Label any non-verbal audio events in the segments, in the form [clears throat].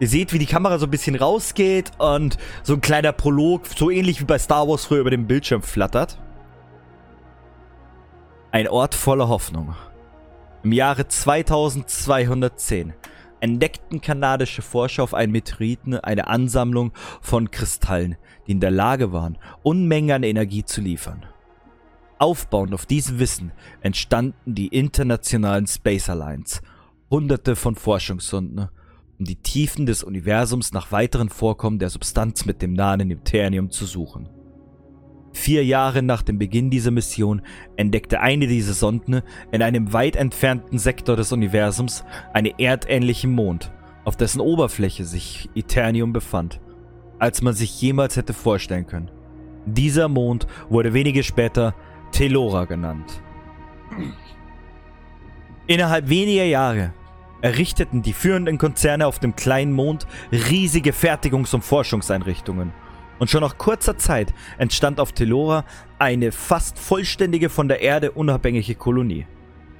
Ihr seht, wie die Kamera so ein bisschen rausgeht und so ein kleiner Prolog, so ähnlich wie bei Star Wars früher über dem Bildschirm flattert. Ein Ort voller Hoffnung. Im Jahre 2210 entdeckten kanadische Forscher auf einen Meteoriten eine Ansammlung von Kristallen, die in der Lage waren, Unmengen an Energie zu liefern. Aufbauend auf diesem Wissen entstanden die internationalen Space Alliance, hunderte von Forschungssonden, um die Tiefen des Universums nach weiteren Vorkommen der Substanz mit dem Namen Eternium zu suchen. Vier Jahre nach dem Beginn dieser Mission entdeckte eine dieser Sonden in einem weit entfernten Sektor des Universums einen erdähnlichen Mond, auf dessen Oberfläche sich Eternium befand, als man sich jemals hätte vorstellen können. Dieser Mond wurde wenige später Telora genannt. Innerhalb weniger Jahre errichteten die führenden Konzerne auf dem kleinen Mond riesige Fertigungs- und Forschungseinrichtungen – und schon nach kurzer Zeit entstand auf Telora eine fast vollständige von der Erde unabhängige Kolonie.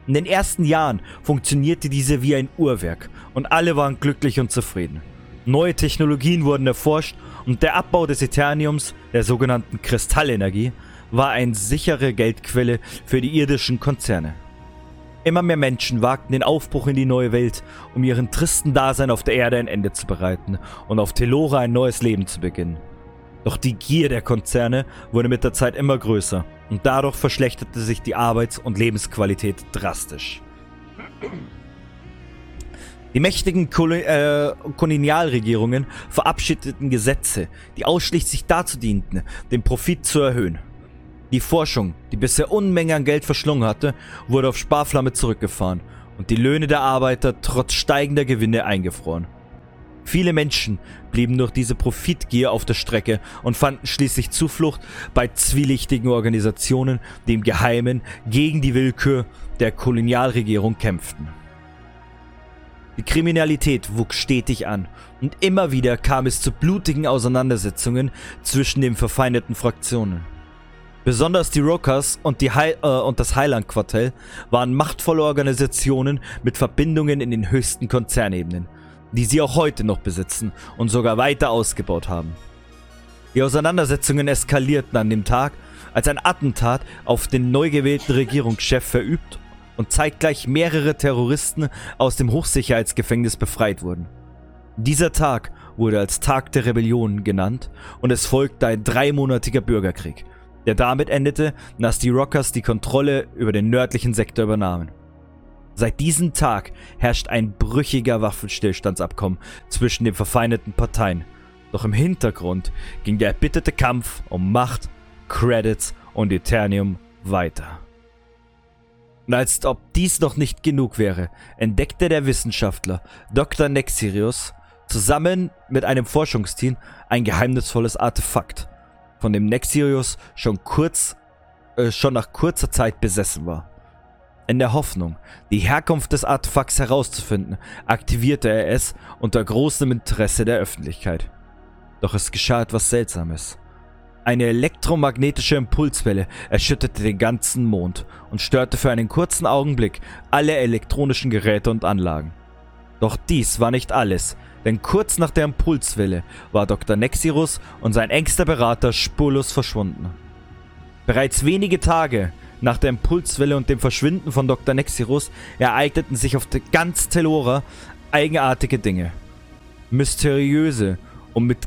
In den ersten Jahren funktionierte diese wie ein Uhrwerk und alle waren glücklich und zufrieden. Neue Technologien wurden erforscht und der Abbau des Eterniums, der sogenannten Kristallenergie, war eine sichere Geldquelle für die irdischen Konzerne. Immer mehr Menschen wagten den Aufbruch in die neue Welt, um ihren tristen Dasein auf der Erde ein Ende zu bereiten und auf Telora ein neues Leben zu beginnen. Doch die Gier der Konzerne wurde mit der Zeit immer größer und dadurch verschlechterte sich die Arbeits- und Lebensqualität drastisch. Die mächtigen Kol äh, Kolonialregierungen verabschiedeten Gesetze, die ausschließlich dazu dienten, den Profit zu erhöhen. Die Forschung, die bisher Unmengen an Geld verschlungen hatte, wurde auf Sparflamme zurückgefahren und die Löhne der Arbeiter trotz steigender Gewinne eingefroren. Viele Menschen blieben durch diese Profitgier auf der Strecke und fanden schließlich Zuflucht bei zwielichtigen Organisationen, die im Geheimen gegen die Willkür der Kolonialregierung kämpften. Die Kriminalität wuchs stetig an und immer wieder kam es zu blutigen Auseinandersetzungen zwischen den verfeindeten Fraktionen. Besonders die Rockers und, die Hi äh, und das Highland-Quartell waren machtvolle Organisationen mit Verbindungen in den höchsten Konzernebenen – die sie auch heute noch besitzen und sogar weiter ausgebaut haben. Die Auseinandersetzungen eskalierten an dem Tag, als ein Attentat auf den neu gewählten Regierungschef verübt und zeitgleich mehrere Terroristen aus dem Hochsicherheitsgefängnis befreit wurden. Dieser Tag wurde als Tag der Rebellion genannt und es folgte ein dreimonatiger Bürgerkrieg, der damit endete, dass die Rockers die Kontrolle über den nördlichen Sektor übernahmen. Seit diesem Tag herrscht ein brüchiger Waffenstillstandsabkommen zwischen den verfeindeten Parteien. Doch im Hintergrund ging der erbitterte Kampf um Macht, Credits und Eternium weiter. Und als ob dies noch nicht genug wäre, entdeckte der Wissenschaftler Dr. Nexirius zusammen mit einem Forschungsteam ein geheimnisvolles Artefakt, von dem Nexirius schon kurz, äh, schon nach kurzer Zeit besessen war. In der Hoffnung, die Herkunft des Artefakts herauszufinden, aktivierte er es unter großem Interesse der Öffentlichkeit. Doch es geschah etwas Seltsames. Eine elektromagnetische Impulswelle erschütterte den ganzen Mond und störte für einen kurzen Augenblick alle elektronischen Geräte und Anlagen. Doch dies war nicht alles, denn kurz nach der Impulswelle war Dr. Nexirus und sein engster Berater spurlos verschwunden. Bereits wenige Tage nach der Impulswelle und dem Verschwinden von Dr. Nexirus ereigneten sich auf ganz Telora eigenartige Dinge. Mysteriöse und mit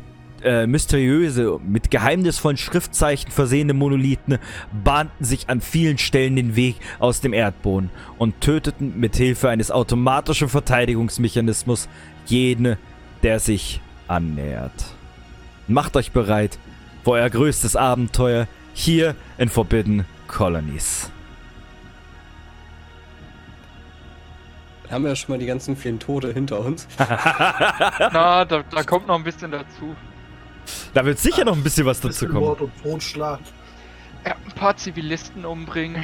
äh, mysteriöse, mit geheimnisvollen Schriftzeichen versehene Monolithen bahnten sich an vielen Stellen den Weg aus dem Erdboden und töteten mit Hilfe eines automatischen Verteidigungsmechanismus jeden, der sich annähert. Macht euch bereit für euer größtes Abenteuer hier in Forbidden Colonies. haben wir ja schon mal die ganzen vielen Tote hinter uns. [laughs] Na, da, da, kommt noch ein bisschen dazu. Da wird sicher noch ein bisschen was dazu kommen. Mord und Totschlag. Ja, ein paar Zivilisten umbringen.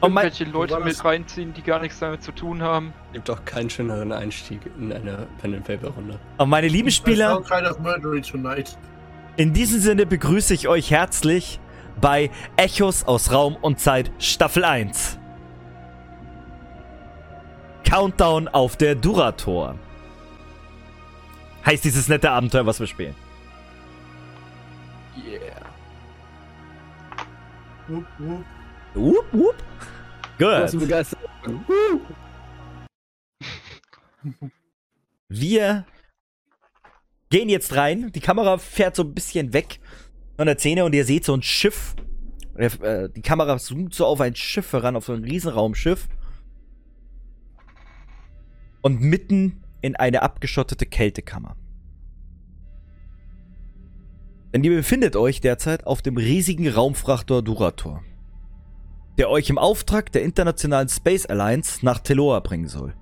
Und oh Irgendwelche Leute mit reinziehen, die gar nichts damit zu tun haben. Gibt doch keinen schöneren Einstieg in eine Pen and Paper Runde. Und oh, meine lieben Spieler, in diesem Sinne begrüße ich euch herzlich bei Echos aus Raum und Zeit Staffel 1. Countdown auf der Durator. Heißt dieses nette Abenteuer, was wir spielen. Yeah. Wupp, wupp. Whoop. Was Gut. Wir gehen jetzt rein. Die Kamera fährt so ein bisschen weg von der Szene und ihr seht so ein Schiff. Äh, Die Kamera zoomt so auf ein Schiff heran, auf so ein Riesenraumschiff. Und mitten in eine abgeschottete Kältekammer. Denn ihr befindet euch derzeit auf dem riesigen Raumfrachter Durator, der euch im Auftrag der Internationalen Space Alliance nach Teloa bringen soll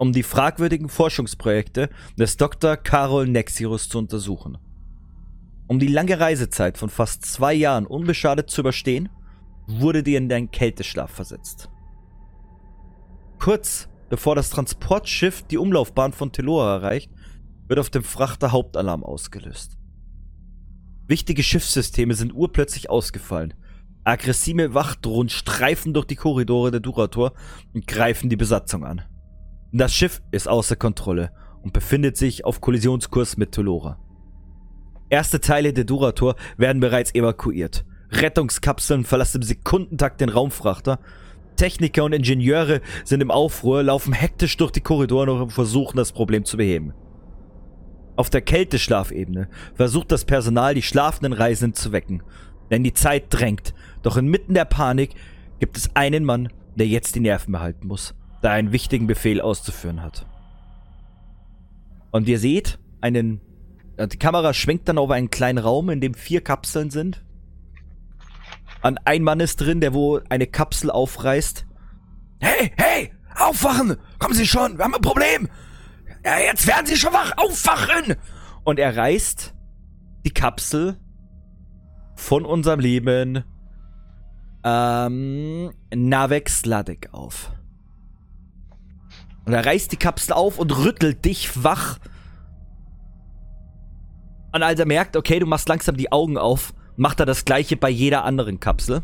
um die fragwürdigen Forschungsprojekte des Dr. Karol Nexirus zu untersuchen. Um die lange Reisezeit von fast zwei Jahren unbeschadet zu überstehen, wurde dir in deinen Kälteschlaf versetzt. Kurz bevor das Transportschiff die Umlaufbahn von Teloa erreicht, wird auf dem Frachter Hauptalarm ausgelöst. Wichtige Schiffssysteme sind urplötzlich ausgefallen. Aggressive Wachdrohnen streifen durch die Korridore der Durator und greifen die Besatzung an. Das Schiff ist außer Kontrolle und befindet sich auf Kollisionskurs mit Tulora. Erste Teile der Durator werden bereits evakuiert. Rettungskapseln verlassen im Sekundentakt den Raumfrachter. Techniker und Ingenieure sind im Aufruhr, laufen hektisch durch die Korridore und versuchen das Problem zu beheben. Auf der Kälteschlafebene versucht das Personal die schlafenden Reisenden zu wecken, denn die Zeit drängt. Doch inmitten der Panik gibt es einen Mann, der jetzt die Nerven behalten muss da er einen wichtigen Befehl auszuführen hat. Und ihr seht einen. Die Kamera schwenkt dann auf einen kleinen Raum, in dem vier Kapseln sind. Und ein Mann ist drin, der wo eine Kapsel aufreißt. Hey, hey, aufwachen! Kommen Sie schon, wir haben ein Problem! Ja, jetzt werden Sie schon wach, aufwachen! Und er reißt die Kapsel von unserem lieben ähm, Navek Sladek auf. Und er reißt die Kapsel auf und rüttelt dich wach. Und als er merkt, okay, du machst langsam die Augen auf, macht er das gleiche bei jeder anderen Kapsel.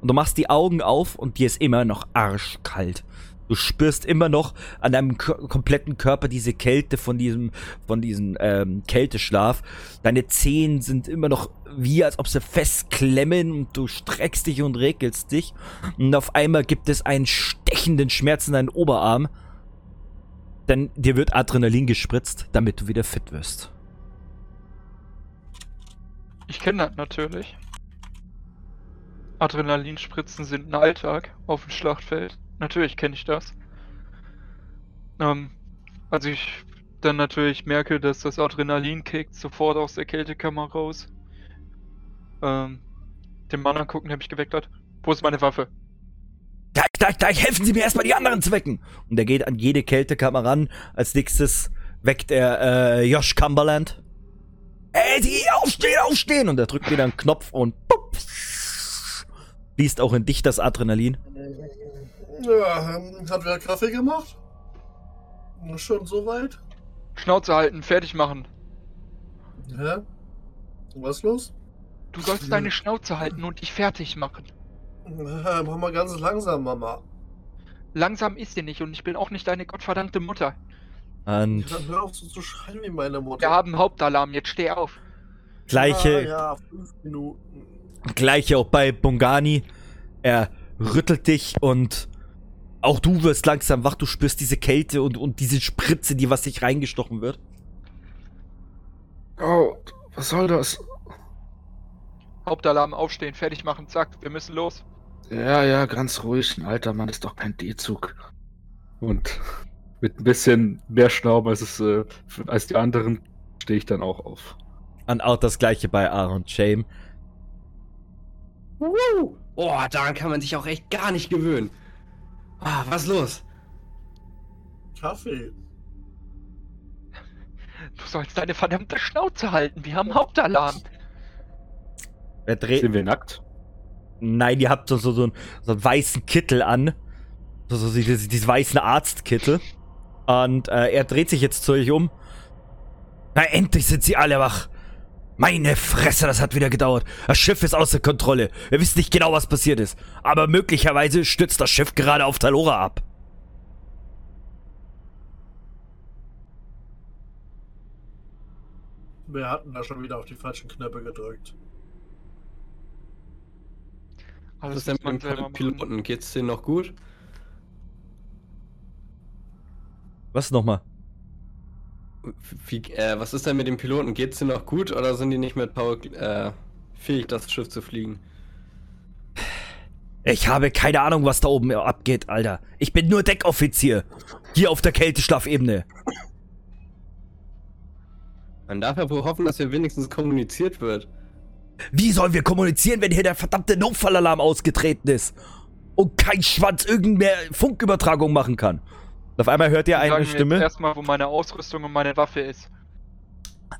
Und du machst die Augen auf und dir ist immer noch arschkalt. Du spürst immer noch an deinem kompletten Körper diese Kälte von diesem, von diesem ähm, Kälteschlaf. Deine Zehen sind immer noch wie, als ob sie festklemmen und du streckst dich und regelst dich. Und auf einmal gibt es einen stechenden Schmerz in deinen Oberarm. Denn dir wird Adrenalin gespritzt, damit du wieder fit wirst. Ich kenne das natürlich. Adrenalinspritzen sind ein Alltag auf dem Schlachtfeld. Natürlich kenne ich das. Ähm, als ich dann natürlich merke, dass das Adrenalin kickt, sofort aus der Kältekammer raus. Ähm, den Mann angucken, der mich geweckt hat. Wo ist meine Waffe? Gleich, gleich, gleich, helfen Sie mir erstmal die anderen zu wecken. Und er geht an jede Kältekammer ran. Als nächstes weckt er äh, Josh Cumberland. Ey, die aufstehen, aufstehen! Und er drückt wieder einen Knopf und pup, fließt auch in dich das Adrenalin. Ja, ähm, hat wer Kaffee gemacht? Schon soweit? Schnauze halten, fertig machen. Hä? Was los? Du sollst deine Schnauze halten und dich fertig machen. Mach mal ganz langsam, Mama. Langsam ist sie nicht und ich bin auch nicht deine gottverdammte Mutter. Und Dann hör auf so zu schreien wie meine Mutter. Wir haben Hauptalarm, jetzt steh auf. gleiche, Ja, ja, fünf Minuten. gleiche auch bei Bongani. Er rüttelt dich und auch du wirst langsam wach. Du spürst diese Kälte und, und diese Spritze, die was sich reingestochen wird. Oh, was soll das? Hauptalarm aufstehen, fertig machen, zack, wir müssen los. Ja, ja, ganz ruhig. Ein alter Mann ist doch kein D-Zug. Und mit ein bisschen mehr Schnauben als, es, äh, als die anderen stehe ich dann auch auf. Und auch das gleiche bei Aaron Shame. Woo! Oh, daran kann man sich auch echt gar nicht gewöhnen. Ah, was ist los? Kaffee. Du sollst deine verdammte Schnauze halten, wir haben Hauptalarm. Er dreht, Sind wir nackt? Nein, ihr habt so, so, so, einen, so einen weißen Kittel an. So, so diese, diesen weißen Arztkittel. Und äh, er dreht sich jetzt zu euch um. Na, endlich sind sie alle wach. Meine Fresse, das hat wieder gedauert. Das Schiff ist außer Kontrolle. Wir wissen nicht genau, was passiert ist. Aber möglicherweise stürzt das Schiff gerade auf Talora ab. Wir hatten da schon wieder auf die falschen Knöpfe gedrückt. Was Alles ist denn mit dem. Piloten? Geht's denen noch gut? Was nochmal? Wie, äh, was ist denn mit dem Piloten? Geht's denen noch gut oder sind die nicht mehr tau- äh, fähig, das Schiff zu fliegen? Ich habe keine Ahnung, was da oben abgeht, Alter. Ich bin nur Deckoffizier. Hier auf der Kälteschlafebene. Man darf ja wohl hoffen, dass hier wenigstens kommuniziert wird. Wie sollen wir kommunizieren, wenn hier der verdammte Notfallalarm ausgetreten ist? Und kein Schwanz irgendeine Funkübertragung machen kann. Und auf einmal hört ihr Sagen eine jetzt Stimme. Erstmal, wo meine Ausrüstung und meine Waffe ist.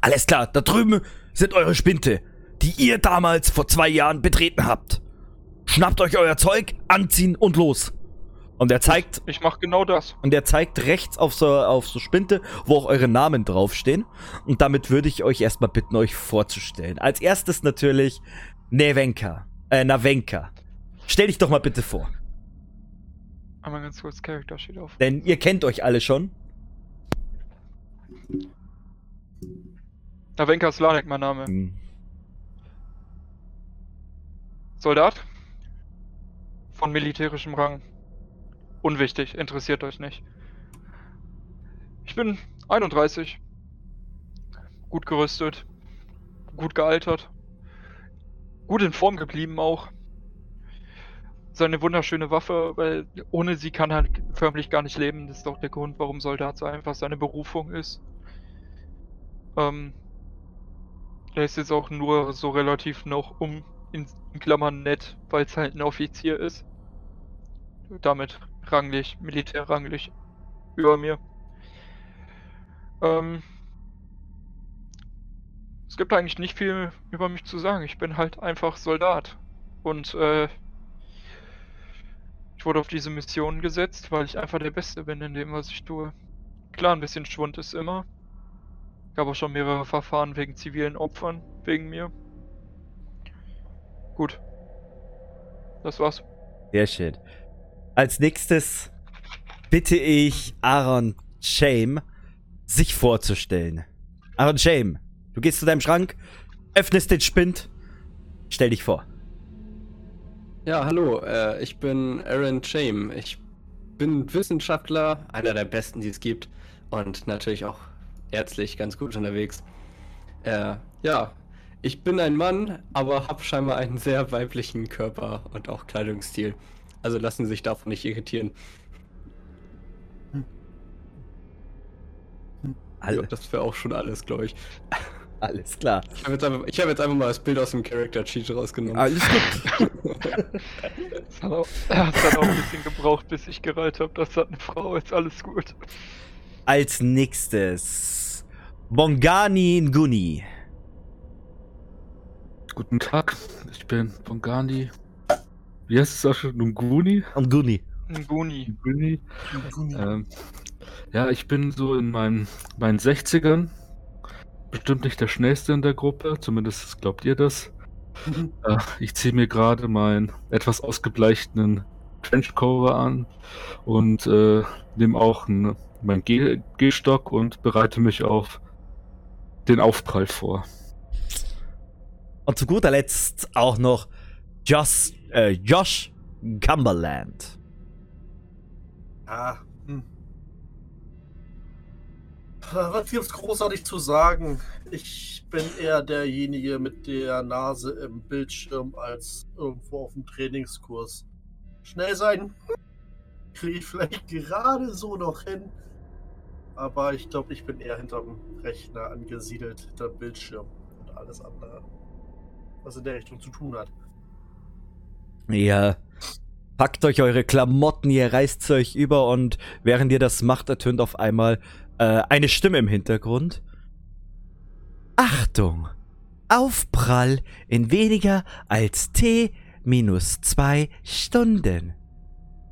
Alles klar, da drüben sind eure Spinte, die ihr damals vor zwei Jahren betreten habt. Schnappt euch euer Zeug, anziehen und los. Und er zeigt, Ich mach genau das. und er zeigt rechts auf so, auf so Spinte, wo auch eure Namen draufstehen. Und damit würde ich euch erstmal bitten, euch vorzustellen. Als erstes natürlich Nevenka. Äh, Navenka. Stell dich doch mal bitte vor. Einmal ganz kurz, Charakter steht auf. Denn ihr kennt euch alle schon. Navenka Slanek, mein Name. Hm. Soldat. Von militärischem Rang. Unwichtig, interessiert euch nicht. Ich bin 31. Gut gerüstet. Gut gealtert. Gut in Form geblieben auch. Seine wunderschöne Waffe, weil ohne sie kann er förmlich gar nicht leben. Das ist auch der Grund, warum Soldat so einfach seine Berufung ist. Ähm, er ist jetzt auch nur so relativ noch um in Klammern nett, weil es halt ein Offizier ist. Damit ranglich, militärranglich über mir. Ähm, es gibt eigentlich nicht viel über mich zu sagen. Ich bin halt einfach Soldat. Und äh, ich wurde auf diese Mission gesetzt, weil ich einfach der Beste bin in dem, was ich tue. Klar, ein bisschen Schwund ist immer. Gab auch schon mehrere Verfahren wegen zivilen Opfern, wegen mir. Gut. Das war's. Sehr schön. Als nächstes bitte ich Aaron Shame, sich vorzustellen. Aaron Shame, du gehst zu deinem Schrank, öffnest den Spind, stell dich vor. Ja, hallo, äh, ich bin Aaron Shame. Ich bin Wissenschaftler, einer der besten, die es gibt. Und natürlich auch ärztlich ganz gut unterwegs. Äh, ja, ich bin ein Mann, aber habe scheinbar einen sehr weiblichen Körper und auch Kleidungsstil. Also lassen Sie sich davon nicht irritieren. Ja, Alle, das wäre auch schon alles, glaube ich. Alles klar. Ich habe jetzt, hab jetzt einfach mal das Bild aus dem Character Cheat rausgenommen. Alles gut. [laughs] Es hat, auch, es hat auch ein bisschen gebraucht, bis ich gereiht habe. Das hat eine Frau, ist alles gut. Als nächstes Bongani Nguni. Guten Tag, ich bin Bongani. Wie heißt es auch schon? Nguni. Ein Guni. Nunguni? Ähm, ja, ich bin so in meinen, meinen 60ern. Bestimmt nicht der schnellste in der Gruppe, zumindest glaubt ihr das. Äh, ich ziehe mir gerade meinen etwas ausgebleichten Trenchcover an und äh, nehme auch einen, meinen Geh- Gehstock und bereite mich auf den Aufprall vor. Und zu guter Letzt auch noch Josh, äh, Josh Cumberland. Ja. Hm. Was gibt's großartig zu sagen? Ich bin eher derjenige mit der Nase im Bildschirm als irgendwo auf dem Trainingskurs. Schnell sein [laughs] kriege ich vielleicht gerade so noch hin. Aber ich glaube, ich bin eher hinterm Rechner angesiedelt, hinterm Bildschirm und alles andere, was in der Richtung zu tun hat. Ja. Packt euch eure Klamotten, ihr reißt euch über und während ihr das macht, ertönt auf einmal äh, eine Stimme im Hintergrund. Achtung! Aufprall in weniger als T minus zwei Stunden.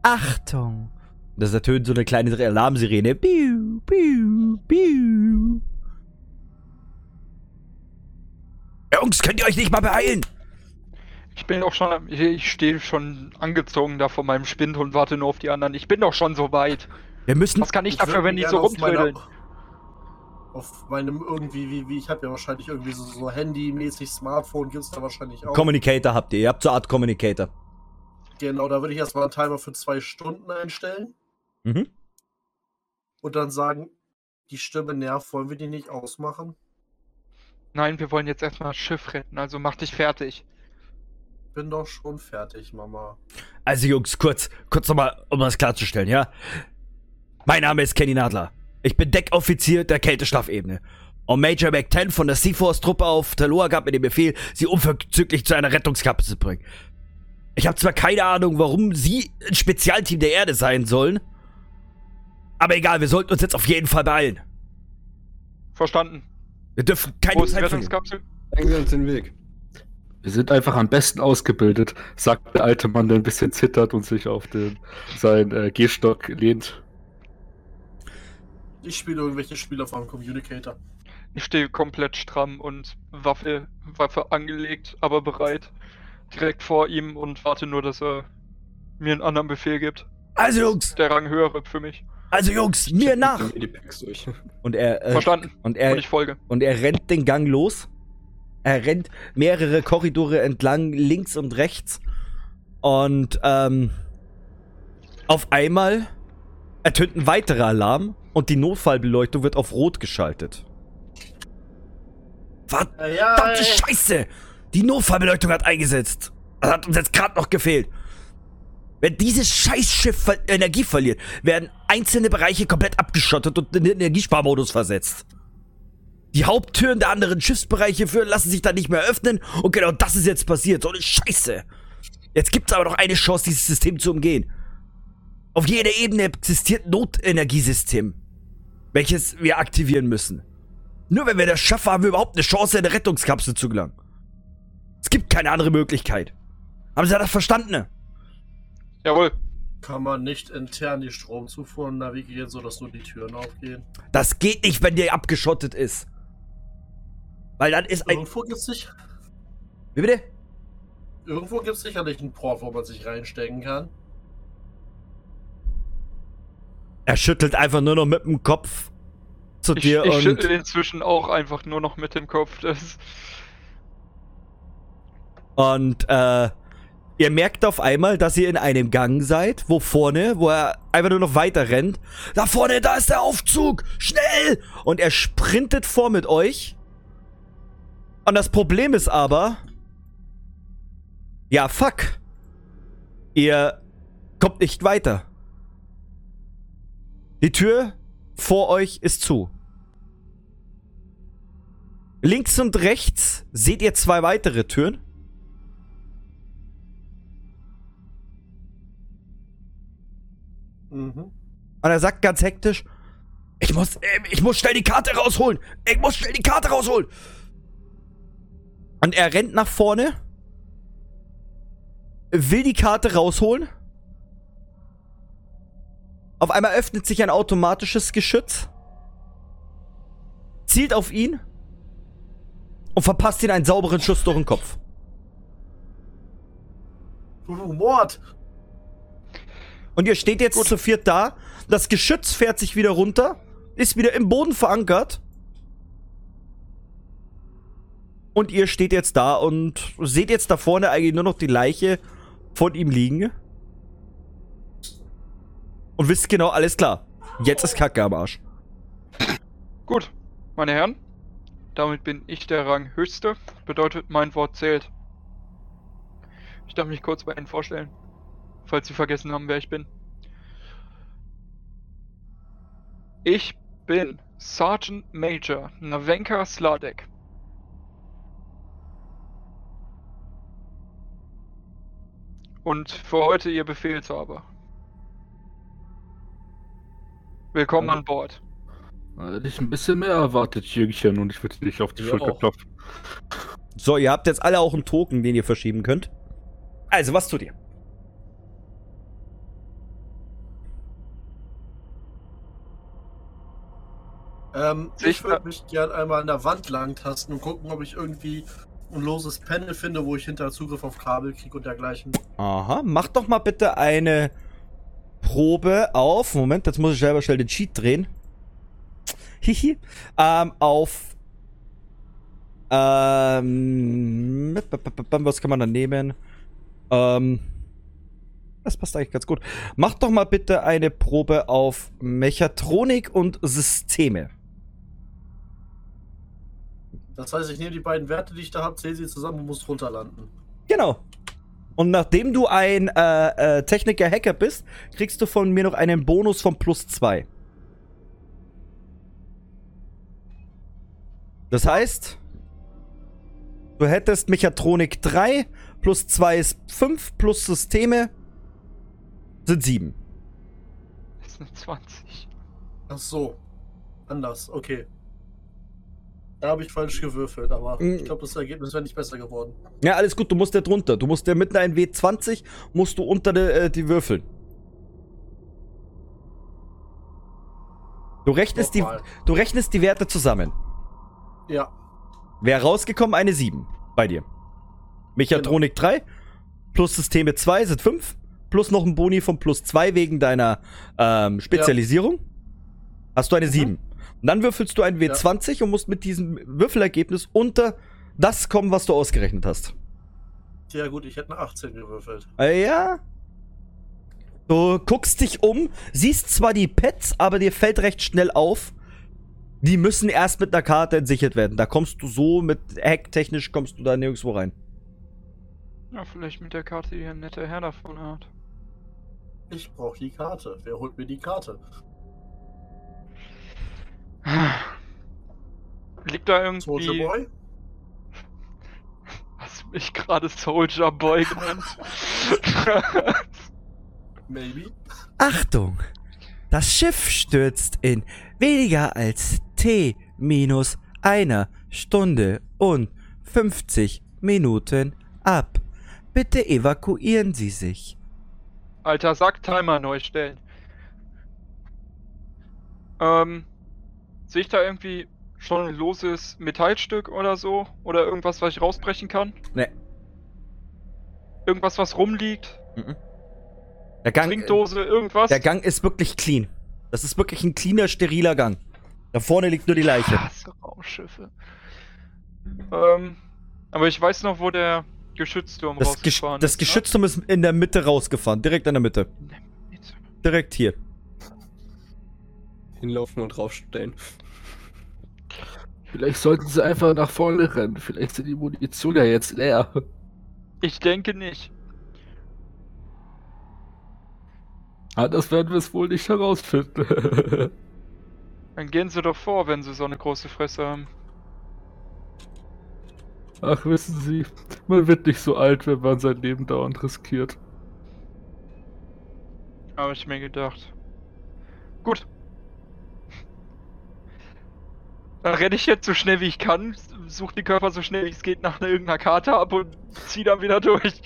Achtung! Das ertönt so eine kleine Alarmsirene. Biu, biu, biu. Jungs, könnt ihr euch nicht mal beeilen? Ich bin doch schon, ich stehe schon angezogen da vor meinem Spind und warte nur auf die anderen. Ich bin doch schon so weit. Wir müssen Was kann ich dafür, wenn die so rumtrödeln? Auf meinem irgendwie, wie, wie ich habe ja wahrscheinlich irgendwie so, so Handy-mäßig, Smartphone gibt es da wahrscheinlich auch. Communicator habt ihr. Ihr habt so eine Art Communicator. Genau, da würde ich erstmal einen Timer für zwei Stunden einstellen Mhm. und dann sagen, die Stimme nervt, wollen wir die nicht ausmachen? Nein, wir wollen jetzt erstmal das Schiff retten, also mach dich fertig. Bin doch schon fertig, Mama. Also Jungs, kurz, kurz nochmal, um das klarzustellen, ja? Mein Name ist Kenny Nadler. Ich bin Deckoffizier der Kälteschlafebene. Und Major Mac-10 von der Seaforce-Truppe auf Taloa gab mir den Befehl, sie unverzüglich zu einer Rettungskapsel zu bringen. Ich habe zwar keine Ahnung, warum sie ein Spezialteam der Erde sein sollen, aber egal, wir sollten uns jetzt auf jeden Fall beeilen. Verstanden. Wir dürfen Wo keine ist die Zeit verlieren. Wir uns den Weg. Wir sind einfach am besten ausgebildet, sagt der alte Mann, der ein bisschen zittert und sich auf den, seinen äh, Gehstock lehnt. Ich spiele irgendwelche Spiele auf meinem Communicator. Ich stehe komplett stramm und Waffe, Waffe angelegt, aber bereit. Direkt vor ihm und warte nur, dass er mir einen anderen Befehl gibt. Also Jungs, Der Rang höhere für mich. also Jungs, mir nach. Und er, äh, Verstanden. und Und er, ich folge. und er rennt den Gang los. Er rennt mehrere Korridore entlang, links und rechts. Und ähm, auf einmal ertönt ein weiterer Alarm und die Notfallbeleuchtung wird auf Rot geschaltet. Verdammte Ja. Scheiße! Die Notfallbeleuchtung hat eingesetzt. Das hat uns jetzt gerade noch gefehlt. Wenn dieses Scheißschiff Energie verliert, werden einzelne Bereiche komplett abgeschottet und in den Energiesparmodus versetzt. Die Haupttüren der anderen Schiffsbereiche führen lassen sich dann nicht mehr öffnen und genau das ist jetzt passiert. So eine Scheiße. Jetzt gibt's aber noch eine Chance, dieses System zu umgehen. Auf jeder Ebene existiert ein Notenergiesystem, welches wir aktivieren müssen. Nur wenn wir das schaffen, haben wir überhaupt eine Chance, in eine Rettungskapsel zu gelangen. Es gibt keine andere Möglichkeit. Haben Sie das verstanden? Jawohl. Kann man nicht intern die Stromzufuhr navigieren, sodass nur die Türen aufgehen? Das geht nicht, wenn der abgeschottet ist. Weil dann ist ein... Irgendwo gibt's sich, Wie bitte? irgendwo gibt's sicherlich einen Port, wo man sich reinstecken kann. Er schüttelt einfach nur noch mit dem Kopf zu Ich, dir ich und... schüttel inzwischen auch einfach nur noch mit dem Kopf. Das, Und äh, ihr merkt auf einmal, dass ihr in einem Gang seid, wo vorne, wo er einfach nur noch weiter rennt. Da vorne, da ist der Aufzug! Schnell! Und er sprintet vor mit euch. Und das Problem ist aber. Ja, fuck. Ihr kommt nicht weiter. Die Tür vor euch ist zu. Links und rechts seht ihr zwei weitere Türen. Mhm. Und er sagt ganz hektisch, ich muss, äh, ich muss schnell die Karte rausholen. Ich muss schnell die Karte rausholen. Und er rennt nach vorne, will die Karte rausholen. Auf einmal öffnet sich ein automatisches Geschütz, zielt auf ihn und verpasst ihn einen sauberen Schuss durch den Kopf. Mord! Und ihr steht jetzt zu viert da. Das Geschütz fährt sich wieder runter. Ist wieder im Boden verankert. Und ihr steht jetzt da und seht jetzt da vorne eigentlich nur noch die Leiche von ihm liegen. Und wisst genau, alles klar. Jetzt ist Kacke am Arsch. gut, meine Herren. Damit bin ich der Ranghöchste. Bedeutet, mein Wort zählt. Ich darf mich kurz bei Ihnen vorstellen. Falls Sie vergessen haben, wer ich bin. Ich bin Sergeant Major Navenka Sladek. Und für heute Ihr Befehlshaber. Willkommen an Bord. Hätte ich ein bisschen mehr erwartet, Jürgen, und ich würde dich auf die Ja, Schulter auch. klopfen. So, ihr habt jetzt alle auch einen Token, den ihr verschieben könnt. Also, was tut ihr? Ähm, ich würde mich gern einmal an der Wand lang tasten und gucken, ob ich irgendwie ein loses Panel finde, wo ich hinter Zugriff auf Kabel kriege und dergleichen. Aha, mach doch mal bitte eine Probe auf. Moment, jetzt muss ich selber schnell den Cheat drehen. hihi, ähm, auf ähm, was kann man da nehmen? Ähm, das passt eigentlich ganz gut. Mach doch mal bitte eine Probe auf Mechatronik und Systeme. Das heißt, ich nehme die beiden Werte, die ich da habe, zähle sie zusammen und muss runterlanden. Genau. Und nachdem du ein äh, äh, Techniker-Hacker bist, kriegst du von mir noch einen Bonus von plus zwei. Das heißt, du hättest Mechatronik 3, plus 2 ist 5, plus Systeme sind 7. Das sind 20. Ach so. Anders, okay. Da habe ich falsch gewürfelt, aber Mm. ich glaube, das Ergebnis wäre nicht besser geworden. Ja, alles gut, du musst ja drunter. Du musst ja mit einem W20 musst du unter de, äh, die würfeln. Du rechnest, die, du rechnest die Werte zusammen. Ja, Wäre rausgekommen eine 7 bei dir. Mechatronik 3 plus Systeme 2 sind 5 plus noch ein Boni von plus 2 wegen deiner ähm, Spezialisierung. Hast du eine 7. Und dann würfelst du ein W20 und musst mit diesem Würfelergebnis unter das kommen, was du ausgerechnet hast. ja gut, ich hätte eine 18 gewürfelt. Äh, Ja. Du guckst dich um, siehst zwar die Pets, aber dir fällt recht schnell auf, die müssen erst mit einer Karte entsichert werden. Da kommst du so mit hacktechnisch kommst du da nirgendwo rein. Ja, vielleicht mit der Karte, die ein netter Herr davon hat. Ich brauche die Karte. Wer holt mir die Karte? Liegt da Soldier irgendwie. Boy? Hast du mich gerade Soldier Boy genannt? [laughs] Maybe. Achtung! Das Schiff stürzt in weniger als T minus einer Stunde und 50 Minuten ab. Bitte evakuieren Sie sich. Alter, sag Timer neu stellen. Ähm, sehe ich da irgendwie schon ein loses Metallstück oder so? Oder irgendwas, was ich rausbrechen kann? Ne. Irgendwas, was rumliegt? Der Gang, Trinkdose, irgendwas? der Gang ist wirklich clean. Das ist wirklich ein cleaner, steriler Gang. Da vorne liegt nur die Leiche. Hasse Raumschiffe. Ähm, aber ich weiß noch, wo der Geschützturm Das, Gesch rausgefahren das ist. Geschützturm ist in der Mitte rausgefahren. Direkt in der Mitte. Ne? Mitte. Direkt hier. Hinlaufen und draufstellen. Vielleicht sollten sie einfach nach vorne rennen. Vielleicht sind die Munition ja jetzt leer. Ich denke nicht. Ah, das werden wir es wohl nicht herausfinden. [laughs] Dann gehen sie doch vor, wenn sie so eine große Fresse haben. Ach, wissen Sie, man wird nicht so alt, wenn man sein Leben dauernd riskiert. Habe ich mir gedacht. Gut. Dann renne ich jetzt so schnell wie ich kann, suche die Körper so schnell wie es geht nach irgendeiner Karte ab und ziehe dann wieder durch.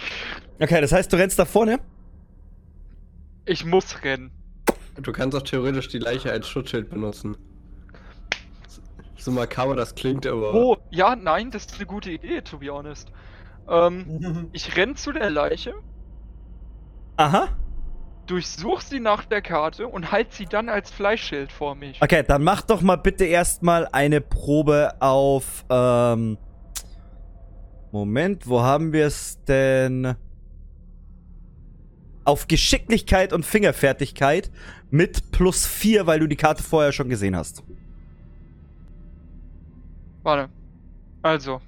Okay, das heißt, du rennst da vorne. Ich muss rennen. Du kannst auch theoretisch die Leiche als Schutzschild benutzen. So makaber das klingt, aber. Oh, ja, nein, das ist eine gute Idee, to be honest. Ähm, [laughs] ich renn zu der Leiche, Aha. Durchsuch sie nach der Karte und halt sie dann als Fleischschild vor mich. Okay, dann mach doch mal bitte erstmal eine Probe auf. Ähm, Moment, wo haben wir es denn? Auf Geschicklichkeit und Fingerfertigkeit mit plus 4, weil du die Karte vorher schon gesehen hast. Warte. Also.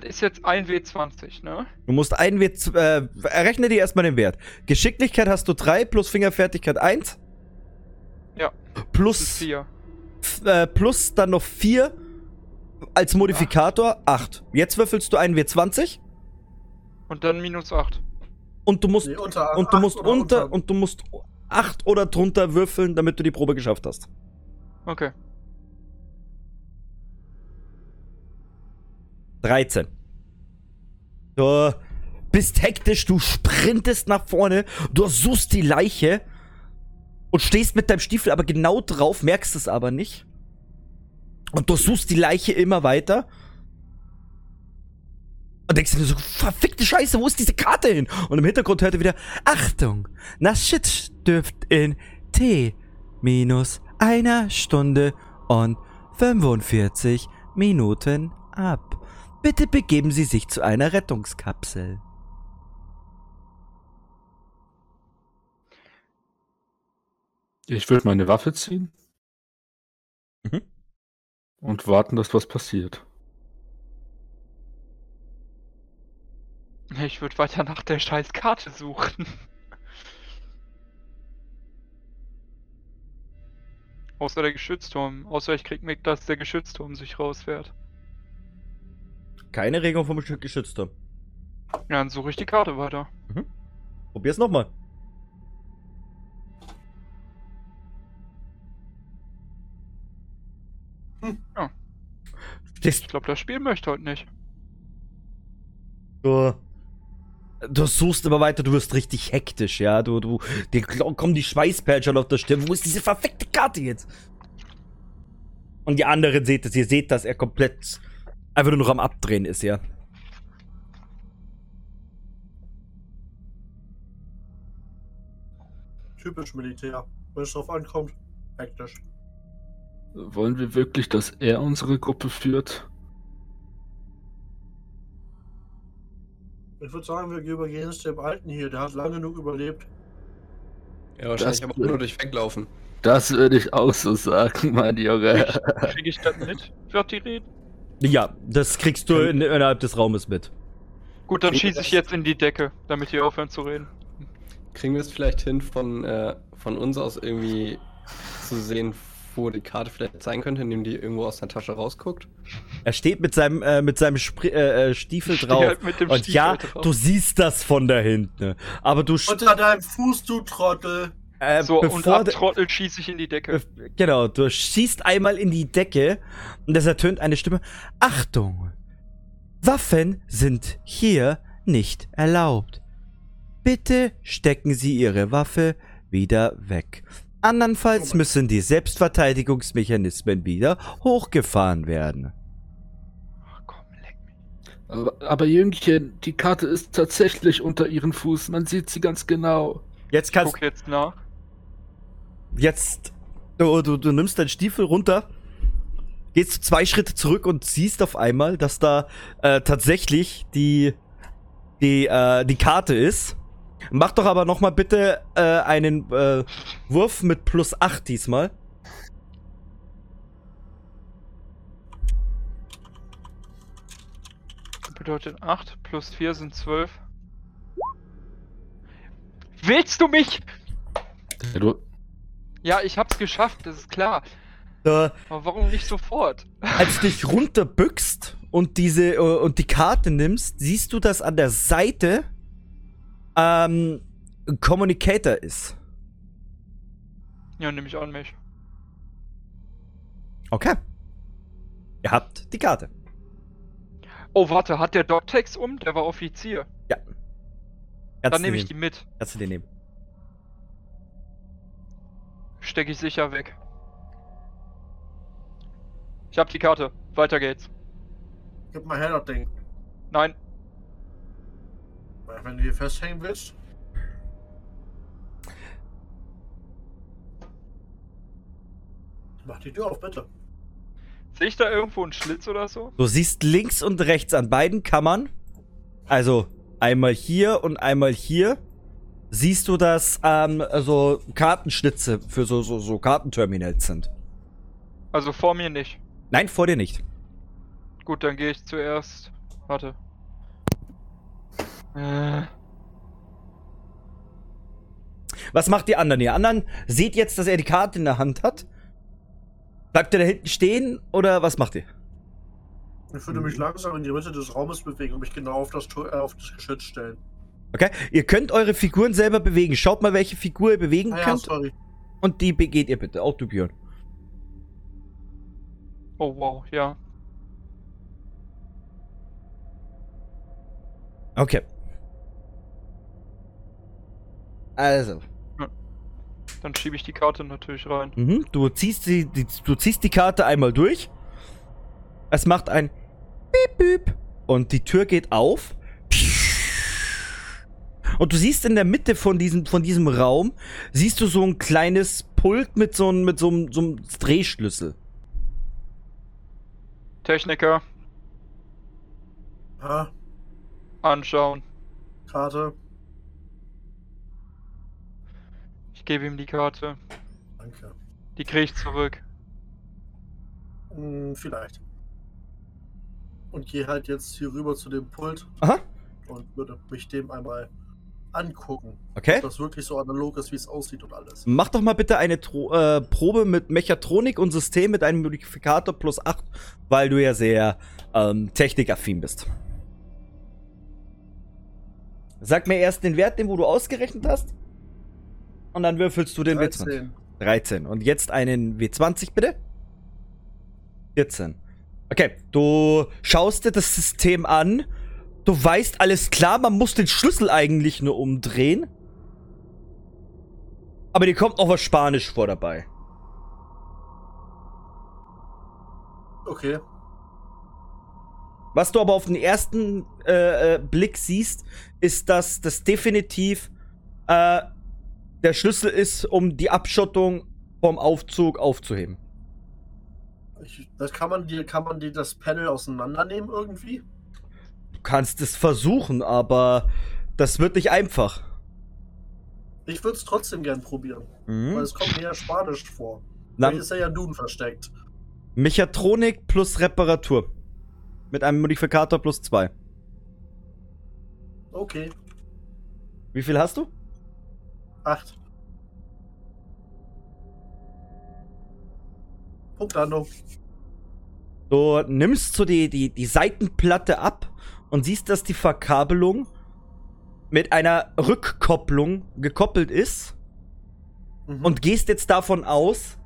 Das ist jetzt ein W20, ne? Du musst einen Wert. Äh, errechne dir erstmal den Wert. Geschicklichkeit hast du 3 plus Fingerfertigkeit 1. Ja. Das ist Plus, 4. f- äh, plus dann noch 4 als Modifikator 8. Jetzt würfelst du einen W20 Und dann minus 8. und du musst Nee, unter und du musst oder unter und du musst 8 oder drunter würfeln, damit du die Probe geschafft hast. Okay. 13. Du bist hektisch, du sprintest nach vorne, du suchst die Leiche und stehst mit deinem Stiefel aber genau drauf, merkst es aber nicht. Und du suchst die Leiche immer weiter. Und denkst dir so, verfickte Scheiße, wo ist diese Karte hin? Und im Hintergrund hört er wieder, Achtung, das Shit dürft in T minus einer Stunde und 45 Minuten ab. Bitte begeben Sie sich zu einer Rettungskapsel. Ich würde meine Waffe ziehen. Mhm. Und warten, dass was passiert. Ich würde weiter nach der scheiß Karte suchen. Außer der Geschützturm. Außer ich krieg mit, dass der Geschützturm sich rausfährt. Keine Regung vom Stück Geschützturm. Ja, dann suche ich die Karte weiter. Probier's nochmal. Ja. Stehst Ich glaube, das Spiel möchte heute nicht. du. Du suchst immer weiter, du wirst richtig hektisch, ja. Du, du, dir kommen die Schweißperlen auf der Stirn. Wo ist diese verfickte Karte jetzt? Und die anderen seht es, ihr seht, dass er komplett einfach nur noch am Abdrehen ist, ja. Typisch Militär. Wenn es drauf ankommt, hektisch. Wollen wir wirklich, dass er unsere Gruppe führt? Ich würde sagen, wir übergehen es dem Alten hier. Der hat lange genug überlebt. Ja, wahrscheinlich Das- aber auch nur durch Weglaufen. Das würde ich auch so sagen, mein Junge. Kriege ich das mit? Wird die reden? Ja, das kriegst du in, innerhalb des Raumes mit. Gut, dann schieße ich jetzt in die Decke, damit die aufhören zu reden. Kriegen wir es vielleicht hin, von, äh, von uns aus irgendwie zu sehen, wo die Karte vielleicht sein könnte, indem die irgendwo aus der Tasche rausguckt? Er steht mit seinem, äh, mit seinem Spri äh, äh, Stiefel drauf. halt mit dem und Stiefel ja, drauf. du siehst das von da hinten. Aber du, Unter deinem Fuß, du Trottel. Äh, So, und bevor de- abtrottelt schieße ich in die Decke. Genau, du schießt einmal in die Decke und es ertönt eine Stimme. Achtung! Waffen sind hier nicht erlaubt. Bitte stecken Sie Ihre Waffe wieder weg. Andernfalls müssen die Selbstverteidigungsmechanismen wieder hochgefahren werden. Ach, komm, leck mich. Aber, aber Jüngchen, die Karte ist tatsächlich unter ihren Fuß. Man sieht sie ganz genau. Jetzt kannst Guck jetzt nach. Jetzt du, du, du nimmst deinen Stiefel runter, gehst zwei Schritte zurück und siehst auf einmal, dass da äh, tatsächlich die die äh, die Karte ist. Mach doch aber noch mal bitte äh, einen äh, Wurf mit plus 8 diesmal. Bedeutet 8 plus 4 sind 12. Willst du mich? Du, Ja, ich hab's geschafft, das ist klar. Äh, Aber warum nicht sofort? [laughs] als du dich runterbückst und diese äh, und die Karte nimmst, siehst du, dass an der Seite ähm, ein Communicator ist. Ja, nehme ich an mich. Okay. Ihr habt die Karte. Oh, warte, hat der Dogtex um? Der war Offizier. Ja. Dann nehme ich die mit. Kannst du den nehmen. Stecke ich sicher weg. Ich hab die Karte. Weiter geht's. Gib mal her das Ding. Nein, Wenn du hier festhängen willst. Mach die Tür auf, bitte. sehe ich da irgendwo einen Schlitz oder so? Du siehst links und rechts an beiden Kammern, also einmal hier und einmal hier, siehst du, dass ähm, so Kartenschlitze für so, so, so Kartenterminals sind. Also vor mir nicht. Nein, vor dir nicht. Gut, dann gehe ich zuerst. Warte. Äh, Was macht die anderen? Die anderen seht jetzt, dass er die Karte in der Hand hat. Bleibt er da hinten stehen oder was macht ihr? Ich würde mich langsam in die Mitte des Raumes bewegen und mich genau auf das, Tor- äh, auf das Geschütz stellen. Okay? Ihr könnt eure Figuren selber bewegen. Schaut mal, welche Figur ihr bewegen Ah ja, könnt. sorry. Und die begeht ihr bitte. Auch du, Björn. oh wow, ja. Okay. Also. Dann schiebe ich die Karte natürlich rein. Mhm, du, ziehst die, die, du ziehst die Karte einmal durch. Es macht ein Piep, Piep. Und die Tür geht auf. Und du siehst in der Mitte von diesem, von diesem Raum, siehst du so ein kleines Pult mit so einem mit so einem, so einem Drehschlüssel. Techniker, Ha, anschauen. Karte. Ich gebe ihm die Karte. Danke. Die kriege ich zurück. Hm, vielleicht. Und gehe halt jetzt hier rüber zu dem Pult Aha. und würde mich dem einmal angucken. Okay. Ob das wirklich so analog ist, wie es aussieht und alles. Mach doch mal bitte eine Tro äh, Probe mit Mechatronik und System mit einem Modifikator plus 8, weil du ja sehr ähm, technikaffin bist. Sag mir erst den Wert, den wo du ausgerechnet hast. Und dann würfelst du den W20. 13. 13. Und jetzt einen W20 bitte. 14. Okay, du schaust dir das System an. Du weißt alles klar, man muss den Schlüssel eigentlich nur umdrehen. Aber dir kommt auch was Spanisch vor dabei. Okay. Was du aber auf den ersten äh, äh, Blick siehst, ist, dass das definitiv äh, der Schlüssel ist, um die Abschottung vom Aufzug aufzuheben. Ich, das kann man die, kann man die das Panel auseinandernehmen irgendwie? Du kannst es versuchen, aber das wird nicht einfach. Ich würde es trotzdem gern probieren, weil Mhm. es kommt mir ja Spanisch vor. Na, Vielleicht ist ja ja Duden versteckt. Mechatronik plus Reparatur. Mit einem Modifikator plus 2. Okay. Wie viel hast du? Acht. Punktlandung. Du nimmst so die, die, die Seitenplatte ab und siehst, dass die Verkabelung mit einer Rückkopplung gekoppelt ist Mhm. und gehst jetzt davon aus,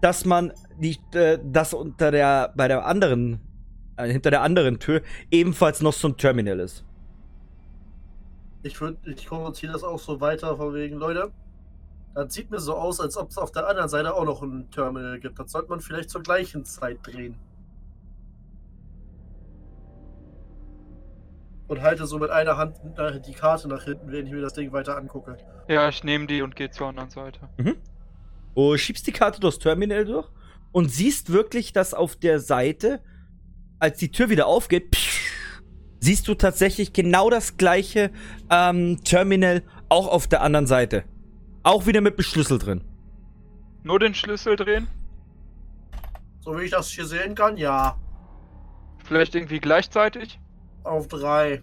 dass man die, äh, das unter der, bei der anderen, äh, hinter der anderen Tür ebenfalls noch so ein Terminal ist. Ich würde, ich kommuniziere das auch so weiter von wegen, Leute. Das sieht mir so aus, als ob es auf der anderen Seite auch noch ein Terminal gibt. Das sollte man vielleicht zur gleichen Zeit drehen. Und halte so mit einer Hand die Karte nach hinten, während ich mir das Ding weiter angucke. Ja, ich nehme die und gehe zur anderen Seite. Du schiebst die Karte durchs Terminal durch und siehst wirklich, dass auf der Seite, als die Tür wieder aufgeht, psch, siehst du tatsächlich genau das gleiche ähm, Terminal auch auf der anderen Seite. Auch wieder mit dem Schlüssel drin. Nur den Schlüssel drehen? So wie ich das hier sehen kann, ja. Vielleicht irgendwie gleichzeitig? Auf drei,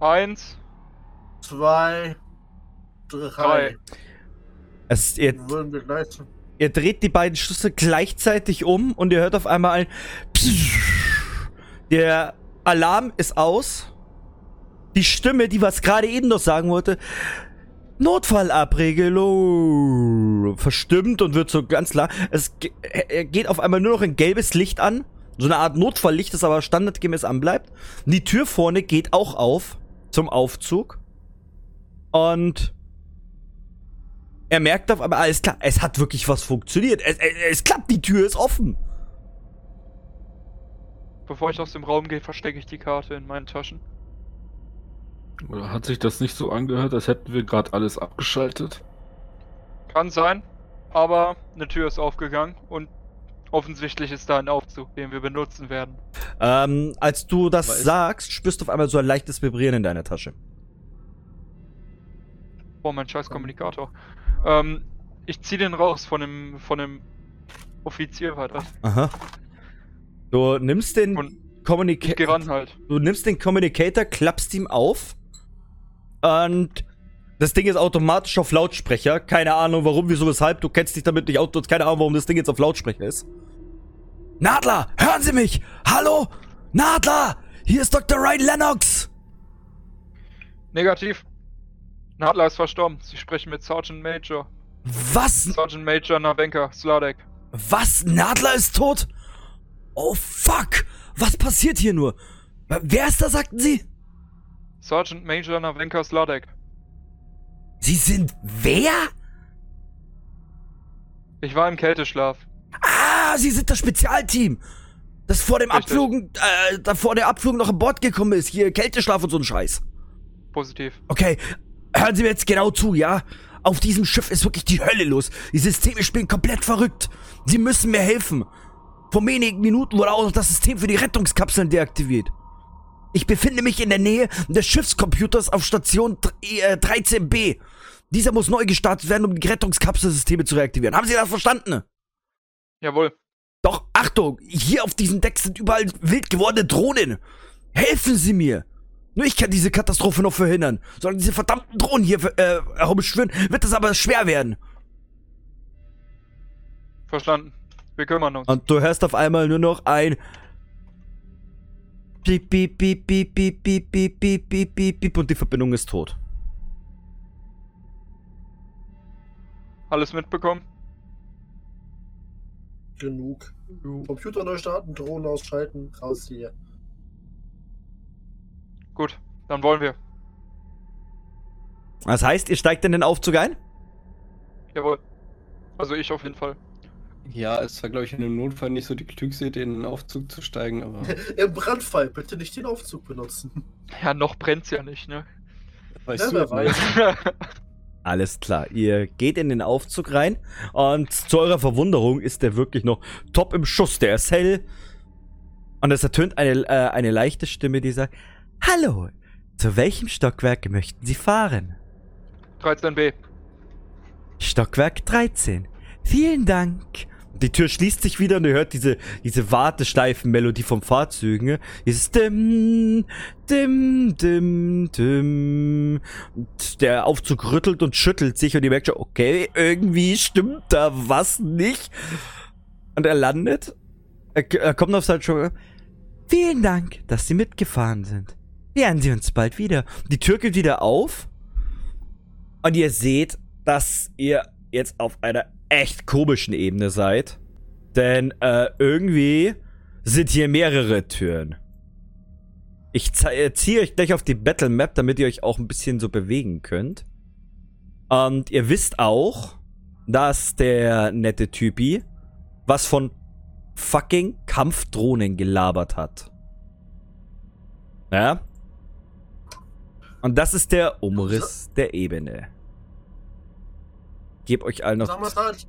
Eins, zwei, drei. Drei. Es, ihr, Würden wir gleich. ihr dreht die beiden Schlüssel gleichzeitig um und ihr hört auf einmal ein. Der Alarm ist aus. Die Stimme, die was gerade eben noch sagen wollte, Notfallabregelung verstimmt und wird so ganz klar. Es ge- geht auf einmal nur noch ein gelbes Licht an. So eine Art Notfalllicht, das aber standardgemäß anbleibt. Die Tür vorne geht auch auf zum Aufzug. Und er merkt auf einmal, alles klar, es hat wirklich was funktioniert. Es, es, es klappt, die Tür ist offen. bevor ich aus dem Raum gehe, verstecke ich die Karte in meinen Taschen. Oder hat sich das nicht so angehört, als hätten wir gerade alles abgeschaltet? Kann sein, aber eine Tür ist aufgegangen und offensichtlich ist da ein Aufzug, den wir benutzen werden. Ähm, als du das Weiß- sagst, spürst du auf einmal so ein leichtes Vibrieren in deiner Tasche. Oh, mein scheiß Kommunikator. Ähm, ich zieh den raus von dem, von dem Offizier das. Aha. Du nimmst den Und ran halt. Du nimmst den Communicator, klappst ihm auf und das Ding ist automatisch auf Lautsprecher. Keine Ahnung warum, wieso, weshalb. Du kennst dich damit nicht aus. Du hast keine Ahnung, warum das Ding jetzt auf Lautsprecher ist. Nadler, hören Sie mich! Hallo? Nadler! Hier ist Dr. Ryan Lennox! Negativ. Nadler ist verstorben. Sie sprechen mit Sergeant Major. Was? Sergeant Major Navenka, Sladek. Was? Nadler ist tot? Oh fuck! Was passiert hier nur? Wer ist da, sagten Sie? Sergeant Major Navenka Sladek. Sie sind wer? Ich war im Kälteschlaf. Ah, Sie sind das Spezialteam. Das vor dem Richtig. Abflug, äh, da vor der Abflug noch an Bord gekommen ist. Hier, Kälteschlaf und so ein Scheiß. Positiv. Okay, hören Sie mir jetzt genau zu, ja? Auf diesem Schiff ist wirklich die Hölle los. Die Systeme spielen komplett verrückt. Sie müssen mir helfen. Vor wenigen Minuten wurde auch noch das System für die Rettungskapseln deaktiviert. Ich befinde mich in der Nähe des Schiffscomputers auf Station 13b. Äh, Dieser muss neu gestartet werden, um die Rettungskapselsysteme zu reaktivieren. Haben Sie das verstanden? Jawohl. Doch, Achtung, hier auf diesem Deck sind überall wild gewordene Drohnen. Helfen Sie mir. Nur ich kann diese Katastrophe noch verhindern. Sollen diese verdammten Drohnen hier äh, herumschwören, wird es aber schwer werden. Verstanden. Wir kümmern uns. Und du hörst auf einmal nur noch ein piep, piep, piep, piep, piep, piep, piep, piep, piep, piep und die Verbindung ist tot. Alles mitbekommen? Genug. Computer neu starten, Drohnen ausschalten, raus hier. Gut, dann wollen wir. Das heißt, ihr steigt in den Aufzug ein? Jawohl. Also ich auf jeden Fall. Ja, es war, glaube ich, in einem Notfall nicht so die Klügste, in den Aufzug zu steigen, aber. [laughs] Im Brandfall bitte nicht den Aufzug benutzen. Ja, noch brennt's ja nicht, ne? Weißt Ja, du, wer weiß. [laughs] Alles klar, ihr geht in den Aufzug rein und zu eurer Verwunderung ist der wirklich noch top im Schuss. Der ist hell und es ertönt eine, äh, eine leichte Stimme, die sagt, Hallo, zu welchem Stockwerk möchten Sie fahren? 13b. Stockwerk 13. Vielen Dank. Die Tür schließt sich wieder und ihr hört diese, diese Warteschleifen-Melodie vom Fahrzeugen. Dieses Dim, Dim, Dim, Dim. Und der Aufzug rüttelt und schüttelt sich und ihr merkt schon, okay, irgendwie stimmt da was nicht. Und er landet. Er, er kommt auf sein schon. Vielen Dank, dass Sie mitgefahren sind. Lernen Sie uns bald wieder. Die Tür geht wieder auf. Und ihr seht, dass ihr jetzt auf einer echt komischen Ebene seid. Denn äh, irgendwie sind hier mehrere Türen. Ich äh, ziehe euch gleich auf die Battle Map, damit ihr euch auch ein bisschen so bewegen könnt. Und ihr wisst auch, dass der nette Typi was von fucking Kampfdrohnen gelabert hat. Ja? Und das ist der Umriss der Ebene. Ich gebe euch allen noch. Sag mal, halt.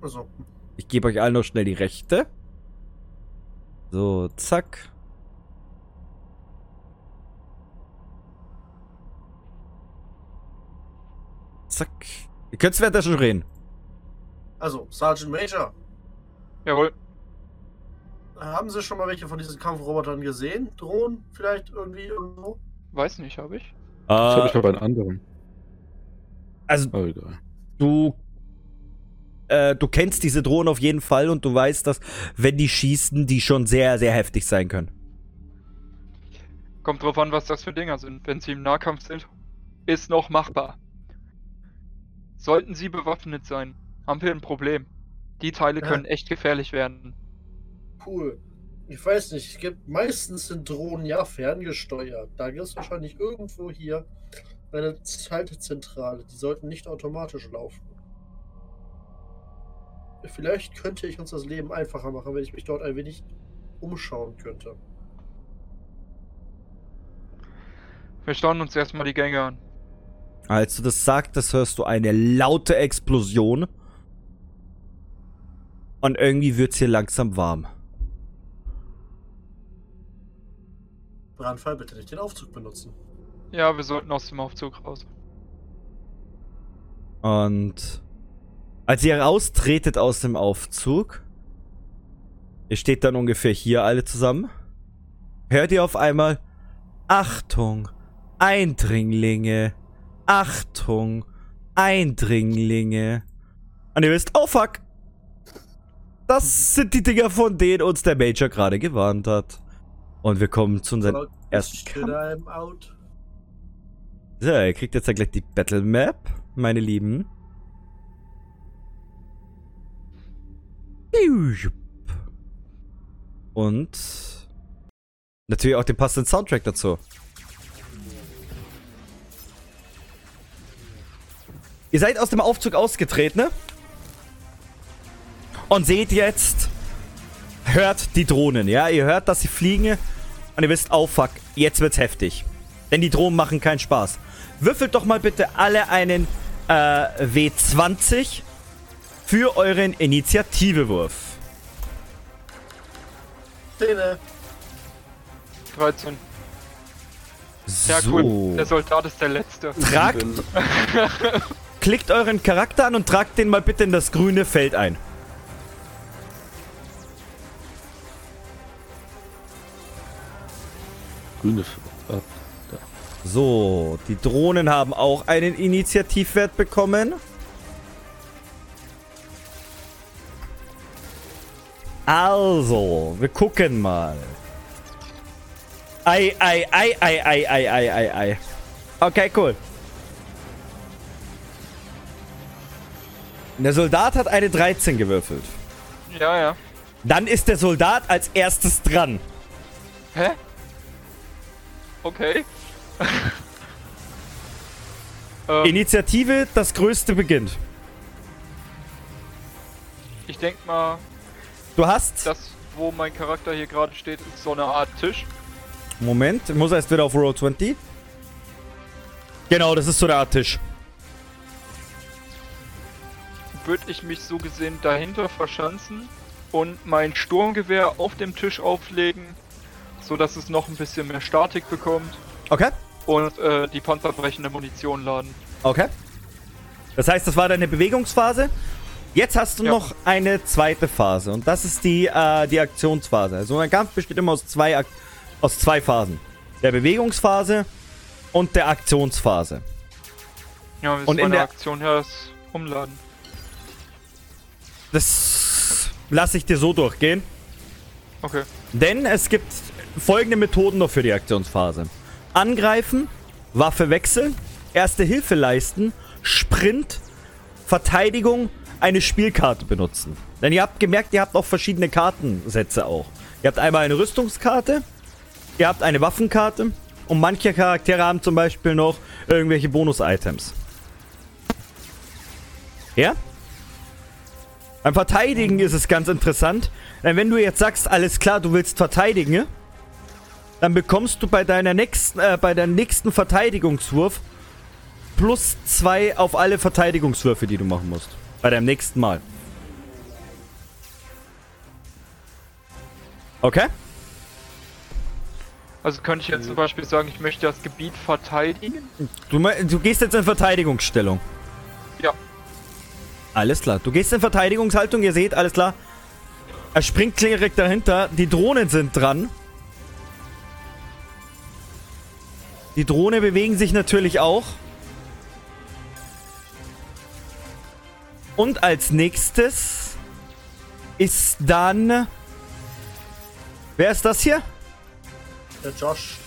Also, Ich gebe euch allen noch schnell die Rechte. So, zack. Zack. Ihr könnt währenddessen schon reden. also, Sergeant Major, Jawohl. haben Sie schon mal welche von diesen Kampfrobotern gesehen? Drohnen vielleicht irgendwie irgendwo? Weiß nicht, habe ich. Das habe Äh, ich aber einen anderen. also, Aber egal. Du. Äh, du kennst diese Drohnen auf jeden Fall und du weißt, dass, wenn die schießen, die schon sehr, sehr heftig sein können. Kommt drauf an, was das für Dinger sind. Wenn sie im Nahkampf sind, ist noch machbar. Sollten sie bewaffnet sein, haben wir ein Problem. Die Teile Ja. können echt gefährlich werden. Cool. Ich weiß nicht, es gibt meistens sind Drohnen ja ferngesteuert. Da gibt es wahrscheinlich irgendwo hier eine Schaltzentrale. Die sollten nicht automatisch laufen. Vielleicht könnte ich uns das Leben einfacher machen, wenn ich mich dort ein wenig umschauen könnte. Wir schauen uns erstmal die Gänge an. Als du das sagtest, hörst du eine laute Explosion. Und irgendwie wird's hier langsam warm. Brandfall bitte nicht den Aufzug benutzen. Ja, wir sollten aus dem Aufzug raus. Und als ihr raustretet aus dem Aufzug, ihr steht dann ungefähr hier alle zusammen, hört ihr auf einmal Achtung, Eindringlinge, Achtung, Eindringlinge. Und ihr wisst, oh fuck, das sind die Dinger, von denen uns der Major gerade gewarnt hat. Und wir kommen zu unserem ersten Kampf. So, ihr kriegt jetzt ja gleich die Battle Map, meine Lieben. Und natürlich auch den passenden Soundtrack dazu. Ihr seid aus dem Aufzug ausgetreten ne? und seht jetzt, hört die Drohnen, ja? Ihr hört, dass sie fliegen und ihr wisst, oh fuck, jetzt wird's heftig. Denn die Drohnen machen keinen Spaß. Würfelt doch mal bitte alle einen äh, W20 für euren Initiativewurf. Szene. 13. Ja, so. cool. Der Soldat ist der Letzte. Tragt, [laughs] klickt euren Charakter an und tragt den mal bitte in das grüne Feld ein. Grüne. F- ah, So, die Drohnen haben auch einen Initiativwert bekommen. Also, wir gucken mal. Ei, ei, ei, ei, ei, ei, ei, ei, ei. Okay, cool. Der Soldat hat eine 13 gewürfelt. Ja, ja. Dann ist der Soldat als erstes dran. Hä? Okay. Ähm, Initiative, das Größte beginnt. ich denk mal, Du hast... das, wo mein Charakter hier gerade steht, ist so eine Art Tisch. Moment, muss erst wieder auf Roll 20. Genau, das ist so der Art Tisch. Würde ich mich so gesehen dahinter verschanzen und mein Sturmgewehr auf dem Tisch auflegen, so dass es noch ein bisschen mehr Statik bekommt Okay, und äh, die panzerbrechende Munition laden. okay. Das heißt, das war deine Bewegungsphase. Jetzt hast du Ja. noch eine zweite Phase und das ist die, äh, die Aktionsphase. Also ein Kampf besteht immer aus zwei, Ak aus zwei Phasen. Der Bewegungsphase und der Aktionsphase. Ja, ist Und in der- Aktion her das Umladen. Das lasse ich dir so durchgehen. Okay. Denn es gibt folgende Methoden noch für die Aktionsphase. Angreifen, Waffe wechseln, Erste Hilfe leisten, Sprint, Verteidigung, eine Spielkarte benutzen. Denn ihr habt gemerkt, ihr habt auch verschiedene Kartensätze auch. Ihr habt einmal eine Rüstungskarte, ihr habt eine Waffenkarte und manche Charaktere haben zum Beispiel noch irgendwelche Bonus-Items. Ja? Beim Verteidigen ist es ganz interessant, denn wenn du jetzt sagst, alles klar, du willst verteidigen, dann bekommst du bei deiner nächsten, äh, bei deinem nächsten Verteidigungswurf plus zwei auf alle Verteidigungswürfe, die du machen musst. Bei deinem nächsten Mal. Okay? Also könnte ich jetzt zum Beispiel sagen, ich möchte das Gebiet verteidigen? Du, du gehst jetzt in Verteidigungsstellung. Ja. Alles klar. Du gehst in Verteidigungshaltung, ihr seht, alles klar. Er springt direkt dahinter. Die Drohnen sind dran. Die Drohnen bewegen sich natürlich auch. Und als nächstes ist dann. Wer ist das hier? Der Josh.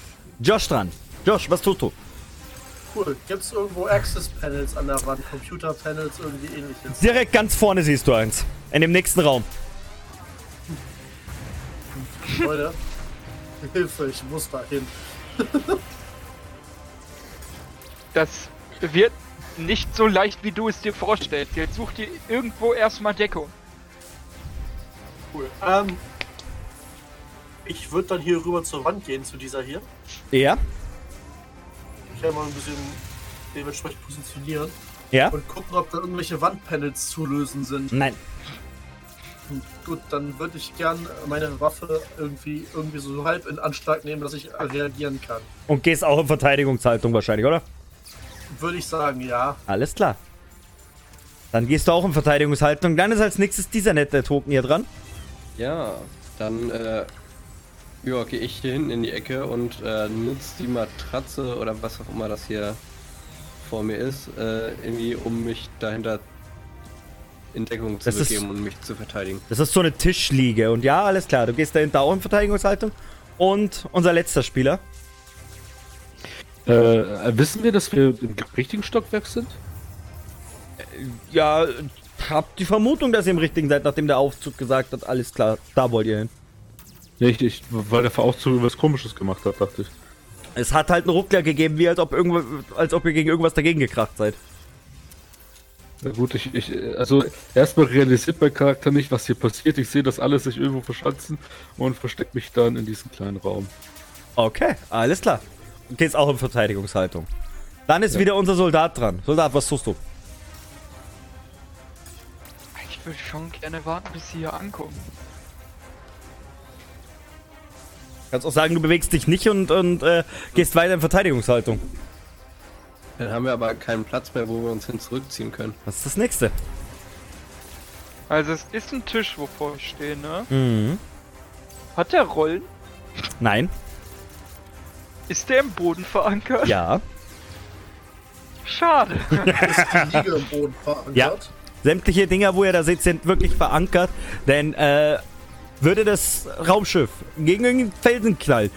Josh dran. Josh, was tust du? Cool. Gibt's irgendwo Access Panels an der Wand? Computer Panels, irgendwie ähnliches? Direkt ganz vorne siehst du eins. In dem nächsten Raum. Leute. [laughs] Hilfe, ich muss da hin. [laughs] Das wird nicht so leicht, wie du es dir vorstellst. Jetzt such dir irgendwo erstmal Deckung. Cool. Ähm. Ich würde dann hier rüber zur Wand gehen, zu dieser hier. Ja. Ich werde mal ein bisschen dementsprechend positionieren Ja. und gucken, ob da irgendwelche Wandpanels zu lösen sind. Nein. Hm, Gut, dann würde ich gern meine Waffe irgendwie, irgendwie so halb in Anschlag nehmen, dass ich reagieren kann. Und gehst auch in Verteidigungshaltung wahrscheinlich, oder? Würde ich sagen, ja. Alles klar. Dann gehst du auch in Verteidigungshaltung. Dann ist als nächstes dieser nette Token hier dran. Ja, dann äh, ja, gehe ich hier hinten in die Ecke und äh, nutze die Matratze oder was auch immer das hier vor mir ist, äh, irgendwie um mich dahinter in Deckung zu Das ist- begeben und mich zu verteidigen. Das ist so eine Tischliege. Und ja, alles klar. Du gehst dahinter auch in Verteidigungshaltung. Und unser letzter Spieler. Äh, wissen wir, dass wir im richtigen Stockwerk sind? Ja, hab die Vermutung, dass ihr im richtigen seid, nachdem der Aufzug gesagt hat, alles klar, da wollt ihr hin. Ja, ich, ich, weil der Aufzug was komisches gemacht hat, dachte ich. Es hat halt einen Ruckler gegeben, wie als ob, irgendwo, als ob ihr gegen irgendwas dagegen gekracht seid. Na gut, ich, ich, also erstmal realisiert mein Charakter nicht, was hier passiert. Ich sehe, dass alle sich irgendwo verschanzen und verstecke mich dann in diesem kleinen Raum. Okay, alles klar. Du gehst auch in Verteidigungshaltung. Dann ist wieder unser Soldat dran. Soldat, was tust du? ich würde schon gerne warten, bis sie hier ankommen. Kannst auch sagen, du bewegst dich nicht und, und äh, gehst weiter in Verteidigungshaltung. Dann haben wir aber keinen Platz mehr, wo wir uns hin zurückziehen können. Was ist das nächste? Also es ist ein Tisch, wovor ich stehe, ne? Mhm. Hat der Rollen? Nein. Ist der im Boden verankert? Ja. Schade. [laughs] Ist die Liege im Boden verankert? Ja. Sämtliche Dinger, wo ihr da seht, sind wirklich verankert. Denn äh, würde das Raumschiff gegen irgendeinen Felsen knallen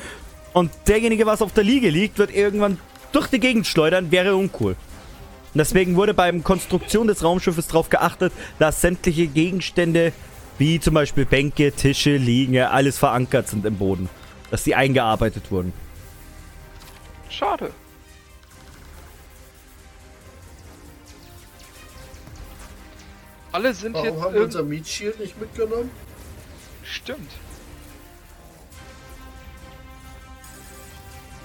und derjenige, was auf der Liege liegt, wird irgendwann durch die Gegend schleudern, wäre uncool. Und deswegen wurde beim Konstruktion des Raumschiffes darauf geachtet, dass sämtliche Gegenstände, wie zum Beispiel Bänke, Tische, Liegen, alles verankert sind im Boden. Dass die eingearbeitet wurden. Schade. Alle sind Warum jetzt haben wir unser Meat Shield nicht mitgenommen? Stimmt.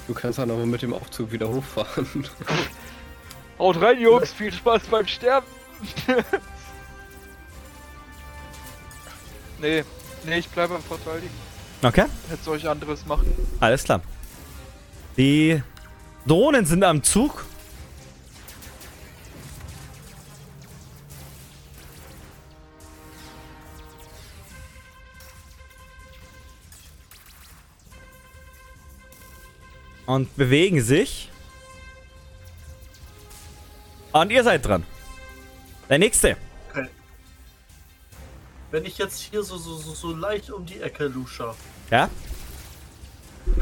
Du kannst noch mal mit dem Aufzug wieder hochfahren. [laughs] Haut rein, Jungs. Viel Spaß beim Sterben. [laughs] nee. Nee, ich bleibe am Verteidigen. Okay? Jetzt soll ich anderes machen. Alles klar. Die Drohnen sind am Zug. Und bewegen sich. Und ihr seid dran. Der nächste. Okay. Wenn ich jetzt hier so, so, so, so leicht um die Ecke lusche, Ja?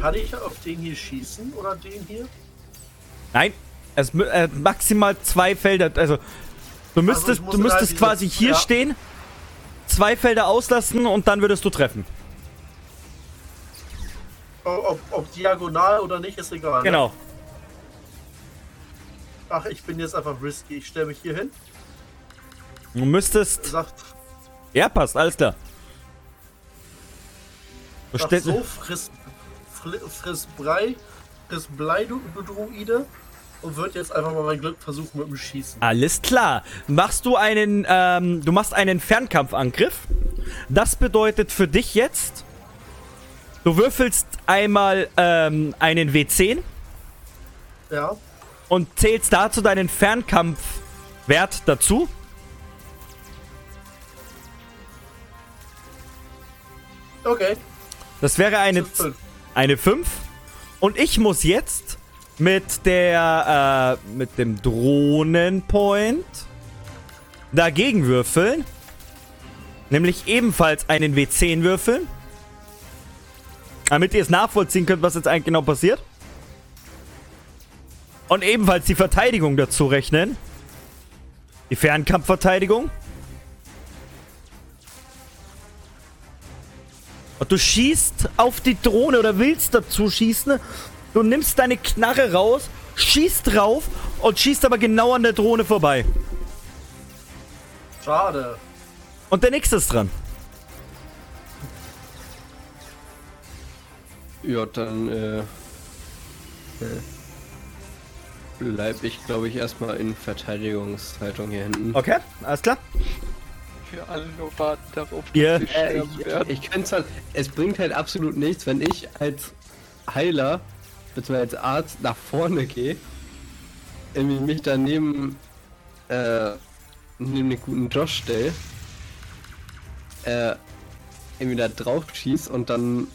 kann ich auf den hier schießen oder den hier? Nein. Es äh, maximal zwei Felder. Also, du müsstest, muss du müsstest halt quasi hier ja. stehen, zwei Felder auslassen und dann würdest du treffen. Ob, ob diagonal oder nicht, ist egal. ne? Genau. Ach, ich bin jetzt einfach risky. Ich stelle mich hier hin. Du müsstest. Sagt, Ja, passt, alles klar. Du so, friss, fri- friss Brei, friss Blei, du, du Druide. Und wird jetzt einfach mal mein Glück versuchen mit dem Schießen. Alles klar. Machst du einen, ähm, du machst einen Fernkampfangriff. Das bedeutet für dich jetzt, du würfelst einmal ähm, einen W10 Ja. und zählst dazu deinen Fernkampfwert dazu. Okay. Das wäre eine, Das ist fünf. eine 5. Und ich muss jetzt mit der, äh, mit dem Drohnenpoint dagegen würfeln. Nämlich ebenfalls einen W10 würfeln. Damit ihr es nachvollziehen könnt, was jetzt eigentlich genau passiert. Und ebenfalls die Verteidigung dazu rechnen. Die Fernkampfverteidigung. Und du schießt auf die Drohne oder willst dazu schießen. Du nimmst deine Knarre raus, schießt drauf und schießt aber genau an der Drohne vorbei. Schade. Und der nächste ist dran. Ja, dann äh, äh, bleib ich, glaube ich, erstmal in Verteidigungshaltung hier hinten. Okay, alles klar. Wir alle nur warten darauf, sie Äh, ich werden. ich könnte halt, es bringt halt absolut nichts, wenn ich als Heiler, beziehungsweise als Arzt nach vorne gehe, irgendwie mich daneben, äh, neben den guten Josh stelle, äh, irgendwie da drauf schieß und dann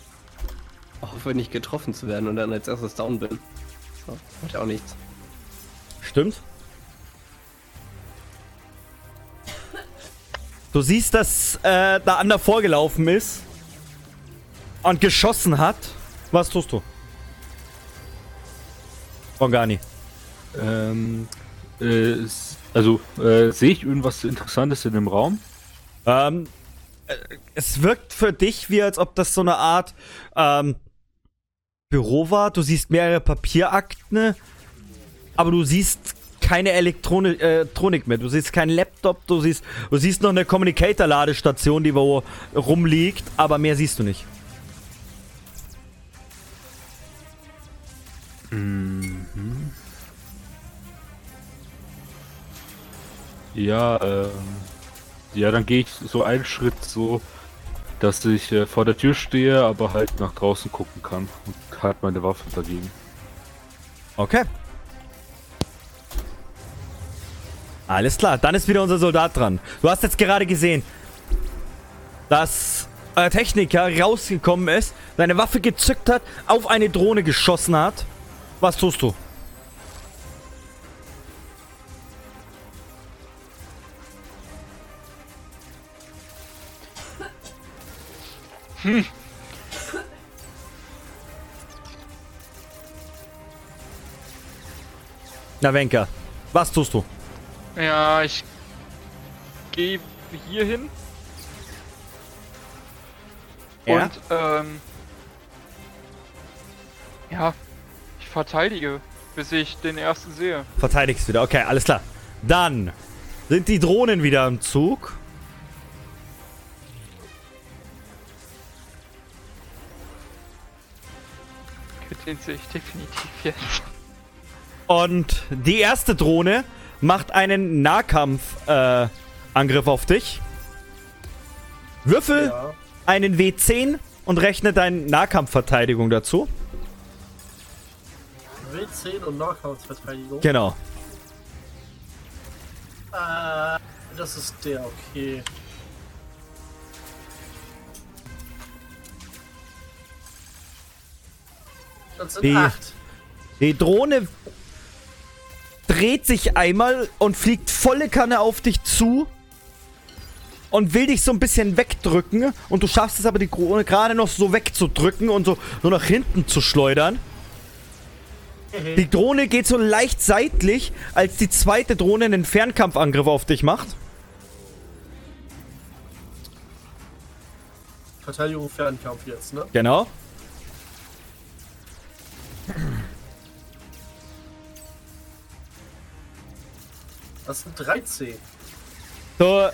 hoffe nicht getroffen zu werden und dann als erstes down bin. So, macht ja auch nichts. Stimmt. Du siehst, dass äh, da Ander vorgelaufen ist und geschossen hat. Was tust du? Organi. Ähm, äh, also, äh, sehe ich irgendwas Interessantes in dem Raum? Ähm, äh, es wirkt für dich wie, als ob das so eine Art ähm, Büro war. Du siehst mehrere Papierakten, aber du siehst keine Elektroni äh, Elektronik mehr. Du siehst keinen Laptop, du siehst, du siehst noch eine Communicator-Ladestation, die wo rumliegt, aber mehr siehst du nicht. Ja, ähm, ja, dann gehe ich so einen Schritt so, dass ich äh, vor der Tür stehe, aber halt nach draußen gucken kann und halt meine Waffe dagegen. Okay. Alles klar, dann ist wieder unser Soldat dran. Du hast jetzt gerade gesehen, dass äh, Techniker rausgekommen ist, seine Waffe gezückt hat, auf eine Drohne geschossen hat. Was tust du? Na, Wenker, was tust du? Ja, ich gehe hier hin Ja? und ähm, ja, verteidige, bis ich den ersten sehe. Verteidigst wieder. Okay, alles klar. Dann sind die Drohnen wieder im Zug. Den sehe ich definitiv jetzt. Und die erste Drohne macht einen Nahkampf-Angriff äh, Angriff auf dich. Würfel Ja. einen W10 und rechne deine Nahkampfverteidigung dazu. W10 und Nahkampfverteidigung. Genau. Äh, das ist der, okay. Das sind Die- acht. Die Drohne dreht sich einmal und fliegt volle Kanne auf dich zu und will dich so ein bisschen wegdrücken und du schaffst es aber die Drohne gerade noch so wegzudrücken und so nur nach hinten zu schleudern. Die Drohne geht so leicht seitlich, als die zweite Drohne einen Fernkampfangriff auf dich macht. Verteidigung Fernkampf jetzt, ne? Genau. Das sind 13. Du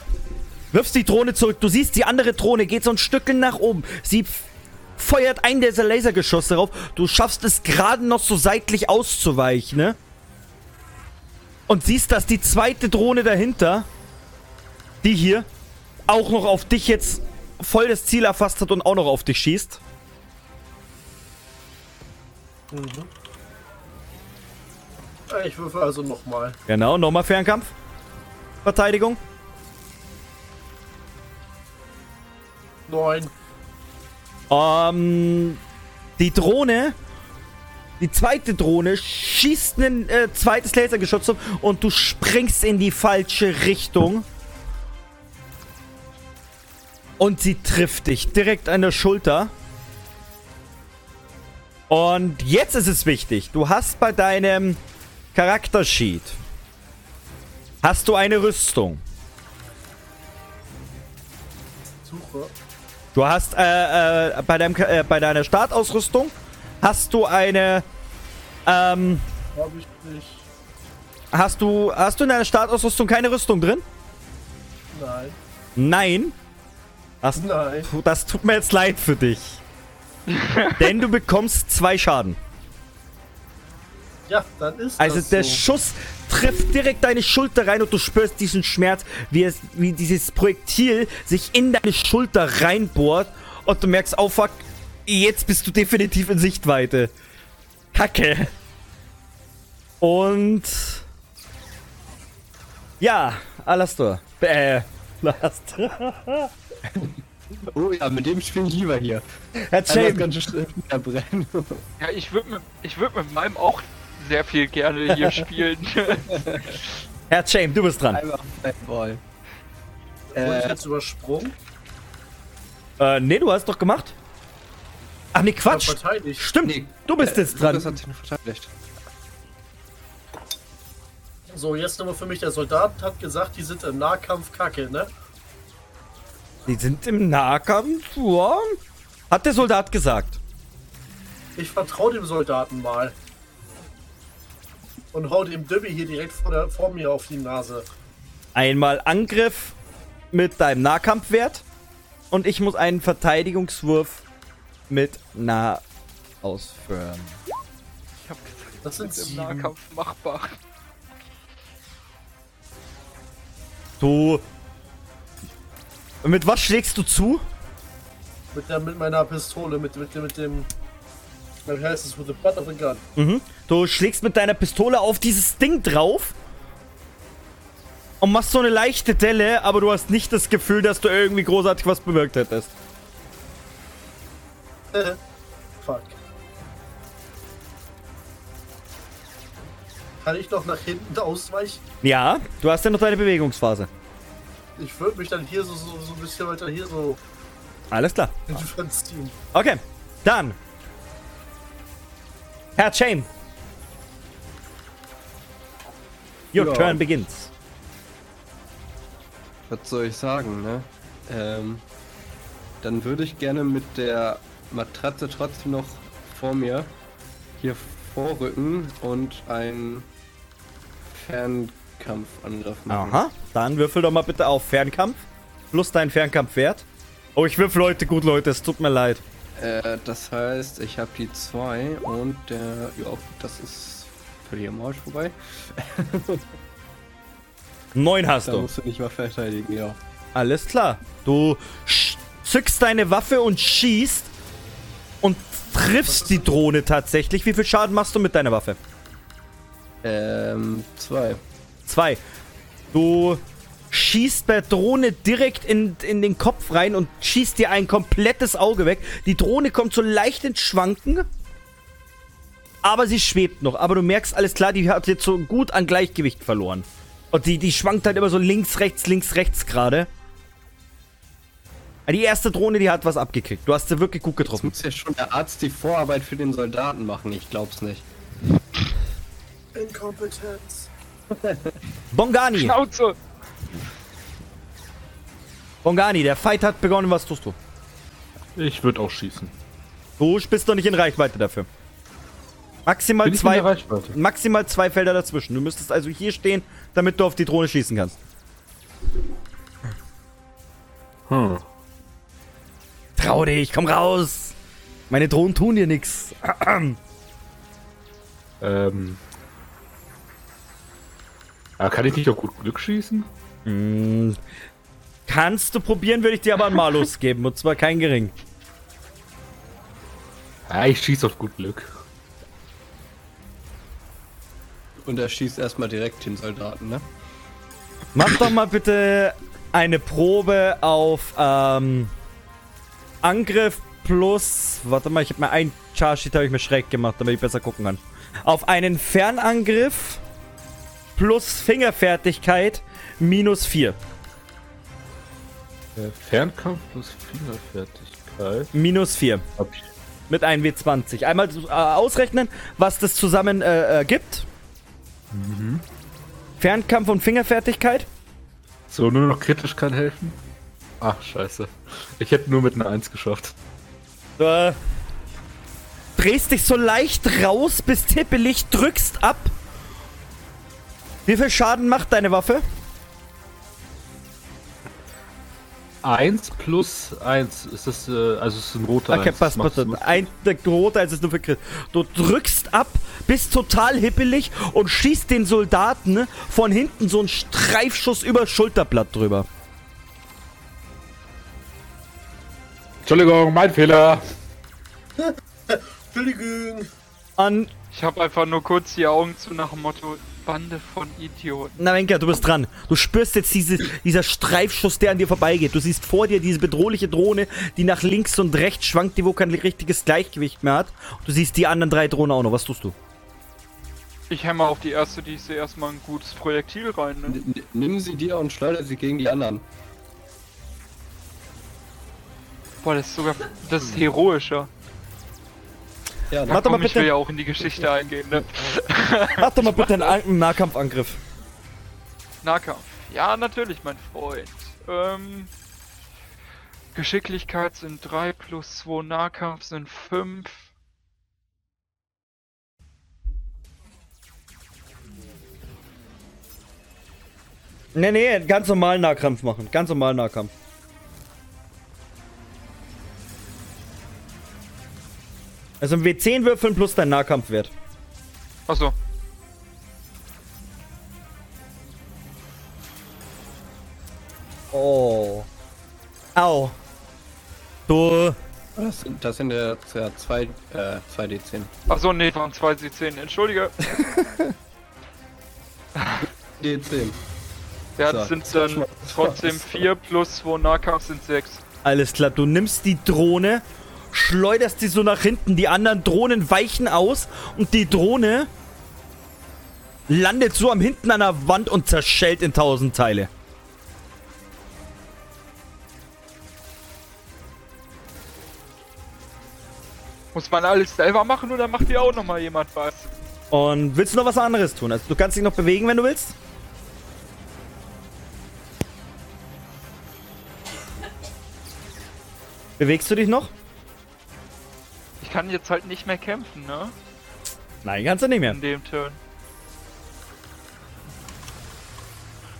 wirfst die Drohne zurück. Du siehst, die andere Drohne geht so ein Stückchen nach oben. Sie feuert einen dieser Lasergeschosse drauf. Du schaffst es gerade noch so seitlich auszuweichen, ne? Und siehst, dass die zweite Drohne dahinter, die hier, auch noch auf dich jetzt voll das Ziel erfasst hat und auch noch auf dich schießt. Äh, Ich würfel also nochmal. Genau, nochmal Fernkampf. Verteidigung. 9. Ähm, die Drohne, die zweite Drohne, schießt ein äh, zweites Lasergeschoss und du springst in die falsche Richtung. Und sie trifft dich direkt an der Schulter. Und jetzt ist es wichtig. Du hast bei deinem Charaktersheet hast du eine Rüstung. Suche. Du hast äh, äh, bei, deinem, äh, bei deiner Startausrüstung hast du eine ähm, Hab ich nicht. hast du hast du in deiner Startausrüstung keine Rüstung drin? Nein. Nein. Das, Nein. das tut mir jetzt leid für dich. [laughs] Denn du bekommst zwei Schaden. Ja, dann ist Also das der so. Schuss trifft direkt deine Schulter rein und du spürst diesen Schmerz, wie, es, wie dieses Projektil sich in deine Schulter reinbohrt und du merkst, oh fuck, jetzt bist du definitiv in Sichtweite. Kacke. Und ja, Alastor. Äh, [laughs] Alastor. Oh ja, mit dem spiele ich lieber hier. Herr Einmal das ganze verbrennen. Ja, ich würde mit, ich würd mit meinem auch sehr viel gerne hier spielen. [laughs] Herr James, du bist dran. Einmal Fireball. Wurde ich Äh, jetzt übersprungen? Äh, nee, du hast doch gemacht. Ach nee, Quatsch. verteidigt. Stimmt, Nee, du bist äh, jetzt dran. Lukas hat noch verteidigt. So, jetzt nochmal für mich. Der Soldat hat gesagt, die sind im Nahkampf kacke, ne? Die sind im Nahkampf, ja. Hat der Soldat gesagt. Ich vertraue dem Soldaten mal. Und hau dem Dibby hier direkt vor, der, vor mir auf die Nase. Einmal Angriff mit deinem Nahkampfwert. Und ich muss einen Verteidigungswurf mit Nah ausführen. Ich hab gesagt, Das sind mit dem sieben. Nahkampf machbar. Du mit was schlägst du zu? Mit, der, mit meiner Pistole, mit, mit, mit dem. Wie heißt es? With the butt of the gun. Mhm. Du schlägst mit deiner Pistole auf dieses Ding drauf und machst so eine leichte Delle, aber du hast nicht das Gefühl, dass du irgendwie großartig was bewirkt hättest. Äh, fuck. Kann ich noch nach hinten ausweichen? Ja, du hast ja noch deine Bewegungsphase. Ich würde mich dann hier so, so, so ein bisschen weiter hier so Alles klar. in [laughs] ziehen. Okay, dann. Herr Chain. Your Ja. turn begins. Was soll ich sagen, ne? Ähm, dann würde ich gerne mit der Matratze trotzdem noch vor mir hier vorrücken und einen Fernkampfangriff machen. Aha, dann würfel doch mal bitte auf Fernkampf. Plus dein Fernkampfwert. Oh, ich würfel heute gut, Leute, es tut mir leid. Äh, das heißt, ich habe die zwei und der, ja, das ist völlig am Arsch vorbei. [laughs] Neun hast Da du. musst du nicht mal verteidigen, ja. Alles klar. Du zückst deine Waffe und schießt und triffst die Drohne tatsächlich. Wie viel Schaden machst du mit deiner Waffe? Ähm, zwei. Zwei. Du schießt bei Drohne direkt in, in den Kopf rein und schießt dir ein komplettes Auge weg. Die Drohne kommt so leicht ins Schwanken. Aber sie schwebt noch. Aber du merkst, alles klar, die hat jetzt so gut an Gleichgewicht verloren. Und die, die schwankt halt immer so links, rechts, links, rechts gerade. Die erste Drohne, die hat was abgekriegt. Du hast sie wirklich gut Jetzt getroffen. muss ja schon der Arzt die Vorarbeit für den Soldaten machen, ich glaub's nicht. Inkompetenz. [laughs] Bongani, Schnauze! Bongani, der Fight hat begonnen. Was tust du? Ich würde auch schießen. Du bist doch nicht in Reichweite dafür. Maximal zwei, maximal zwei Felder dazwischen. Du müsstest also hier stehen, damit du auf die Drohne schießen kannst. Hm. Trau dich, komm raus. Meine Drohnen tun dir nichts. Ähm. Ah, kann ich nicht auch gut Glück schießen? Hm, Kannst du probieren, würde ich dir aber einen Malus geben. Und zwar kein gering. Ja, ich schieße auf gut Glück. Und er schießt erstmal direkt den Soldaten, ne? Mach doch mal bitte eine Probe auf ähm, Angriff plus. Warte mal, ich habe mir ein Charge Sheet habe ich mir schräg gemacht, damit ich besser gucken kann. Auf einen Fernangriff plus Fingerfertigkeit minus 4. Äh, Fernkampf plus Fingerfertigkeit. Minus 4. Hab ich. Mit einem W20. Einmal äh, ausrechnen, was das zusammen äh, äh, gibt. Fernkampf und Fingerfertigkeit. So, nur noch kritisch kann helfen. Ach, scheiße. Ich hätte nur mit einer 1 geschafft. Äh, drehst dich so leicht raus, bist hippelig, drückst ab. Wie viel Schaden macht deine Waffe? 1 plus 1 ist das, äh, also es ist ein roter Okay, 1. passt, Das passt. macht- Ein der rote Eins ist nur für Crit. Du drückst ab, bist total hippelig und schießt den Soldaten von hinten so einen Streifschuss über das Schulterblatt drüber. Entschuldigung, mein Fehler. [laughs] Entschuldigung. An Ich habe einfach nur kurz die Augen zu nach dem Motto Bande von Idioten. Na, Wenka, du bist dran. Du spürst jetzt diese, dieser Streifschuss, der an dir vorbeigeht. Du siehst vor dir diese bedrohliche Drohne, die nach links und rechts schwankt, die wo kein richtiges Gleichgewicht mehr hat. Du siehst die anderen drei Drohnen auch noch. Was tust du? Ich hämmer auf die erste, die ich sehe, erstmal ein gutes Projektil rein. Ne? Nimm sie dir und schleuder sie gegen die anderen. Boah, das ist sogar das ist heroischer. Ja, Mach doch mal Komm, ich bitte- will ja auch in die Geschichte eingehen, ne? [laughs] Mach doch mal bitte einen Nahkampfangriff. Nahkampf. Ja, natürlich, mein Freund. Ähm, Geschicklichkeit sind 3 plus 2 Nahkampf sind 5. Nee, nee, ganz normalen Nahkampf machen. Ganz normalen Nahkampf. Also ein W10 würfeln plus dein Nahkampfwert. Achso. Oh. Au. Du. Das sind, das sind ja 2 äh, 2d10. Achso, nee, waren 2 C10. Entschuldige. [laughs] D10. Ja, So. das sind dann trotzdem 4 plus 2 Nahkampf sind 6. Alles klar, du nimmst die Drohne, schleuderst die so nach hinten, die anderen Drohnen weichen aus und die Drohne landet so am hinten an der Wand und zerschellt in tausend Teile. Muss man alles selber machen oder macht dir auch nochmal jemand was? Und willst du noch was anderes tun? Also du kannst dich noch bewegen, wenn du willst. Bewegst du dich noch? Ich kann jetzt halt nicht mehr kämpfen, ne? Nein, kannst du nicht mehr. In dem Turn.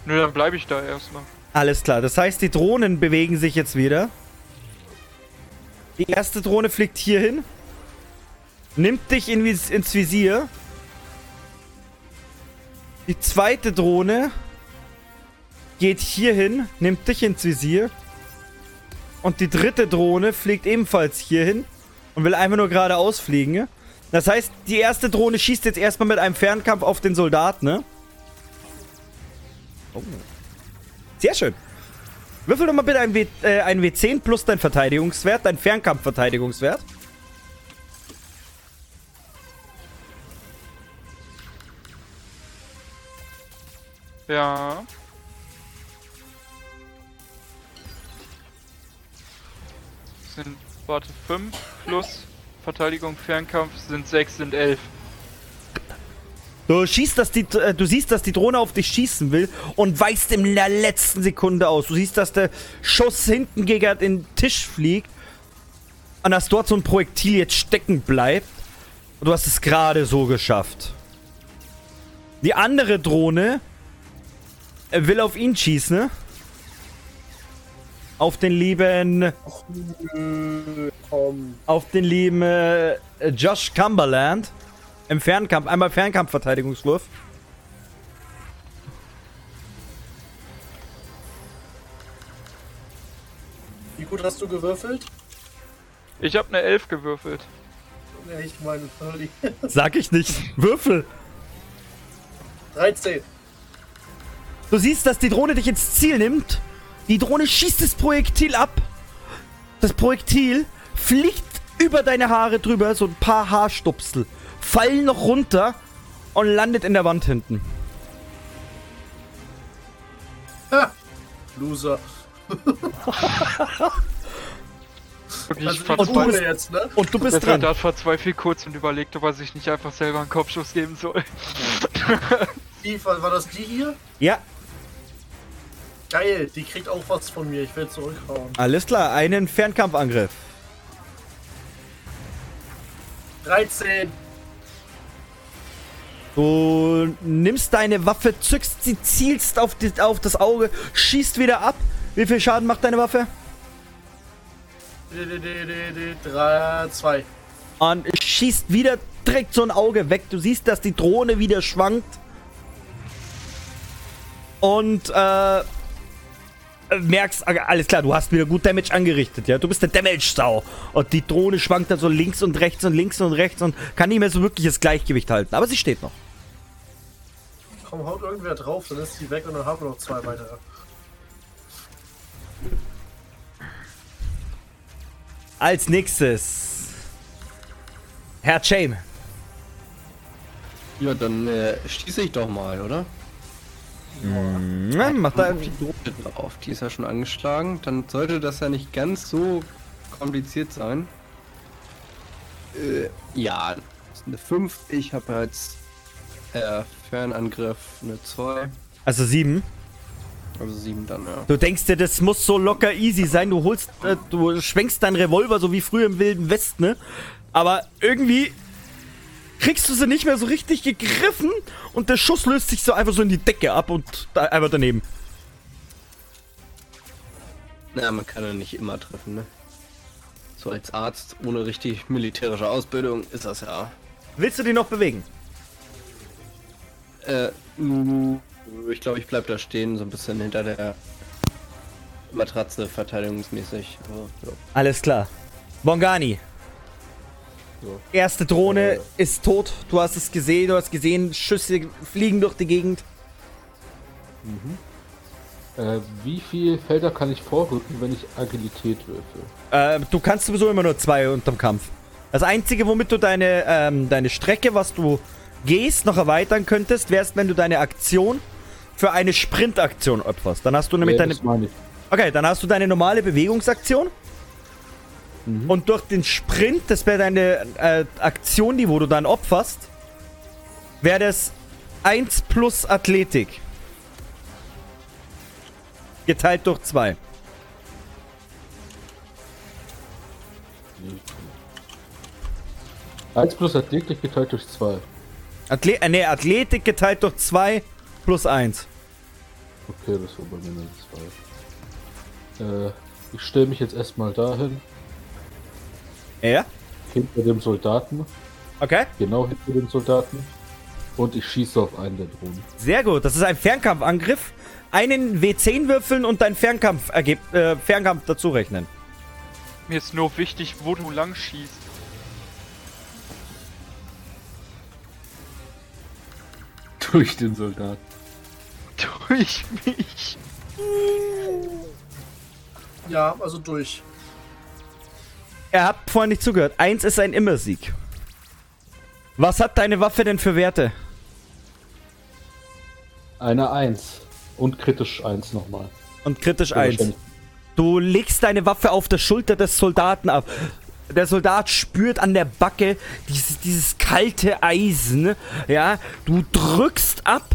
Nö, dann bleibe ich da erstmal. Alles klar, das heißt, die Drohnen bewegen sich jetzt wieder. Die erste Drohne fliegt hier hin. Nimmt dich in, ins Visier. Die zweite Drohne geht hier hin, nimmt dich ins Visier. Und die dritte Drohne fliegt ebenfalls hier hin und will einfach nur geradeaus fliegen. Das heißt, die erste Drohne schießt jetzt erstmal mit einem Fernkampf auf den Soldaten, ne? Oh. Sehr schön. Würfel doch mal bitte ein, w äh, ein W10 plus dein Verteidigungswert, dein Fernkampfverteidigungswert. Ja. Sind, warte, 5 plus Verteidigung, Fernkampf sind 6, sind 11. Du schießt, dass die, äh, du siehst, dass die Drohne auf dich schießen will und weichst in der letzten Sekunde aus. Du siehst, dass der Schuss hinten gegen den Tisch fliegt und dass dort so ein Projektil jetzt stecken bleibt. Und du hast es gerade so geschafft. Die andere Drohne äh, will auf ihn schießen, ne? Auf den lieben, Nö, komm. auf den lieben äh, Josh Cumberland. Im Fernkampf, einmal Fernkampfverteidigungswurf. Wie gut hast du gewürfelt? Ich habe eine 11 gewürfelt. Nee, ich meine, sorry. [laughs] Sag ich nicht. Würfel. 13. Du siehst, dass die Drohne dich ins Ziel nimmt. Die Drohne schießt das Projektil ab. Das Projektil fliegt über deine Haare drüber, so ein paar Haarstupsel. Fallen noch runter und landet in der Wand hinten. Ha! Loser. [laughs] Wirklich Also Und du bist- jetzt, ne? Und du Der bist dran. Soldat verzweifelt kurz und überlegt, ob er sich nicht einfach selber einen Kopfschuss geben soll. Die, war das die hier? Ja, Geil, die kriegt auch was von mir. Ich will zurückhauen. alles klar. Einen Fernkampfangriff. 13. Du nimmst deine Waffe, zückst sie, zielst auf, die, auf das Auge, schießt wieder ab. Wie viel Schaden macht deine Waffe? 3, 2. Und schießt wieder direkt so ein Auge weg. Du siehst, dass die Drohne wieder schwankt. Und äh, merkst, ah, alles klar, du hast wieder gut Damage angerichtet, ja. Du bist der Damage-Sau. Und die Drohne schwankt dann so links und rechts und links und rechts und kann nicht mehr so wirklich das Gleichgewicht halten. Aber sie steht noch. Komm, haut irgendwer drauf, dann ist die weg und dann haben wir noch zwei weitere. Als nächstes. Herr Chame. Ja, dann äh, schieße ich doch mal, oder? Ja, macht da. die Drohne drauf. Die ist ja schon angeschlagen. Dann sollte das ja nicht ganz so kompliziert sein. Äh, ja, das ist eine 5. Ich habe jetzt äh, Fernangriff eine 2. Also sieben. Also 7 dann, ja. Du denkst dir, das muss so locker easy sein. Du holst, äh, du schwenkst deinen Revolver so wie früher im Wilden Westen, ne? Aber irgendwie kriegst du sie nicht mehr so richtig gegriffen und der Schuss löst sich so einfach so in die Decke ab und da einfach daneben. Na, man kann ja nicht immer treffen, ne? So als Arzt ohne richtig militärische Ausbildung ist das ja. Willst du die noch bewegen? Äh, ich glaube, ich bleib da stehen, so ein bisschen hinter der Matratze verteidigungsmäßig. Also, ja. Alles klar. Bongani. Erste Drohne Äh. ist tot. Du hast es gesehen, du hast gesehen, Schüsse fliegen durch die Gegend. Äh, wie viel Felder kann ich vorrücken, wenn ich Agilität würfel? Äh, du kannst sowieso immer nur zwei unterm Kampf. Das Einzige, womit du deine, ähm, deine Strecke, was du gehst, noch erweitern könntest, wärst, wenn du deine Aktion für eine Sprintaktion opferst. Dann hast du nämlich Ja, deine. Okay, dann hast du deine normale Bewegungsaktion. Und durch den Sprint, das wäre deine äh, Aktion, die wo du dann opferst, wäre das 1 plus Athletik. Geteilt durch 2. Eins plus Athletik geteilt durch zwei. Athle äh, nee, Athletik geteilt durch 2 plus 1. Okay, das war bei mir eine zwei. Äh, ich stelle mich jetzt erstmal dahin, Ja? hinter dem Soldaten, Okay. genau hinter dem Soldaten. Und ich schieße auf einen der Drohnen. Sehr gut. Das ist ein Fernkampfangriff. Einen W10 würfeln und dein Fernkampf, äh, Fernkampf dazu rechnen. Mir ist nur wichtig, wo du lang schießt. [laughs] Durch den Soldaten. Durch mich. Ja, also durch. Er hat vorhin nicht zugehört. Eins ist ein Immersieg. Was hat deine Waffe denn für Werte? Eine Eins. Und kritisch eins nochmal. Und kritisch eins. Du legst deine Waffe auf der Schulter des Soldaten ab. Der Soldat spürt an der Backe dieses, dieses kalte Eisen. Ja, du drückst ab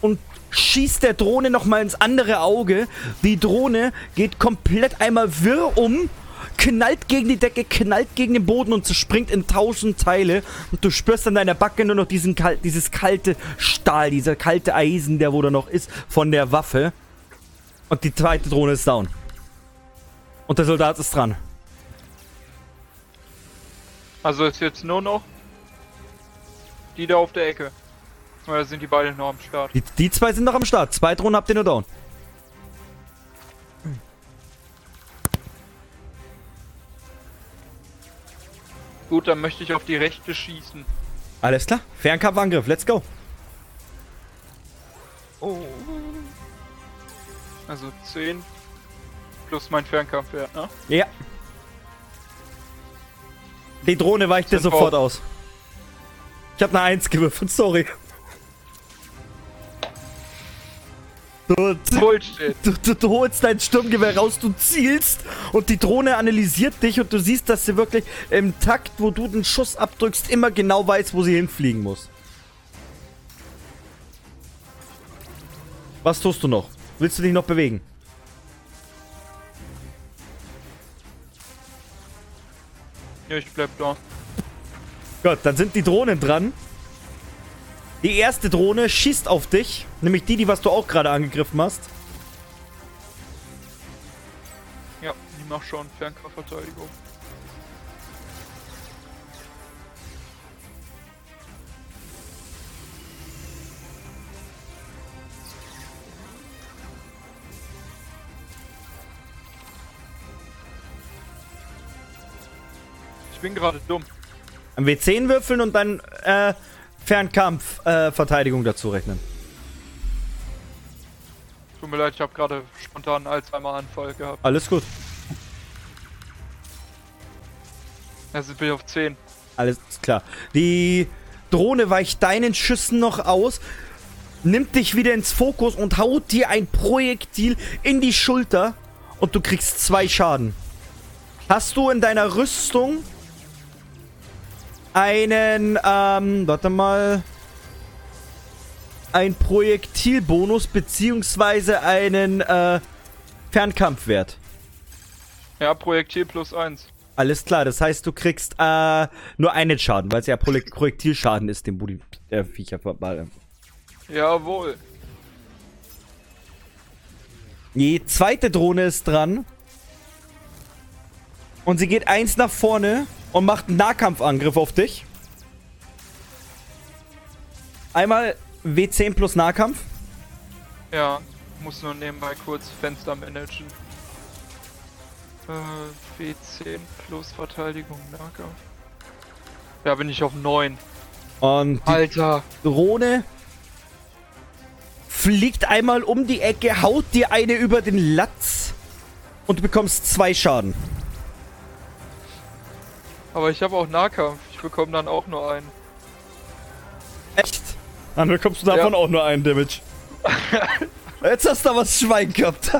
und schießt der Drohne nochmal ins andere Auge. Die Drohne geht komplett einmal wirr um, knallt gegen die Decke, knallt gegen den Boden und zerspringt in tausend Teile. Und du spürst an deiner Backe nur noch diesen dieses kalte Stahl, dieser kalte Eisen, der wo da noch ist, von der Waffe. Und die zweite Drohne ist down. Und der Soldat ist dran. Also ist jetzt nur noch die da auf der Ecke. Oder sind die beide noch am Start? Die, die zwei sind noch am Start. Zwei Drohnen habt ihr nur down. Gut, dann möchte ich auf die rechte schießen. Alles klar. Fernkampfangriff. Let's go. Oh. Also 10 plus mein Fernkampfwert, ne? Ja. Die Drohne weicht dir sofort aus. Ich habe eine Eins gewürfelt. Sorry. Du, du, Bullshit. du, du holst dein Sturmgewehr raus, du zielst und die Drohne analysiert dich und du siehst, dass sie wirklich im Takt, wo du den Schuss abdrückst, immer genau weiß, wo sie hinfliegen muss. Was tust du noch? Willst du dich noch bewegen? Ja, ich bleib da. Gut, dann sind die Drohnen dran. Die erste Drohne schießt auf dich, nämlich die, die was du auch gerade angegriffen hast. Ja, ich mach schon Fernkampfverteidigung. Ich bin gerade dumm. Ein W10 würfeln und dann äh, Fernkampf-Verteidigung äh, Verteidigung dazu rechnen. Tut mir leid, ich habe gerade spontan einen Alzheimer-Anfall gehabt. Alles gut. Also bin ich auf 10. Alles klar. Die Drohne weicht deinen Schüssen noch aus, nimmt dich wieder ins Fokus und haut dir ein Projektil in die Schulter und du kriegst zwei Schaden. Hast du in deiner Rüstung einen, ähm, warte mal, ein Projektilbonus beziehungsweise einen äh, Fernkampfwert? Ja, Projektil plus 1. Alles klar, das heißt, du kriegst äh, nur einen Schaden, weil es ja Pro Projektilschaden ist, den Budi der Viecher verballern. Jawohl. Die zweite Drohne ist dran. Und sie geht eins nach vorne und macht einen Nahkampfangriff auf dich. Einmal W10 plus Nahkampf. Ja, muss nur nebenbei kurz Fenster managen. Äh, W10 plus Verteidigung, Nahkampf. Ja, bin ich auf 9. Und die Alter! Drohne fliegt einmal um die Ecke, haut dir eine über den Latz und du bekommst zwei Schaden. Aber ich habe auch Nahkampf. Ich bekomme dann auch nur einen. Echt? Dann bekommst du davon Ja. auch nur einen Damage. [laughs] Jetzt hast du aber das Schwein gehabt. [laughs]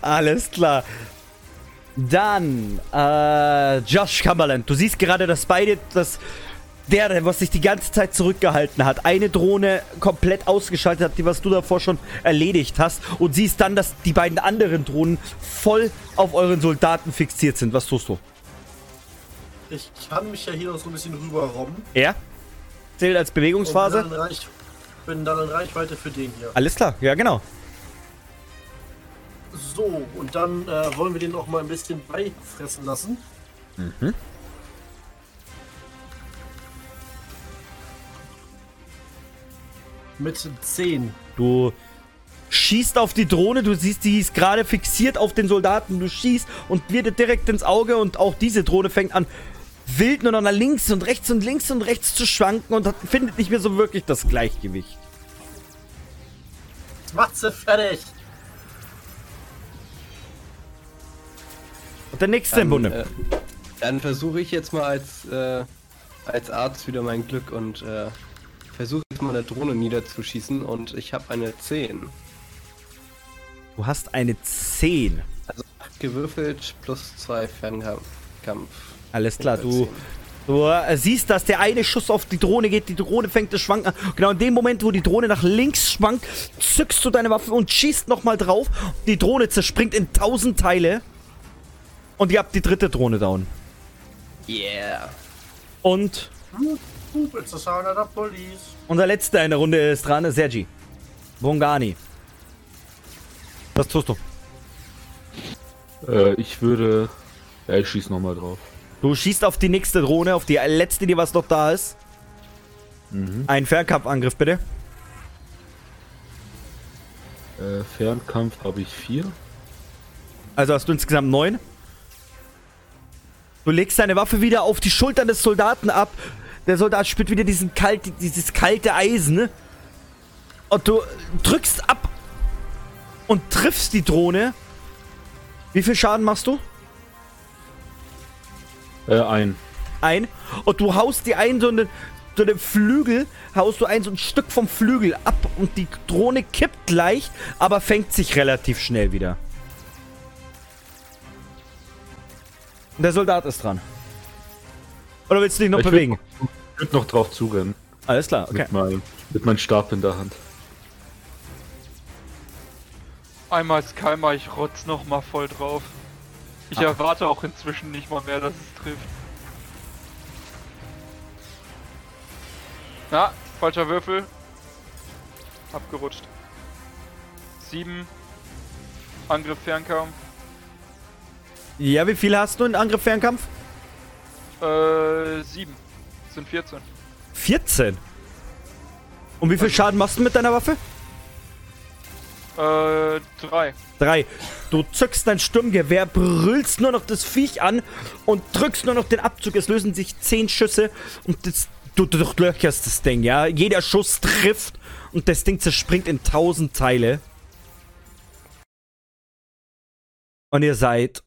Alles klar. Dann, äh, Josh Cumberland. Du siehst gerade, dass beide, dass der, der, was sich die ganze Zeit zurückgehalten hat, eine Drohne komplett ausgeschaltet hat, die was du davor schon erledigt hast, und siehst dann, dass die beiden anderen Drohnen voll auf euren Soldaten fixiert sind. Was tust du? Ich kann mich ja hier noch so ein bisschen rüberrobben. Er? Zählt als Bewegungsphase? bin dann, in Reich, bin dann in Reichweite für den hier. Alles klar, ja genau. So, und dann äh, wollen wir den auch mal ein bisschen beifressen lassen. Mit 10. Du schießt auf die Drohne, du siehst, die ist gerade fixiert auf den Soldaten. Du schießt und wird dir direkt ins Auge und auch diese Drohne fängt an, wild nur noch nach links und rechts und links und rechts zu schwanken und hat, findet nicht mehr so wirklich das Gleichgewicht. Macht sie fertig. Und der nächste im Bunde. äh, dann versuche ich jetzt mal als, äh, als Arzt wieder mein Glück und äh, versuche jetzt mal eine Drohne niederzuschießen und ich habe eine 10. Du hast eine 10. Also 8 gewürfelt plus 2 Fernkampf. Kampf. Alles klar, du, du äh, siehst, dass der eine Schuss auf die Drohne geht, die Drohne fängt das Schwanken an. Genau in dem Moment, wo die Drohne nach links schwankt, zückst du deine Waffe und schießt nochmal drauf. Die Drohne zerspringt in tausend Teile. Und ihr habt die dritte Drohne down. Yeah. Und Uh, it's the sound of the police. unser letzter in der Runde ist dran, Sergi. Bongani. Was tust du? Äh, ich würde. Ja, ich schieß nochmal drauf. Du schießt auf die nächste Drohne, auf die letzte, die was noch da ist. Mhm. Ein Fernkampfangriff, bitte. Äh, Fernkampf habe ich vier. Also hast du insgesamt neun. Du legst deine Waffe wieder auf die Schultern des Soldaten ab. Der Soldat spürt wieder diesen kalt, dieses kalte Eisen. Und du drückst ab und triffst die Drohne. Wie viel Schaden machst du? Äh, ein. Ein. Und du haust die ein, so einen, so einen Flügel, haust du ein, so ein Stück vom Flügel ab. Und die Drohne kippt leicht, aber fängt sich relativ schnell wieder. Der Soldat ist dran. Oder willst du dich noch Ich würd- bewegen? Ich würde noch drauf zurennen. Alles klar, okay. Mit, mein, mit meinem Stab in der Hand. Einmal Skymer, ich rotz noch mal voll drauf. Ich Ah. erwarte auch inzwischen nicht mal mehr, dass es trifft. Na, falscher Würfel. Abgerutscht. 7. Angriff Fernkampf. Ja, wie viele hast du in Angriff Fernkampf? Äh, 7. Sind 14. 14. Und wie viel Schaden machst du mit deiner Waffe? Äh, 3. Drei. Du zückst dein Sturmgewehr, brüllst nur noch das Viech an und drückst nur noch den Abzug. Es lösen sich zehn Schüsse und das, du, du durchlöcherst das Ding, ja. Jeder Schuss trifft und das Ding zerspringt in tausend Teile. Und ihr seid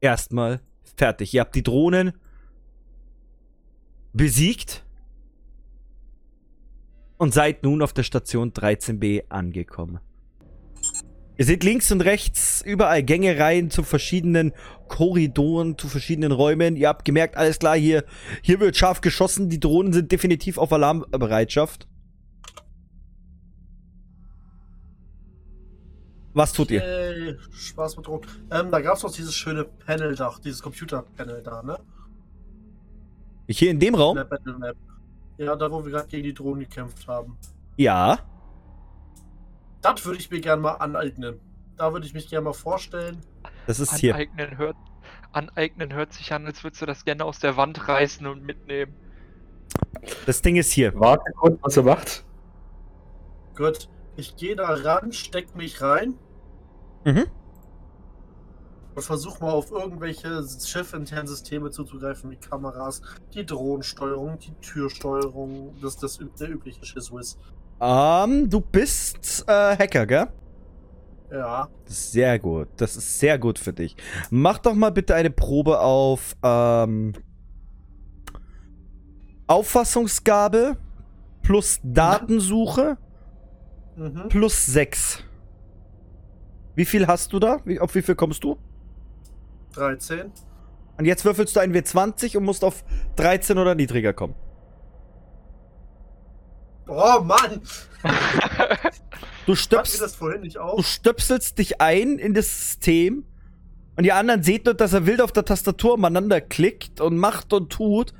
erstmal fertig. Ihr habt die Drohnen besiegt und seid nun auf der Station 13b angekommen. Ihr seht links und rechts überall Gängereien zu verschiedenen Korridoren, zu verschiedenen Räumen. Ihr habt gemerkt, alles klar, hier, hier wird scharf geschossen. Die Drohnen sind definitiv auf Alarmbereitschaft. Was tut ihr? Yay, Spaß mit Drohnen. Ähm, da gab es noch dieses schöne Panel-Dach, dieses Computer-Panel da, ne? Hier in dem Raum? Ja, da wo wir gerade gegen die Drohnen gekämpft haben. Ja. Das würde ich mir gerne mal aneignen. Da würde ich mich gerne mal vorstellen. Das ist hier. Aneignen hört, aneignen hört sich an, als würdest du das gerne aus der Wand reißen und mitnehmen. Das Ding ist hier. Warte kurz, was er macht. Gut, ich gehe da ran, steck mich rein Mhm. Und versuch mal auf irgendwelche schiffinternen Systeme zuzugreifen, wie Kameras, die Drohnensteuerung, die Türsteuerung, das das der übliche Shizzwiz. Ähm, du bist äh, Hacker, gell? Ja, sehr gut. Das ist sehr gut für dich. Mach doch mal bitte eine Probe auf ähm, Auffassungsgabe plus Datensuche mhm. plus 6. Wie viel hast du da? Wie, auf wie viel kommst du? 13. Und jetzt würfelst du ein W20 und musst auf 13 oder niedriger kommen. Oh Mann! Du, stöpst, das vorhin nicht du auf? stöpselst dich ein in das System und die anderen seht nur, dass er wild auf der Tastatur umeinander klickt und macht und tut.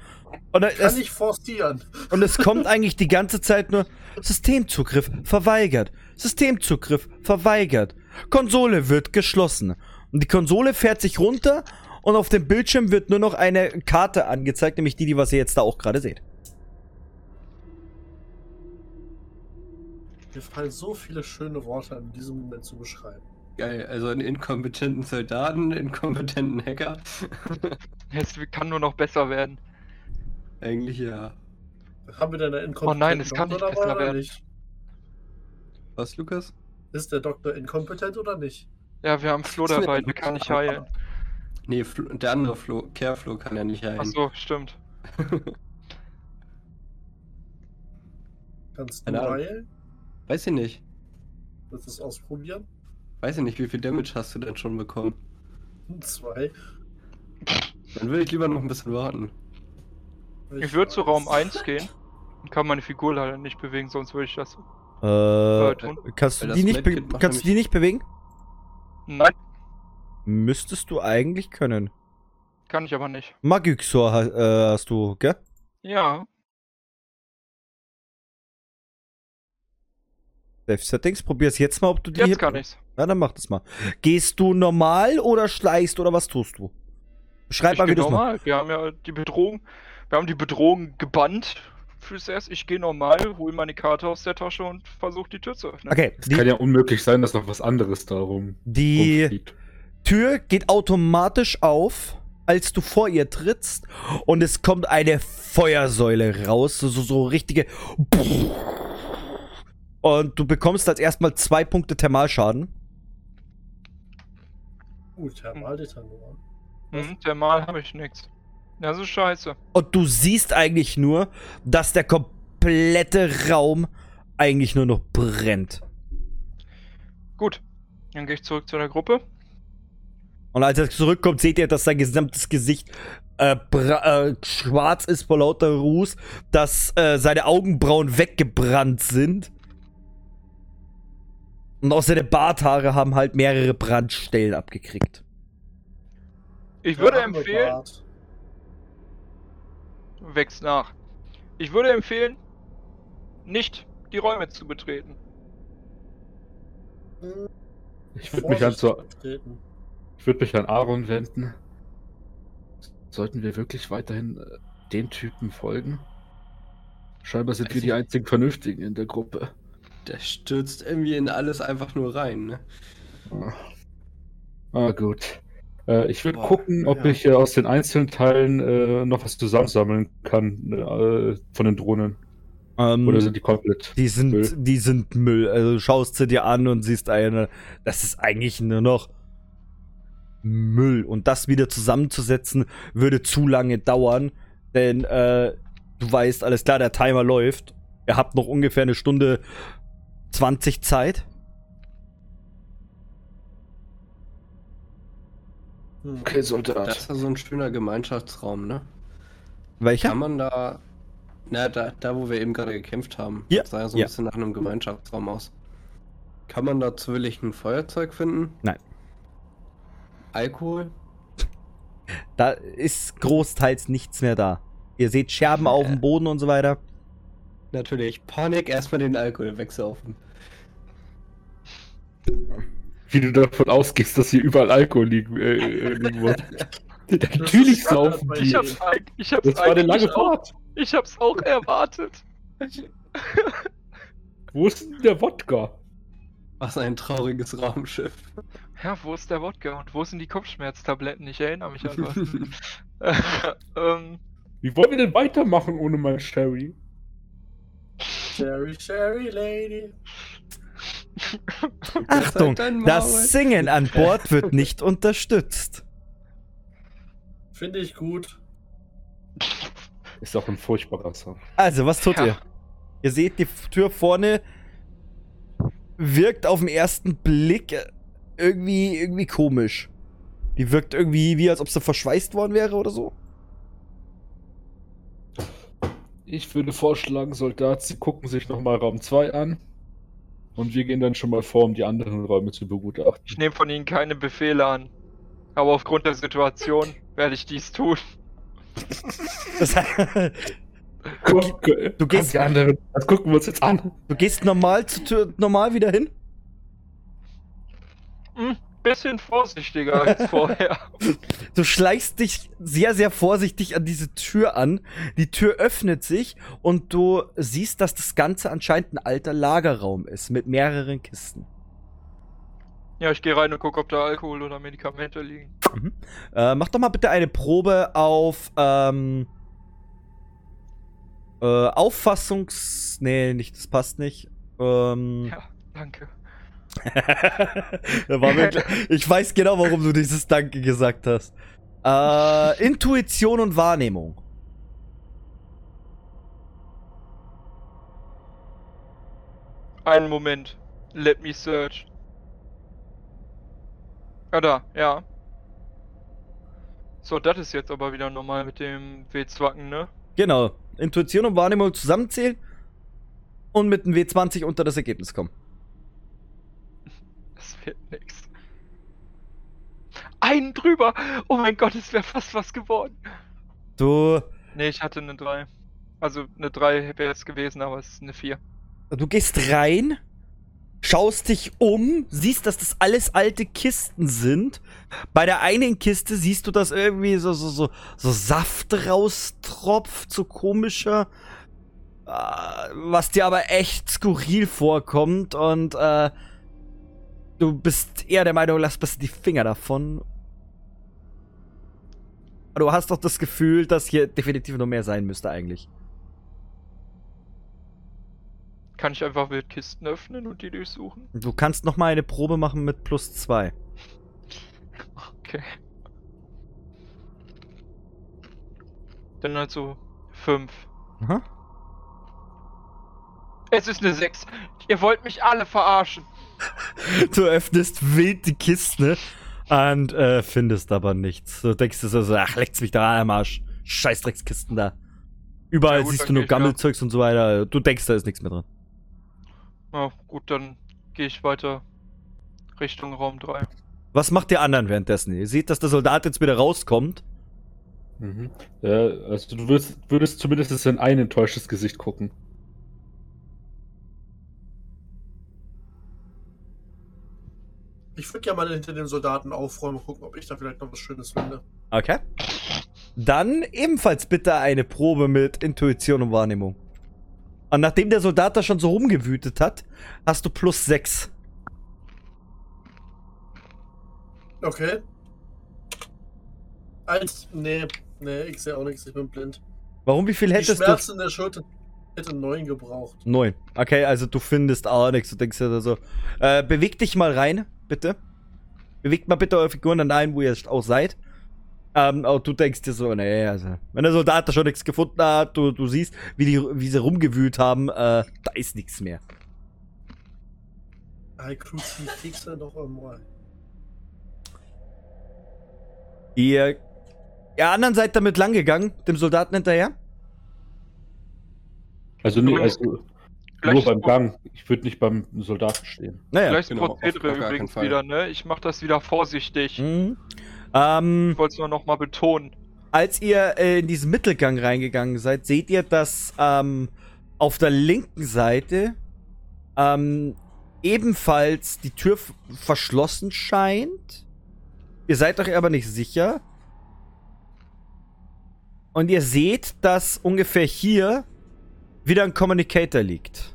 Und Kann es, ich forcieren. und es kommt eigentlich die ganze Zeit nur Systemzugriff verweigert. Systemzugriff verweigert. Konsole wird geschlossen. Und die Konsole fährt sich runter und auf dem Bildschirm wird nur noch eine Karte angezeigt, nämlich die, die was ihr jetzt da auch gerade seht. Mir fallen so viele schöne Worte in diesem Moment zu beschreiben. Geil, also einen inkompetenten Soldaten, einen inkompetenten Hacker. [laughs] Es kann nur noch besser werden. Eigentlich ja. Haben wir denn einen inkompetenten Oh nein, es kann nicht dabei besser oder werden. Nicht? Was, Lukas? Ist der Doktor inkompetent oder nicht? Ja, wir haben Flo dabei, der kann nicht heilen. Nee, Flo, der andere Flo, Careflo kann ja nicht heilen. Ach so, stimmt. [laughs] Kannst du heilen? Weiß ich nicht. Willst du es ausprobieren? Weiß ich nicht, wie viel Damage hast du denn schon bekommen? [laughs] Zwei. Dann würde ich lieber noch ein bisschen warten. Ich würde zu. Raum 1 [laughs] gehen. und Kann meine Figur leider nicht bewegen, sonst würde ich das. Äh, tun. kannst du die nicht, kannst du die nicht bewegen? Nein, Müsstest du eigentlich können. kann ich aber nicht. Magixor ha äh, hast du, gell? Ja, Save Settings, probier's jetzt mal, ob du die jetzt hier- kann ich's. Ja, dann mach das mal. Gehst du normal oder schleichst oder was tust du? Beschreib ich mal, wie du normal. Wir haben ja die Bedrohung, wir haben die Bedrohung gebannt fürs erst. Ich gehe normal, hole meine Karte aus der Tasche und versuche die Tür zu öffnen. Okay, Es kann ja unmöglich sein, dass noch was anderes darum die rumfliegt. Tür geht automatisch auf, als du vor ihr trittst und es kommt eine Feuersäule raus, so, so, richtige und du bekommst als erstmal zwei Punkte Thermalschaden. Gut, Thermaldetonor. Hm, Thermal habe ich nichts. Das ist scheiße. Und du siehst eigentlich nur, dass der komplette Raum eigentlich nur noch brennt. Gut, dann gehe ich zurück zu der Gruppe. Und als er zurückkommt, seht ihr, dass sein gesamtes Gesicht äh, äh, schwarz ist vor lauter Ruß, dass äh, seine Augenbrauen weggebrannt sind. Und auch seine Barthaare haben halt mehrere Brandstellen abgekriegt. Ich würde arme empfehlen, Bart. Wächst nach. Ich würde empfehlen, nicht die Räume zu betreten. Ich würde mich, an ich würd mich an Aaron wenden. Sollten wir wirklich weiterhin äh, den Typen folgen? Scheinbar sind Weiß wir die einzigen Vernünftigen in der Gruppe. Der stürzt irgendwie in alles einfach nur rein, ne? Ah, ah gut. Äh, ich würde Boah, gucken, ob ja. ich äh, aus den einzelnen Teilen äh, noch was zusammensammeln kann äh, von den Drohnen. Ähm, Oder sind die komplett? die sind, Müll? die sind Müll. Also du schaust sie dir an und siehst eine. Das ist eigentlich nur noch Müll. Und das wieder zusammenzusetzen, würde zu lange dauern. Denn äh, du weißt, alles klar, der Timer läuft. Ihr habt noch ungefähr eine Stunde 20 Zeit. Okay, Soldat. Das ist ja so ein schöner Gemeinschaftsraum, ne? Welcher? Kann man da. Na, da, da wo wir eben gerade gekämpft haben. Ja, Das sah ja so ein ja. bisschen nach einem Gemeinschaftsraum aus. Kann man da zufällig ein Feuerzeug finden? Nein. Alkohol? [laughs] Da ist großteils nichts mehr da. Ihr seht Scherben auf dem Boden und so weiter. Natürlich. Panik, erstmal den Alkohol wegsaufen. Wie du davon ausgehst, dass hier überall Alkohol liegen, äh, äh, liegen muss. [laughs] Natürlich saufen die. Ich hab's, eig- ich hab's Das war eine lange Fahrt. ich hab's auch erwartet. Wo ist denn der Wodka? Was ein trauriges Raumschiff. Ja, wo ist der Wodka und wo sind die Kopfschmerztabletten? Ich erinnere mich an was. [laughs] [laughs] ähm, Wie wollen wir denn weitermachen ohne mein Sherry? Sherry, Sherry Lady. Achtung, Maul. das Singen an Bord wird nicht unterstützt. Finde ich gut. Ist auch ein furchtbarer Song. Also, was tut Ja. ihr? Ihr seht, die Tür vorne wirkt auf den ersten Blick irgendwie, irgendwie komisch. Die wirkt irgendwie wie, als ob sie verschweißt worden wäre oder so. Ich würde vorschlagen, Soldat, Sie gucken sich nochmal Raum 2 an. Und wir gehen dann schon mal vor, um die anderen Räume zu begutachten. ich nehme von Ihnen keine Befehle an. Aber aufgrund der Situation werde ich dies tun. [laughs] Das, Guck, du gehst- die anderen, das gucken wir uns jetzt an. du gehst normal, Tür, normal wieder hin? Hm, bisschen vorsichtiger als [laughs] vorher. Du schleichst dich sehr, sehr vorsichtig an diese Tür an. Die Tür öffnet sich und du siehst, dass das Ganze anscheinend ein alter Lagerraum ist mit mehreren Kisten. Ja, ich gehe rein und gucke, ob da Alkohol oder Medikamente liegen. Äh, mach doch mal bitte eine Probe auf ähm, äh, Auffassungs... Nee, nicht, das passt nicht. Ähm, Ja, danke. [laughs] [laughs] ich weiß genau, warum du dieses Danke gesagt hast. Äh, Intuition und Wahrnehmung. Einen Moment. Let me search. Ah, da, ja. So, das ist jetzt aber wieder normal mit dem W-Zwacken, ne? Genau. Intuition und Wahrnehmung zusammenzählen und mit einem W20 unter das Ergebnis kommen. Das wird nix. Einen drüber! Oh mein Gott, es wäre fast was geworden. Du, Ne, ich hatte eine 3. Also eine 3 wäre es gewesen, aber es ist eine 4. du gehst rein, schaust dich um, siehst, dass das alles alte Kisten sind. Bei der einen Kiste siehst du, dass irgendwie so, so, so, so Saft raustropft, so komischer. Äh, was dir aber echt skurril vorkommt und äh, du bist eher der Meinung, lass besser die Finger davon. Du hast doch das Gefühl, dass hier definitiv noch mehr sein müsste eigentlich. Kann ich einfach Wildkisten öffnen und die durchsuchen? Du kannst noch mal eine Probe machen mit plus zwei. Okay. Dann also 5. Aha. Es ist eine 6. Ihr wollt mich alle verarschen. Du öffnest wild die Kiste und äh, findest aber nichts. Du denkst dir so, ach, leckt's mich da am Arsch. Scheißdreckskisten da. Überall Ja, gut, siehst du nur. Gammelzeugs und so weiter. Du denkst, da ist nichts mehr drin. Na gut, dann gehe ich weiter Richtung Raum 3. Was macht ihr anderen währenddessen? Ihr seht, dass der Soldat jetzt wieder rauskommt. Mhm. Ja, also du würdest, würdest zumindest in ein enttäuschtes Gesicht gucken. Ich würde gerne mal hinter den Soldaten aufräumen und gucken, ob ich da vielleicht noch was Schönes finde. Okay. Dann ebenfalls bitte eine Probe mit Intuition und Wahrnehmung. Und nachdem der Soldat da schon so rumgewütet hat, hast du plus 6. Okay. Eins, nee, nee, ich sehe auch nichts, ich bin blind. Warum? Wie viel Die hättest du? Schmerzen in der Schulter hätte neun gebraucht. Neun. Okay, also du findest auch nichts. Du denkst dir da so. Äh, bewegt dich mal rein, bitte. Bewegt mal bitte eure Figuren dann ein, wo ihr auch seid. Ähm, aber du denkst dir so, nee, also. Wenn der Soldat da schon nichts gefunden hat, du, du siehst, wie, die, wie sie rumgewühlt haben, äh, da ist nichts mehr. Kruzifix noch einmal. Ihr. Ihr anderen seid damit langgegangen, dem Soldaten hinterher? Also, nee, Mhm. Nur beim Gang. Ich würde nicht beim Soldaten stehen. Naja. Gleiches genau, Prozedere übrigens wieder, ne? Ich mach das wieder vorsichtig. Mhm. Ähm, Ich wollte es nur nochmal betonen. als ihr äh, in diesen Mittelgang reingegangen seid, seht ihr, dass ähm, auf der linken Seite ähm, ebenfalls die Tür verschlossen scheint. Ihr seid euch aber nicht sicher. Und ihr seht, dass ungefähr hier wieder ein Communicator liegt.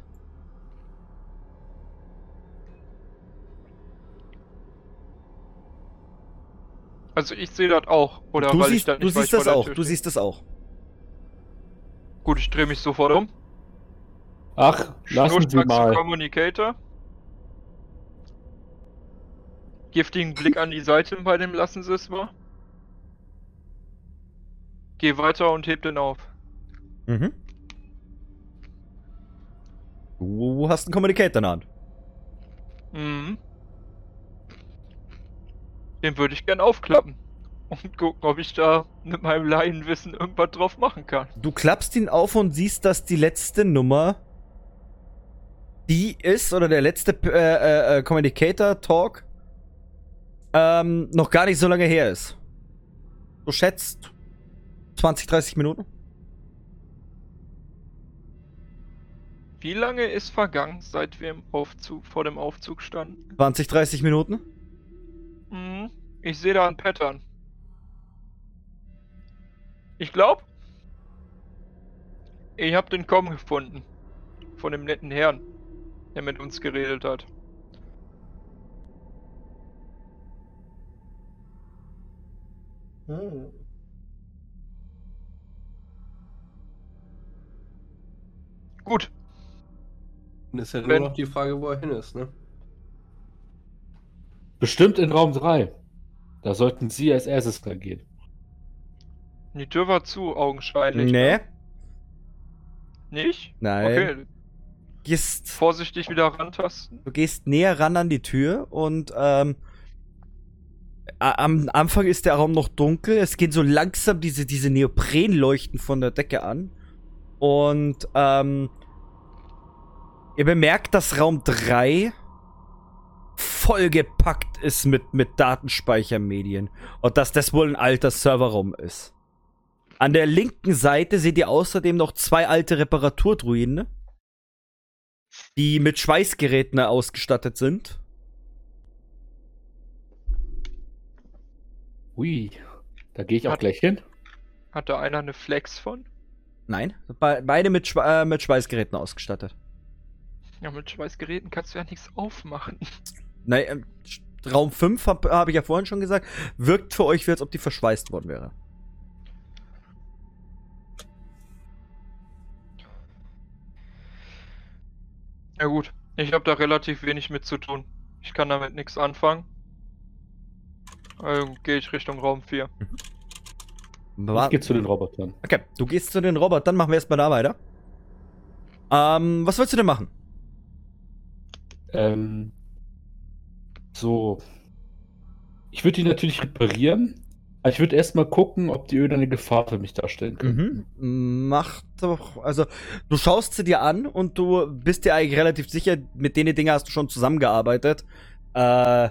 Also ich sehe das auch. Oder Du weil siehst, ich das du nicht, weil siehst das auch. Du siehst das auch. Gut, ich drehe mich sofort um. Ach, lassen Sie Schnurstracks mal. Communicator. Giftigen Blick an die Seite bei dem lassen Sie es mal. Geh weiter und heb den auf. Mhm. Du hast einen Communicator in der Hand. Mhm. Den würde ich gern aufklappen. Und gucken, ob ich da mit meinem Laienwissen irgendwas drauf machen kann. Du klappst ihn auf und siehst, dass die letzte Nummer die ist, oder der letzte äh, äh, äh, Communicator-Talk ähm, noch gar nicht so lange her ist. Du schätzt 20, 30 Minuten? Wie lange ist vergangen, seit wir im Aufzug, vor dem Aufzug standen? 20, 30 Minuten? Mhm. Ich sehe da ein Pattern. Ich glaube, ich habe den Com gefunden. Von dem netten Herrn, der mit uns geredet hat. Hm. Gut, Dann ist ja nur Wenn- noch die Frage, wo er hin ist, ne? Bestimmt in Raum 3. Da sollten Sie als erstes dran gehen. die Tür war zu, augenscheinlich. Nee. ne? Nicht? Nein. Okay, Gehst, vorsichtig wieder rantasten. du gehst näher ran an die Tür und ähm, am Anfang ist der Raum noch dunkel. Es gehen so langsam diese, diese Neoprenleuchten von der Decke an. Und ähm, ihr bemerkt, dass Raum 3 vollgepackt ist mit, mit Datenspeichermedien. Und dass das wohl ein alter Serverraum ist. An der linken Seite seht ihr außerdem noch zwei alte Reparaturdruiden, die mit Schweißgeräten ausgestattet sind. Ui, da gehe ich auch Hat- gleich hin. Hat da einer eine Flex von? Nein, be beide mit, Schwe äh, mit Schweißgeräten ausgestattet. Ja, mit Schweißgeräten kannst du ja nichts aufmachen. [laughs] Nein, Sch- Raum 5, habe hab ich ja vorhin schon gesagt, wirkt für euch, wie als ob die verschweißt worden wäre. Ja gut, ich habe da relativ wenig mit zu tun. Ich kann damit nichts anfangen. Also gehe ich Richtung Raum 4. Ich gehe zu den Robotern. Okay, du gehst zu den Robotern, machen wir erstmal da weiter. Ähm, was willst du denn machen? Ähm, so. Ich würde die natürlich reparieren. Aber ich würde erstmal gucken, ob die Öder eine Gefahr für mich darstellen können. Mhm. Mach doch, also du schaust sie dir an und du bist dir eigentlich relativ sicher, mit denen Dinger hast du schon zusammengearbeitet. Äh,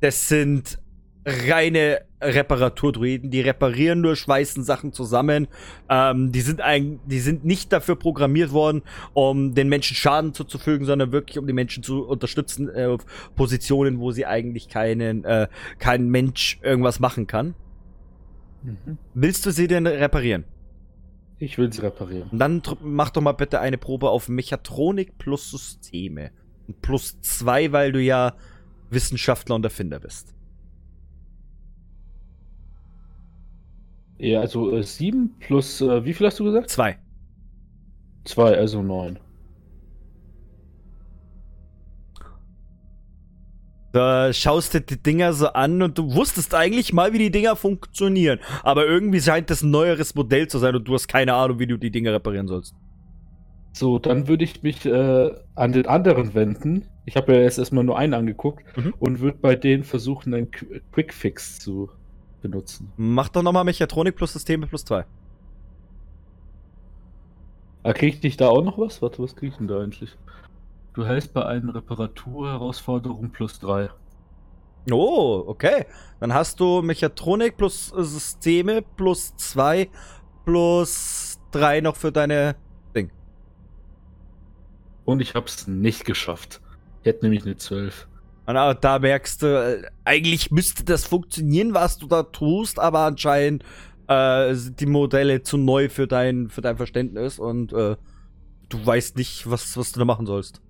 das sind reine Reparaturdruiden, die reparieren nur, schweißen Sachen zusammen. Ähm, die sind ein, die sind nicht dafür programmiert worden, um den Menschen Schaden zuzufügen, sondern wirklich um die Menschen zu unterstützen äh, auf Positionen, wo sie eigentlich keinen, äh, kein Mensch irgendwas machen kann. Mhm. Willst du sie denn reparieren? Ich will sie reparieren. Dann mach doch mal bitte eine Probe auf Mechatronik plus Systeme. Und plus zwei, weil du ja Wissenschaftler und Erfinder bist. Ja, also äh, sieben plus, äh, wie viel hast du gesagt? Zwei. Zwei, also neun. Da schaust du die Dinger so an und du wusstest eigentlich mal, wie die Dinger funktionieren. Aber irgendwie scheint das ein neueres Modell zu sein und du hast keine Ahnung, wie du die Dinger reparieren sollst. So, dann würde ich mich äh, an den anderen wenden. Ich habe ja jetzt erstmal nur einen angeguckt Mhm. und würde bei denen versuchen, einen Qu Quickfix zu benutzen. Mach doch nochmal Mechatronik plus Systeme plus zwei. Ah, krieg ich da auch noch was? Warte, was krieg ich denn da eigentlich? Du hältst bei einer Reparaturherausforderung plus drei. Oh, okay. Dann hast du Mechatronik plus äh, Systeme plus zwei plus drei noch für deine Ding. Und ich hab's nicht geschafft. Ich hätte nämlich eine 12. Und da merkst du, äh, eigentlich müsste das funktionieren, was du da tust, aber anscheinend äh, sind die Modelle zu neu für dein, für dein Verständnis und äh, du weißt nicht, was, was du da machen sollst.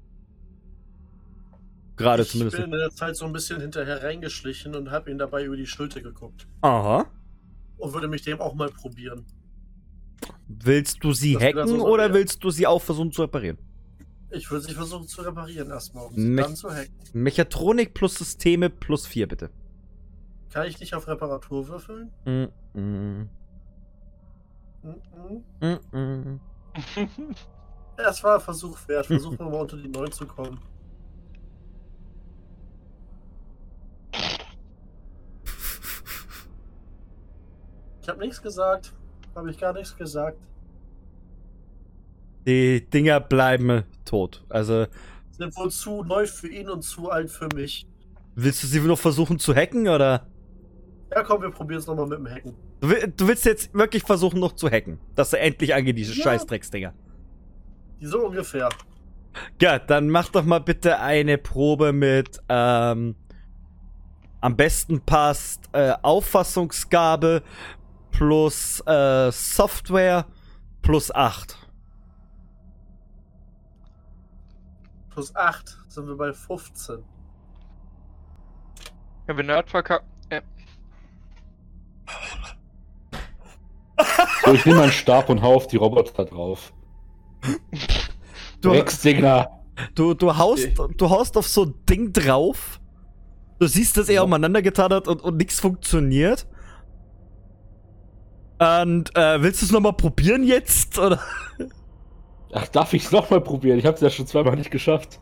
Gerade ich zumindest. bin in der Zeit so ein bisschen hinterher reingeschlichen und habe ihn dabei über die Schulter geguckt. Aha. Und würde mich dem auch mal probieren. Willst du sie Das hacken so oder willst du sie auch versuchen zu reparieren? Ich würde sie versuchen zu reparieren erstmal, um sie Mech- dann zu hacken. Mechatronik plus Systeme plus 4, bitte. Kann ich nicht auf Reparatur würfeln? Mm -mm. Mhm. Mm -mm. [laughs] Ja, es war ein Versuch wert. Versuchen wir mal unter die 9 zu kommen. Ich habe nichts gesagt. Habe ich gar nichts gesagt. Die Dinger bleiben tot. Also, Sind wohl zu neu für ihn und zu alt für mich. willst du sie noch versuchen zu hacken oder? Ja, komm, wir probieren es nochmal mit dem Hacken. Du, du willst jetzt wirklich versuchen noch zu hacken, dass er endlich angeht, diese Ja. Scheißdrecksdinger. So ungefähr. Ja, dann mach doch mal bitte eine Probe mit, ähm, am besten passt äh, Auffassungsgabe plus äh, Software plus 8. Plus 8 sind wir bei 15. Ja, wenn er hat verkackt. Äh, So, ich nehme meinen Stab und hau auf die Roboter drauf. Du, Drecksdinger. du, du, haust, du haust auf so ein Ding drauf. Du siehst, dass er Ja. umeinander getan hat und, und nichts funktioniert. Und äh, willst du es nochmal probieren jetzt? Oder? Ach, darf ich es nochmal probieren? Ich habe es ja schon zweimal nicht geschafft.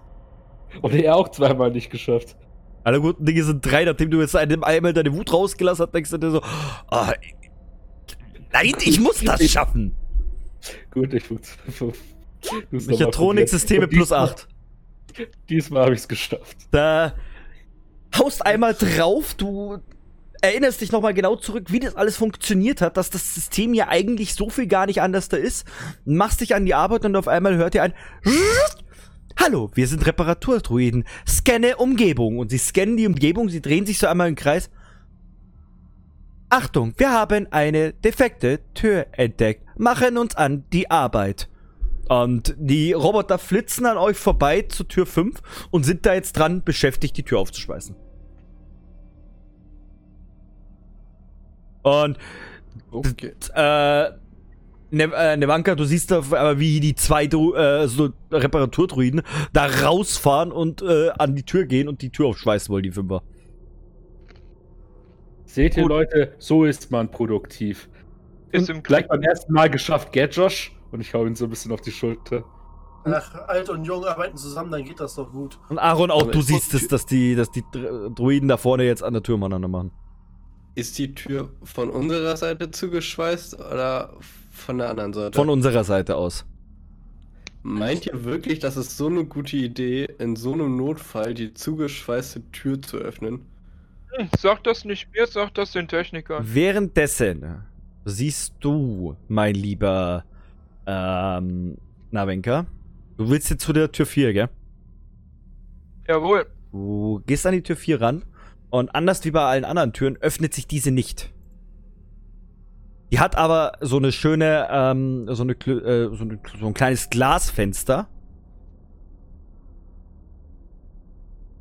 Und er auch zweimal nicht geschafft. Alle guten Dinge sind drei, nachdem du jetzt einmal deine Wut rausgelassen hast, denkst du dir so, ah, nein, ich [laughs] muss das schaffen. Gut, ich muss. [laughs] Mechatronik-Systeme plus 8. Diesmal habe ich es geschafft. Da haust einmal drauf, du erinnerst dich nochmal genau zurück, wie das alles funktioniert hat, dass das System ja eigentlich so viel gar nicht anders da ist. Machst dich an die Arbeit und auf einmal hört ihr ein [laughs] Hallo, wir sind Reparaturdruiden. Scanne Umgebung. Und sie scannen die Umgebung, sie drehen sich so einmal im Kreis. Achtung, wir haben eine defekte Tür entdeckt. Machen uns an die Arbeit. Und die Roboter flitzen an euch vorbei zur Tür 5 und sind da jetzt dran, beschäftigt, die Tür aufzuschweißen. Und Okay. äh, ne äh, Nevanka, du siehst da aber, wie die zwei Dru äh, so Reparaturdruiden da rausfahren und äh, an die Tür gehen und die Tür aufschweißen wollen, die Fünfer. Seht ihr, Gut. Leute, so ist man produktiv. ist im Gleich beim ersten Mal geschafft, gell, Josh? Und ich hau ihn so ein bisschen auf die Schulter. Ach, alt und jung arbeiten zusammen, dann geht das doch gut. Und Aaron, auch Aber du siehst es, dass die, dass die Dr- Druiden da vorne jetzt an der Tür miteinander machen. Ist die Tür von unserer Seite zugeschweißt oder von der anderen Seite? Von unserer Seite aus. Meint ihr wirklich, dass es so eine gute Idee, in so einem Notfall die zugeschweißte Tür zu öffnen? Hm, Sag das nicht mir, sag das den Technikern. Währenddessen siehst du, mein lieber ähm, Navenka, du willst jetzt zu der Tür 4, gell? Jawohl. Du gehst an die Tür 4 ran und anders wie bei allen anderen Türen öffnet sich diese nicht. Die hat aber so eine schöne, ähm, so, eine, äh, so, eine, so ein kleines Glasfenster.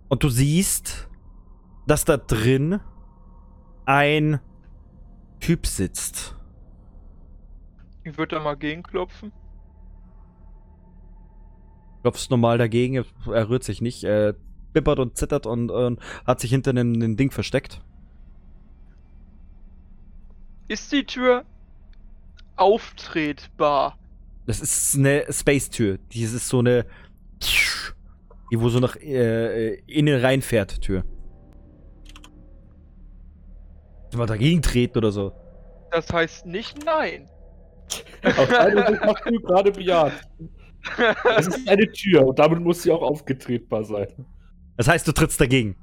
Und du siehst, dass da drin ein Typ sitzt. Ich würde da mal gegenklopfen. Klopfst normal dagegen, er rührt sich nicht, er bippert und zittert und, und hat sich hinter einem, einem Ding versteckt. Ist die Tür auftretbar? Das ist eine Space-Tür. Die ist so eine. Die wo so nach äh, äh, innen reinfährt, Tür. Mal dagegen treten oder so. Das heißt nicht nein. Auf eine Sicht hast du gerade bejaht. [laughs] Es ist eine Tür und damit muss sie auch aufgetretbar sein. Das heißt, du trittst dagegen.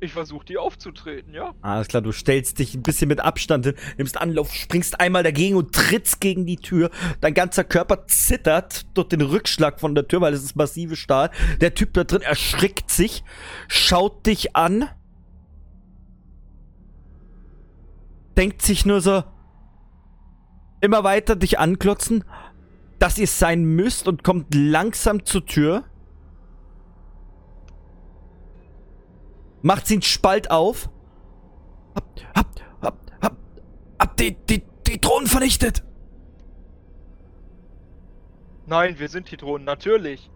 Ich versuche die aufzutreten, ja? Alles klar, du stellst dich ein bisschen mit Abstand hin, nimmst Anlauf, springst einmal dagegen und trittst gegen die Tür. Dein ganzer Körper zittert durch den Rückschlag von der Tür, weil es ist massive Stahl. Der Typ da drin erschrickt sich, schaut dich an, denkt sich nur so, immer weiter dich anklotzen, dass ihr es sein müsst und kommt langsam zur Tür. Macht sie einen Spalt auf. Hab, hab, hab, hab, hab die, die, die Drohnen vernichtet. Nein, wir sind die Drohnen, natürlich.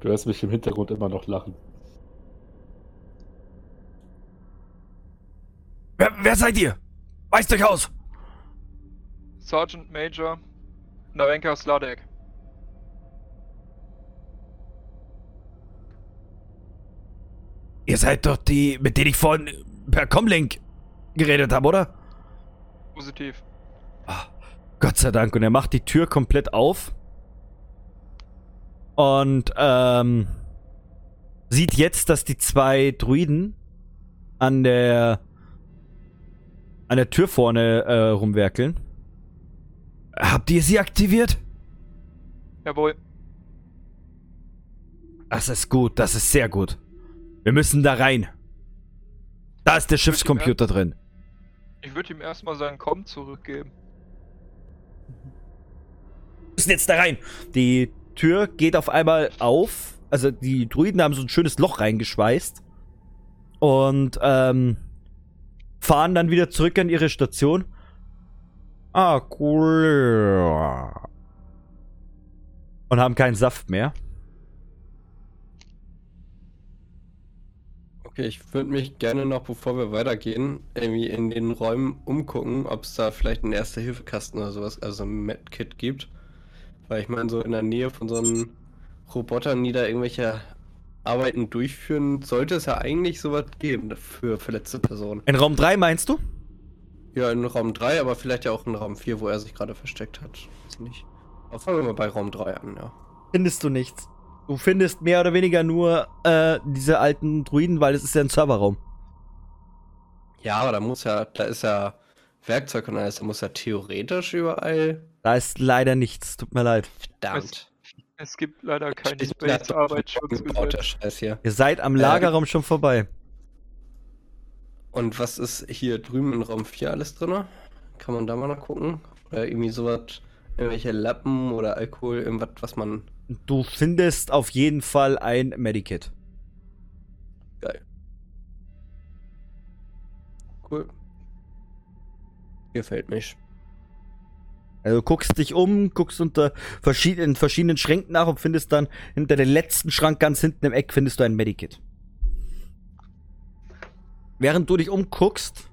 Du hörst mich im Hintergrund immer noch lachen. Wer, wer seid ihr? Weist euch aus. Sergeant Major Narenka Sladek. Ihr seid doch die, mit denen ich vorhin per Comlink geredet habe, oder? Positiv. Gott sei Dank. Und er macht die Tür komplett auf. Und ähm, sieht jetzt, dass die zwei Druiden an der an der Tür vorne äh, rumwerkeln. Habt ihr sie aktiviert? Jawohl. Das ist gut, das ist sehr gut. Wir müssen da rein. Da ist der Schiffscomputer drin. Ich würde ihm erstmal seinen Com zurückgeben. Wir müssen jetzt da rein. Die Tür geht auf einmal auf. Also die Druiden haben so ein schönes Loch reingeschweißt. Und ähm, fahren dann wieder zurück an ihre Station. Ah, cool. Und haben keinen Saft mehr. Okay, ich würde mich gerne noch, bevor wir weitergehen, irgendwie in den Räumen umgucken, ob es da vielleicht einen Erste-Hilfe-Kasten oder sowas, also ein Medkit gibt. Weil ich meine, so in der Nähe von so einem Roboter, die da irgendwelche Arbeiten durchführen, sollte es ja eigentlich sowas geben für verletzte Personen. In Raum 3 meinst du? Ja, in Raum 3, aber vielleicht ja auch in Raum 4, wo er sich gerade versteckt hat. Weiß nicht. Aber fangen wir mal bei Raum 3 an, ja. Findest du nichts. Du findest mehr oder weniger nur äh, diese alten Druiden, weil es ist ja ein Serverraum. Ja, aber da muss ja, da ist ja Werkzeug und alles, da muss ja theoretisch überall. Da ist leider nichts, tut mir leid. Verdammt. Es gibt leider kein Ich bin ja Space-Arbeitsschutzgesetz. Scheiß hier. Ihr seid am Äh, Lagerraum schon vorbei. Und was ist hier drüben in Raum 4 alles drin? Kann man da mal noch gucken? Oder irgendwie sowas, irgendwelche Lappen oder Alkohol, irgendwas, was man. Du findest auf jeden Fall ein Medikit. Geil. Cool. Gefällt mich. Also du guckst dich um, guckst unter verschiedenen, verschiedenen Schränken nach und findest dann hinter dem letzten Schrank ganz hinten im Eck findest du ein Medikit. Während du dich umguckst,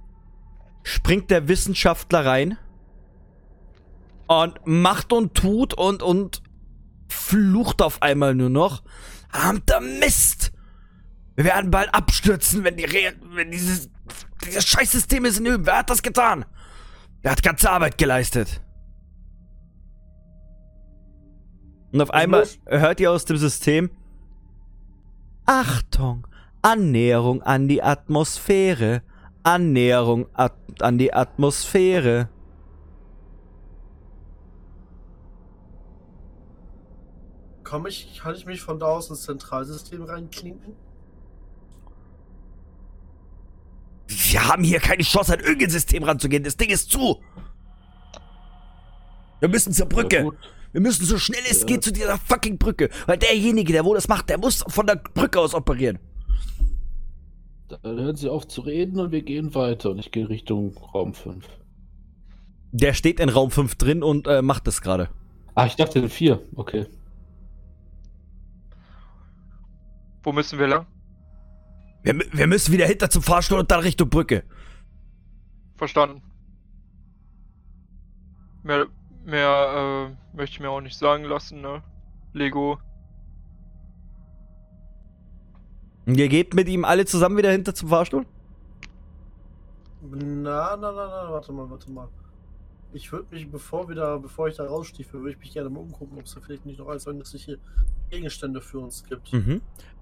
springt der Wissenschaftler rein und macht und tut und und flucht auf einmal nur noch. Verdammter Mist! Wir werden bald abstürzen, wenn die Re wenn dieses dieses Scheißsystem ist in Üben. Wer hat das getan? Wer hat ganze Arbeit geleistet? Und auf einmal hört ihr aus dem System Achtung, Annäherung an die Atmosphäre. Annäherung at an die Atmosphäre. Komm ich, kann ich mich von da aus ins Zentralsystem reinklinken? Wir haben hier keine Chance, an irgendein System ranzugehen. Das Ding ist zu. Wir müssen zur Brücke. Wir müssen so schnell es Ja. geht zu dieser fucking Brücke. Weil derjenige, der wo das macht, der muss von der Brücke aus operieren. Dann hören Sie auf zu reden und wir gehen weiter. Und ich gehe Richtung Raum 5. Der steht in Raum 5 drin und äh, macht das gerade. Ah, ich dachte in 4. Okay. Wo müssen wir lang? Wir, wir müssen wieder hinter zum Fahrstuhl und dann Richtung Brücke. Verstanden. Mehr, mehr äh, möchte ich mir auch nicht sagen lassen, ne? Lego. Und ihr geht mit ihm alle zusammen wieder hinter zum Fahrstuhl? Na, na, na, na, warte mal, warte mal. Ich würde mich, bevor wieder, bevor ich da rausstiefel, würde ich mich gerne mal umgucken, ob es da vielleicht nicht noch alles nützliche Gegenstände für uns gibt. Mhm.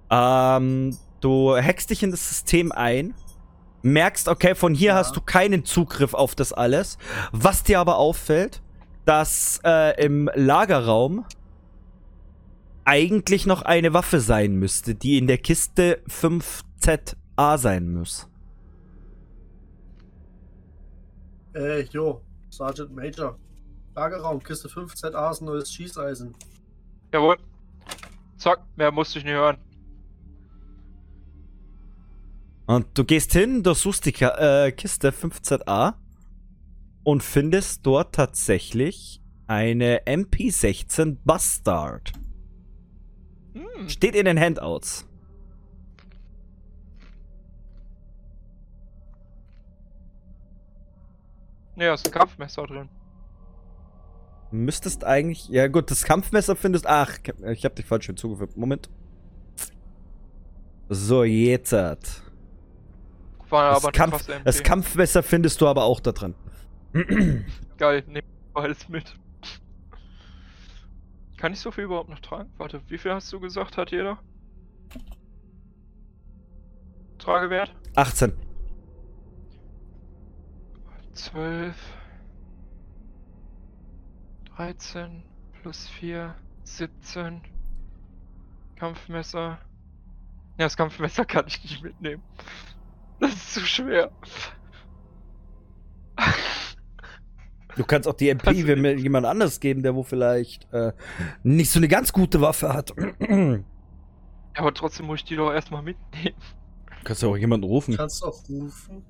Ähm, du hackst dich in das System ein, merkst, okay, von hier Ja. hast du keinen Zugriff auf das alles. Was dir aber auffällt, dass äh, im Lagerraum eigentlich noch eine Waffe sein müsste, die in der Kiste 5ZA sein muss. Ey, jo, Sergeant Major. Lagerraum, Kiste 5 ZAs, neues Schießeisen. Jawohl. Zack, mehr musste ich nicht hören. Und du gehst hin, du suchst die Ka äh, Kiste 15a und findest dort tatsächlich eine MP16 Bastard. Hm. Steht in den Handouts. Ja, ist ein Kampfmesser drin. Müsstest eigentlich. Ja, gut, das Kampfmesser findest. Ach, ich hab dich falsch hinzugefügt. Moment. So, jetzt. War Das, aber Kampf, das Kampfmesser findest du aber auch da drin. [clears throat] Geil, nehm beides mit. Kann ich so viel überhaupt noch tragen? Warte, wie viel hast du gesagt, hat jeder? Tragewert? 18. 12. 13 plus 4, 17. Kampfmesser. Ja, das Kampfmesser [laughs] kann ich nicht mitnehmen. Das ist zu schwer. Du kannst auch die MP Also- mir jemand anders geben, der wo vielleicht äh, nicht so eine ganz gute Waffe hat. Ja, aber trotzdem muss ich die doch erstmal mitnehmen. kannst du auch jemanden rufen. Kannst auch rufen.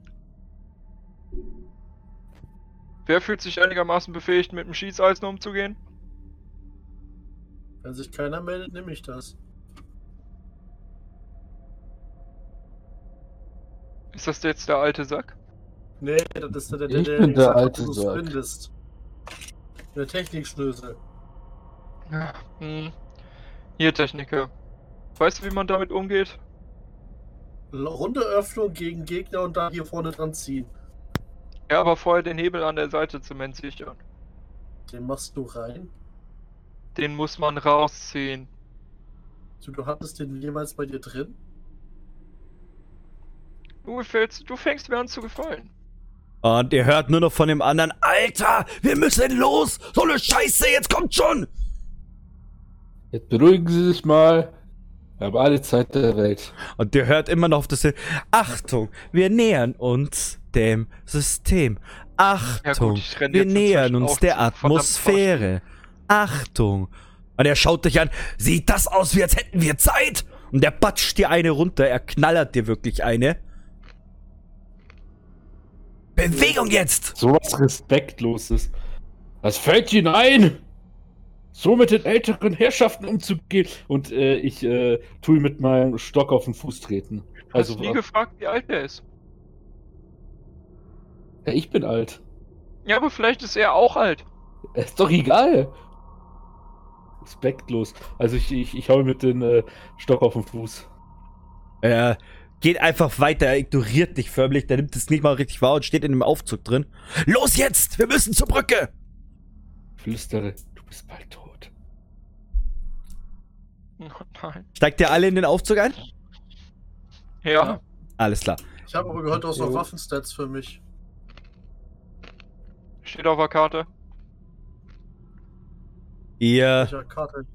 Wer fühlt sich einigermaßen befähigt, mit dem Schießeisen umzugehen? Wenn sich keiner meldet, nehme ich das. Ist das jetzt der alte Sack? Nee, das ist der, der, Ich der, bin der sagt, alte Sack. findest. Der Technikschlüssel. Ja. Hm. Hier, Techniker. Weißt du, wie man damit umgeht? Runde Öffnung gegen Gegner und da hier vorne dran ziehen. Ja, aber vorher den Hebel an der Seite Zement sichern. Den machst du rein. Den muss man rausziehen. Du, du hattest den jemals bei dir drin? Du, gefällst, du fängst mir an zu gefallen. Und ihr hört nur noch von dem anderen, Alter, wir müssen los! So eine Scheiße, jetzt kommt schon! Jetzt beruhigen Sie sich mal. Wir haben alle Zeit der Welt. Und ihr hört immer noch auf das Achtung, wir nähern uns dem System. Achtung, ich renn wir nähern uns der Atmosphäre. Achtung. Und er schaut dich an, sieht das aus, wie als hätten wir Zeit? Und er batscht dir eine runter, er knallert dir wirklich eine. Bewegung jetzt! So was Respektloses. Was fällt Ihnen ein? So mit den älteren Herrschaften umzugehen. Und äh, ich äh, tue ihm mit meinem Stock auf den Fuß treten. Hast Also, nie gefragt, wie alt der ist. ja, ich bin alt. Ja, aber vielleicht ist er auch alt. Ist doch egal. Respektlos. Also ich, ich, ich hau mit dem äh, Stock auf den Fuß. Er geht einfach weiter, er ignoriert dich förmlich, der nimmt es nicht mal richtig wahr und steht in dem Aufzug drin. Los jetzt, wir müssen zur Brücke! Flüstere, du bist bald tot. Oh, [laughs] nein. Steigt ihr alle in den Aufzug ein? Ja, Alles klar. Ich habe aber gehört, du hast noch Jo. Waffenstats für mich. steht auf der Karte. Ihr Karte?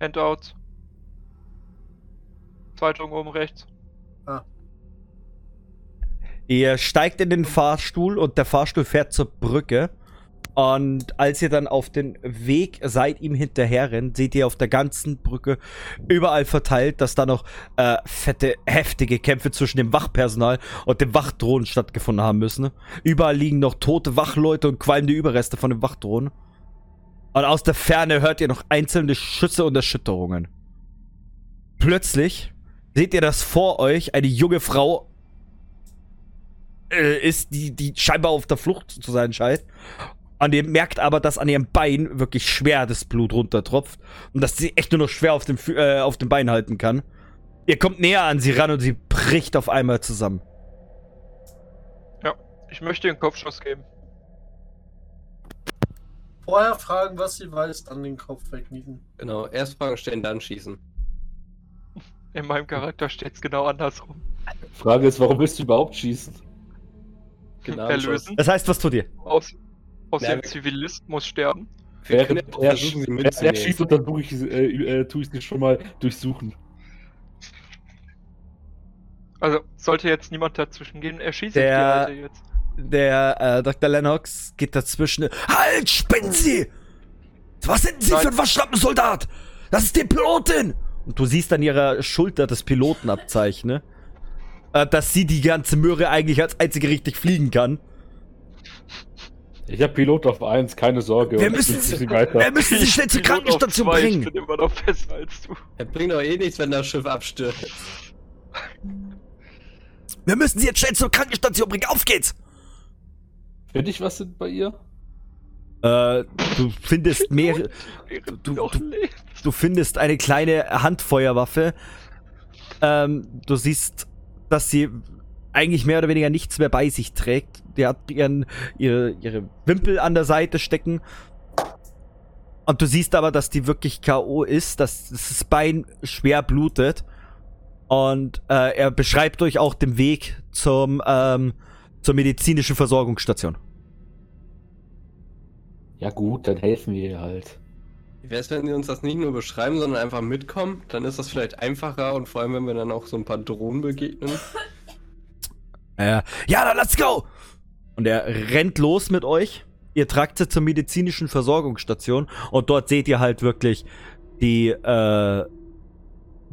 Handouts. Zeitung oben rechts. Ihr steigt in den Fahrstuhl und der Fahrstuhl fährt zur Brücke. Und als ihr dann auf den Weg seid ihm hinterher rennt, seht ihr auf der ganzen Brücke überall verteilt, dass da noch äh, fette, heftige Kämpfe zwischen dem Wachpersonal und dem Wachdrohnen stattgefunden haben müssen. Überall liegen noch tote Wachleute und qualmende Überreste von dem Wachdrohnen. Und aus der Ferne hört ihr noch einzelne Schüsse und Erschütterungen. Plötzlich seht ihr, dass vor euch eine junge Frau äh, ist, die, die scheinbar auf der Flucht zu sein scheint. Und ihr merkt aber, dass an ihrem Bein wirklich schwer das Blut runtertropft und dass sie echt nur noch schwer auf dem, Fü- äh, auf dem Bein halten kann. Ihr kommt näher an sie ran und sie bricht auf einmal zusammen. Ich möchte den Kopfschuss geben. Vorher fragen, was sie weiß, dann den Kopf wegnieten. Genau, erst Fragen stellen, dann schießen. In meinem Charakter steht es genau andersrum. Frage ist, warum willst du überhaupt schießen? Genau. Erlösen. Das heißt, was tut ihr? Aus, aus wir- Zivilist muss sterben. Während er, er schießt und dann tue ich, äh, äh, tue ich sie schon mal durchsuchen. Also sollte jetzt niemand dazwischen gehen. Er schießt die Der- Alte jetzt. Der äh, Dr. Lennox geht dazwischen. Halt, spinnen Sie! Was sind Sie Nein. für ein verschnappten Soldat? Das ist die Pilotin! Und du siehst an ihrer Schulter das Pilotenabzeichen, ne? Äh, dass sie die ganze Möhre eigentlich als einzige richtig fliegen kann. Ich habe Pilot auf 1, keine Sorge. Wir müssen sie- sie weiter. Wir müssen sie schnell zur Krankenstation zwei, bringen. Ich bin immer noch besser als du. Er bringt doch eh nichts, wenn das Schiff abstürzt. Wir müssen sie jetzt schnell zur Krankenstation bringen. Auf geht's! Finde ich was bei ihr? Äh, du findest mehrere. Du- du-. Du findest eine kleine Handfeuerwaffe. Ähm, du siehst, dass sie eigentlich mehr oder weniger nichts mehr bei sich trägt. Die hat ihren, ihre, ihre Wimpel an der Seite stecken. Und du siehst aber, dass die wirklich K.O. ist, dass das Bein schwer blutet. Und äh, er beschreibt euch auch den Weg zum, ähm, zur medizinischen Versorgungsstation. Ja gut, dann helfen wir ihr halt. Wie wäre es, wenn sie uns das nicht nur beschreiben, sondern einfach mitkommen? Dann ist das vielleicht einfacher und vor allem, wenn wir dann auch so ein paar Drohnen begegnen. [laughs] Äh, ja, dann let's go! Und er rennt los mit euch. Ihr tragt sie zur medizinischen Versorgungsstation und dort seht ihr halt wirklich die äh,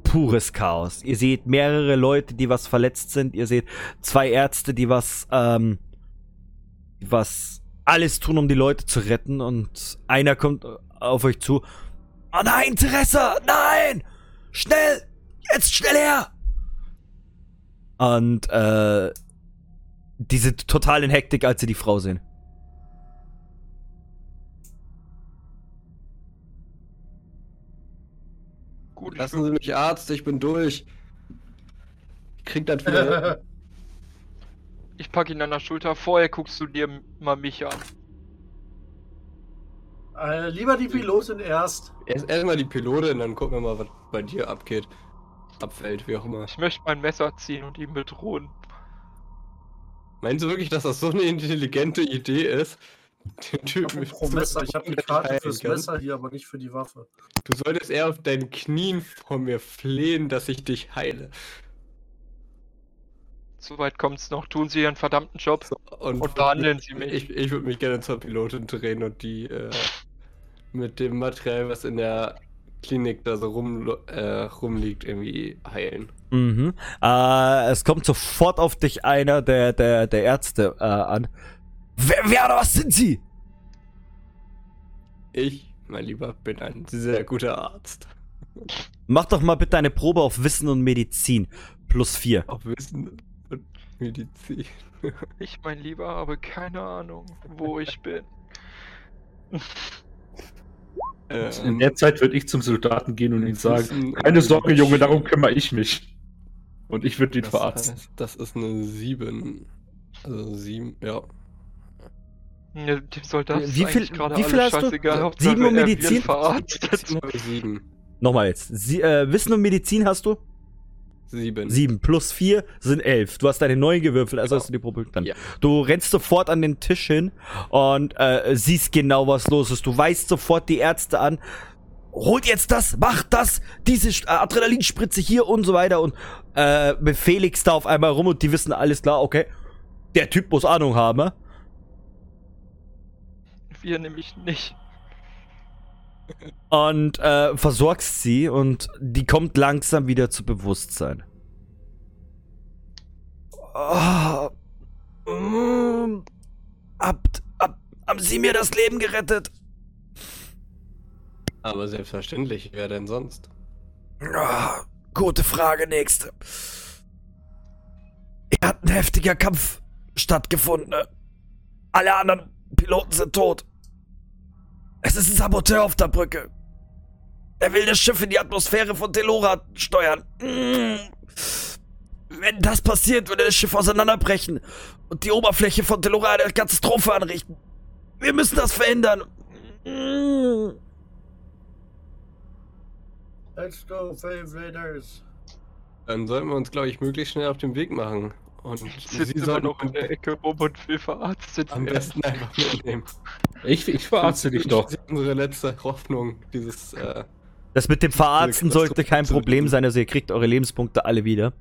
pures Chaos. Ihr seht mehrere Leute, die was verletzt sind. Ihr seht zwei Ärzte, die was ähm, was alles tun, um die Leute zu retten. Und einer kommt auf euch zu. Oh nein, Teresa! Nein! Schnell! Jetzt schnell her! Und äh, diese totalen Hektik, als sie die Frau sehen. Gut, Lassen Sie mich Arzt, ich bin durch. Ich krieg das wieder. [laughs] ich pack ihn an der Schulter. Vorher guckst du dir mal mich an. Äh, lieber die Pilotin erst. Erst erstmal die Pilotin, dann gucken wir mal, was bei dir abgeht. Abfällt, wie auch immer. Ich möchte mein Messer ziehen und ihn bedrohen. Meinst du wirklich, dass das so eine intelligente Idee ist? Den Typen mit Apropos Messer, ich habe die Karte fürs kann? Messer hier, aber nicht für die Waffe. Du solltest eher auf deinen Knien vor mir flehen, dass ich dich heile. Soweit kommt's noch. Tun Sie Ihren verdammten Job. So, und Und behandeln Sie mich. Ich, ich würde mich gerne zur Pilotin drehen und die äh, mit dem Material, was in der Klinik da so rum, äh, rumliegt, irgendwie heilen. Mhm. Äh, es kommt sofort auf dich einer der, der, der Ärzte äh, an. Wer, wer oder was sind sie? Ich, mein Lieber, bin ein sehr guter Arzt. Mach doch mal bitte eine Probe auf Wissen und Medizin. Plus vier. Auf Wissen und Medizin. [laughs] Ich, mein Lieber, habe keine Ahnung, wo ich bin. In Ähm, der Zeit würde ich zum Soldaten gehen und ihm sagen, Wissen- keine Sorge, Junge, darum kümmere ich mich. Und ich würde ihn das verarzten. heißt, das ist eine 7. Also 7, ja. Ja, dem Soldat ist Wie viel- eigentlich gerade wie viel hast du? scheißegal. Sieben Hauptsache, und wird Medizin? verarztet. 7. Nochmal jetzt. Sie, äh, Wissen und Medizin hast du? 7. Sieben. Plus vier sind elf. Du hast deine neun gewürfelt, also Genau. hast du die Probe dann. Ja. Du rennst sofort an den Tisch hin und äh, siehst genau, was los ist. Du weißt sofort die Ärzte an. Holt jetzt das, macht das, diese äh, Adrenalinspritze hier und so weiter und äh, befehligst da auf einmal rum und die wissen alles klar, okay. Der Typ muss Ahnung haben. ne? Wir nämlich nicht. Und äh, versorgst sie und die kommt langsam wieder zu Bewusstsein. Oh, mm, habt, hab, haben Sie mir das Leben gerettet? Aber selbstverständlich, wer denn sonst? Ah, gute Frage, nächste. Hier hat ein heftiger Kampf stattgefunden. ne? Alle anderen Piloten sind tot. Es ist ein Saboteur auf der Brücke. Er will das Schiff in die Atmosphäre von Telora steuern. Mm. Wenn das passiert, würde das Schiff auseinanderbrechen und die Oberfläche von Telora eine Katastrophe anrichten. Wir müssen das verhindern. Mm. Let's go, Fave Raiders. Dann sollten wir uns, glaube ich, möglichst schnell auf den Weg machen. Und Ich Sie sollten noch in der Ecke rum und will verarztet am besten einfach mitnehmen. Ich, ich verarzte dich doch. Das ist unsere letzte Hoffnung, dieses, äh, Das mit dem Verarzten Katastrophe sollte kein Problem sein, also ihr kriegt eure Lebenspunkte alle wieder.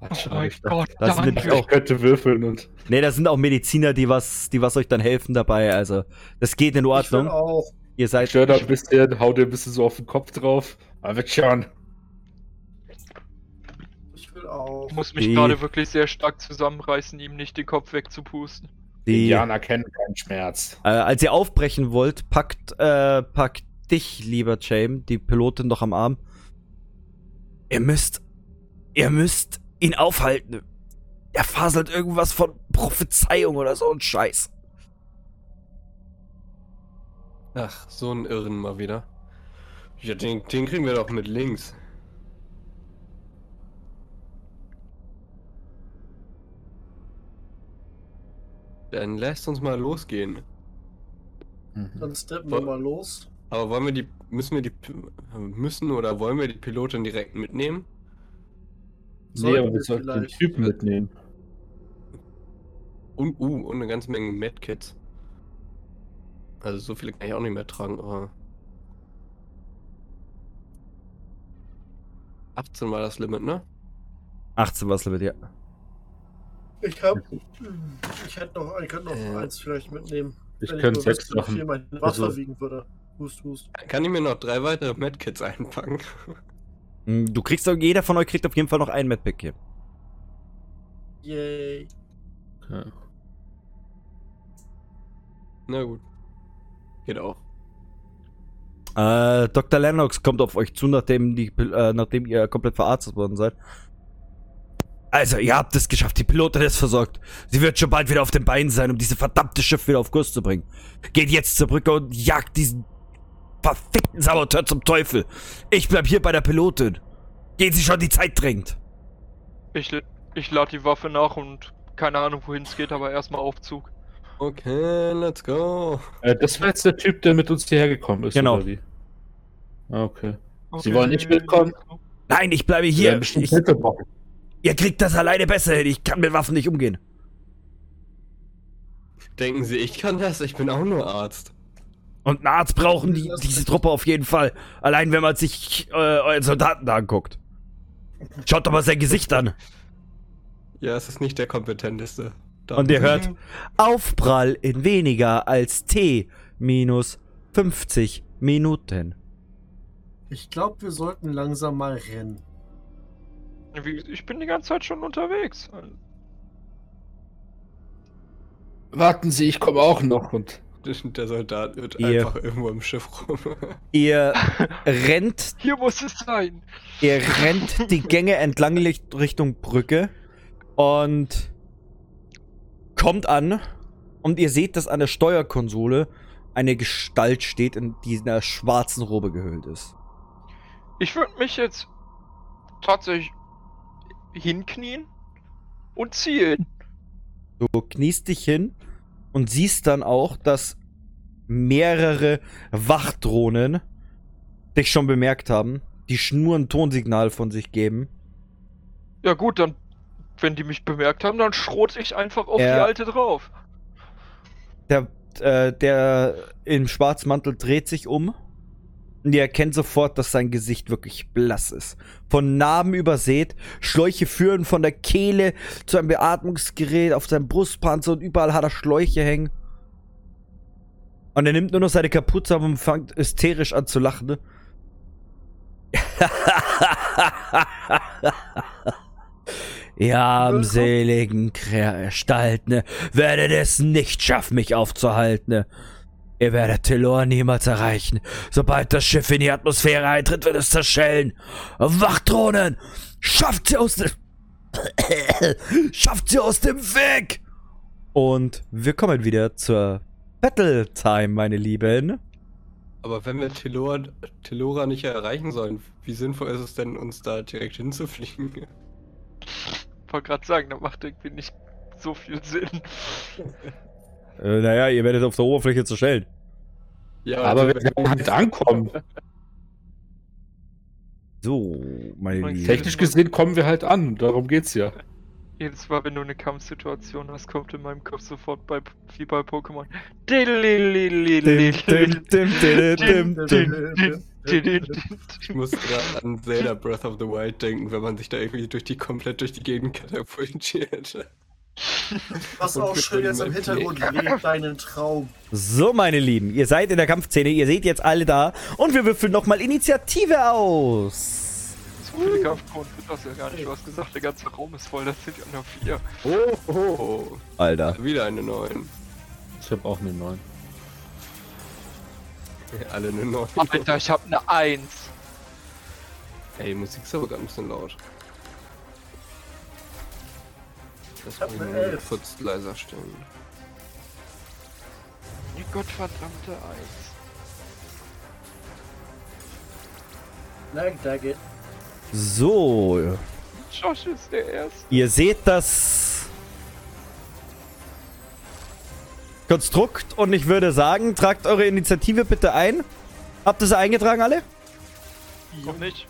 Oh mein ich Gott, Das sind nämlich auch- Ich könnte würfeln und. Ne, da sind auch Mediziner, die was, die was euch dann helfen dabei, also das geht in Ich will Ordnung. auch. Ihr Ich seid, störe da ein bisschen, hau dir ein bisschen so auf den Kopf drauf. Aber wird schon. Ich will auch. Ich muss mich Die- gerade wirklich sehr stark zusammenreißen, ihm nicht den Kopf wegzupusten. Die, Indianer kennen keinen Schmerz. äh, als ihr aufbrechen wollt, packt, äh, packt dich, lieber James, die Pilotin noch am Arm. Ihr müsst, ihr müsst ihn aufhalten. Er faselt irgendwas von Prophezeiung oder so ein Scheiß. Ach, so ein Irren mal wieder. Ja, den, den kriegen wir doch mit links. Dann lässt uns mal losgehen. Mhm. Dann steppen wir mal los. Aber wollen wir die, müssen wir die, müssen oder wollen wir die Pilotin direkt mitnehmen? Nee, Sollten aber wir sollten den. Typen mitnehmen. Und, uh, und eine ganze Menge Medkits. Also so viele kann ich auch nicht mehr tragen, aber... 18 war das Limit, ne? 18 was mit dir. Ich hab. Ich hätte noch, ich könnte noch Äh, eins vielleicht mitnehmen. Ich wenn könnte nur sechs wüsste, wie viel mein Wasser Also- wiegen würde. Hust, hust. Kann ich mir noch drei weitere Medkits einpacken? Hm, Du kriegst, jeder von euch kriegt auf jeden Fall noch einen Medpack hier. Yay. Okay. Na gut. Geht auch. Äh, Dr. Lennox kommt auf euch zu, nachdem, die, äh, nachdem ihr komplett verarztet worden seid. Also, ihr habt es geschafft. Die Pilotin ist versorgt. Sie wird schon bald wieder auf den Beinen sein, um diese verdammte Schiff wieder auf Kurs zu bringen. Geht jetzt zur Brücke und jagt diesen verfickten Saboteur zum Teufel. Ich bleib hier bei der Pilotin. Geht sie schon, die Zeit drängt. Ich, ich lade die Waffe nach und keine Ahnung, wohin es geht, aber erstmal Aufzug. Okay, let's go. Äh, das war jetzt der Typ, der mit uns hierher gekommen ist, Genau. oder wie? Ah, okay. Sie Okay. wollen nicht mitkommen? Nein, ich bleibe hier. bestimmt Ich, brauchen. Ihr kriegt das alleine besser hin. Ich kann mit Waffen nicht umgehen. Denken Sie, ich kann das? Ich bin auch nur Arzt. Und einen Arzt brauchen die, diese Truppe auf jeden Fall. Allein wenn man sich äh, euren Soldaten da anguckt. Schaut doch mal sein Gesicht an. Ja, es ist nicht der kompetenteste. Da- Und ihr hört Aufprall in weniger als T minus 50 Minuten. Ich glaube, wir sollten langsam mal rennen. Wie- Ich bin die ganze Zeit schon unterwegs. Warten Sie, ich komme auch noch und. Der Soldat wird Ihr- einfach irgendwo im Schiff rum. [laughs] Ihr [laughs] rennt, Hier muss es sein. ihr rennt die Gänge entlang Richtung Brücke und kommt an und ihr seht, dass an der Steuerkonsole eine Gestalt steht, in die in einer schwarzen Robe gehüllt ist. Ich würde mich jetzt tatsächlich hinknien und zielen. Du kniest dich hin und siehst dann auch, dass mehrere Wachdrohnen dich schon bemerkt haben, die nur ein Tonsignal von sich geben. Ja gut, dann, wenn die mich bemerkt haben, dann schrote ich einfach auf Ja. die alte drauf. Der, äh, der im Schwarzmantel dreht sich um. Und ihr erkennt sofort, dass sein Gesicht wirklich blass ist. Von Narben übersät, Schläuche führen von der Kehle zu einem Beatmungsgerät auf seinem Brustpanzer und überall hat er Schläuche hängen. Und er nimmt nur noch seine Kapuze ab und fängt hysterisch an zu lachen. Ne? [laughs] Ihr armseligen Gestalten, ne? werdet es nicht schaffen, mich aufzuhalten. ne? Ihr werdet Telor niemals erreichen. Sobald das Schiff in die Atmosphäre eintritt, wird es zerschellen. Wachdrohnen! Schafft sie aus dem... [coughs] Schafft sie aus dem Weg! Und wir kommen wieder zur Battle Time, meine Lieben. Aber wenn wir Telora, Telora nicht erreichen sollen, wie sinnvoll ist es denn, uns da direkt hinzufliegen? Wollte gerade sagen, das macht irgendwie nicht so viel Sinn. [laughs] Äh, naja, ihr werdet auf der Oberfläche zerschellen. Ja, Aber wir werden halt ankommen. [laughs] So, meine Mein Lieben. Technisch gesehen kommen wir halt an. Darum geht's ja. Jedes Mal, wenn du eine Kampfsituation hast, kommt in meinem Kopf sofort bei, wie bei Pokémon. Ich [laughs] muss gerade an Zelda Breath of the Wild denken, wenn man sich da irgendwie durch die komplett durch die Gegend katapultiert. Was auch schön jetzt im Hintergrund lebt deinen Traum. So, meine Lieben, ihr seid in der Kampfszene, ihr seht jetzt alle da und wir würfeln nochmal Initiative aus. so viele Kampfkronen wird das ja gar nicht. Du hast gesagt, der ganze Raum ist voll, das sind ja nur vier. Oh, oh, oh. Alter. Wieder eine 9. Ich habe auch eine 9. Alle eine 9. Alter, ich hab eine Eins. Ey, Musik ist aber gerade ein bisschen laut. Das hab muss eine ich Elf. kurz leiser stellen. Die gottverdammte Eins. Lag Dagget. So, Josh ist der Erste. ihr seht das Konstrukt und ich würde sagen, tragt eure Initiative bitte ein. Habt ihr sie eingetragen alle? Komm nicht.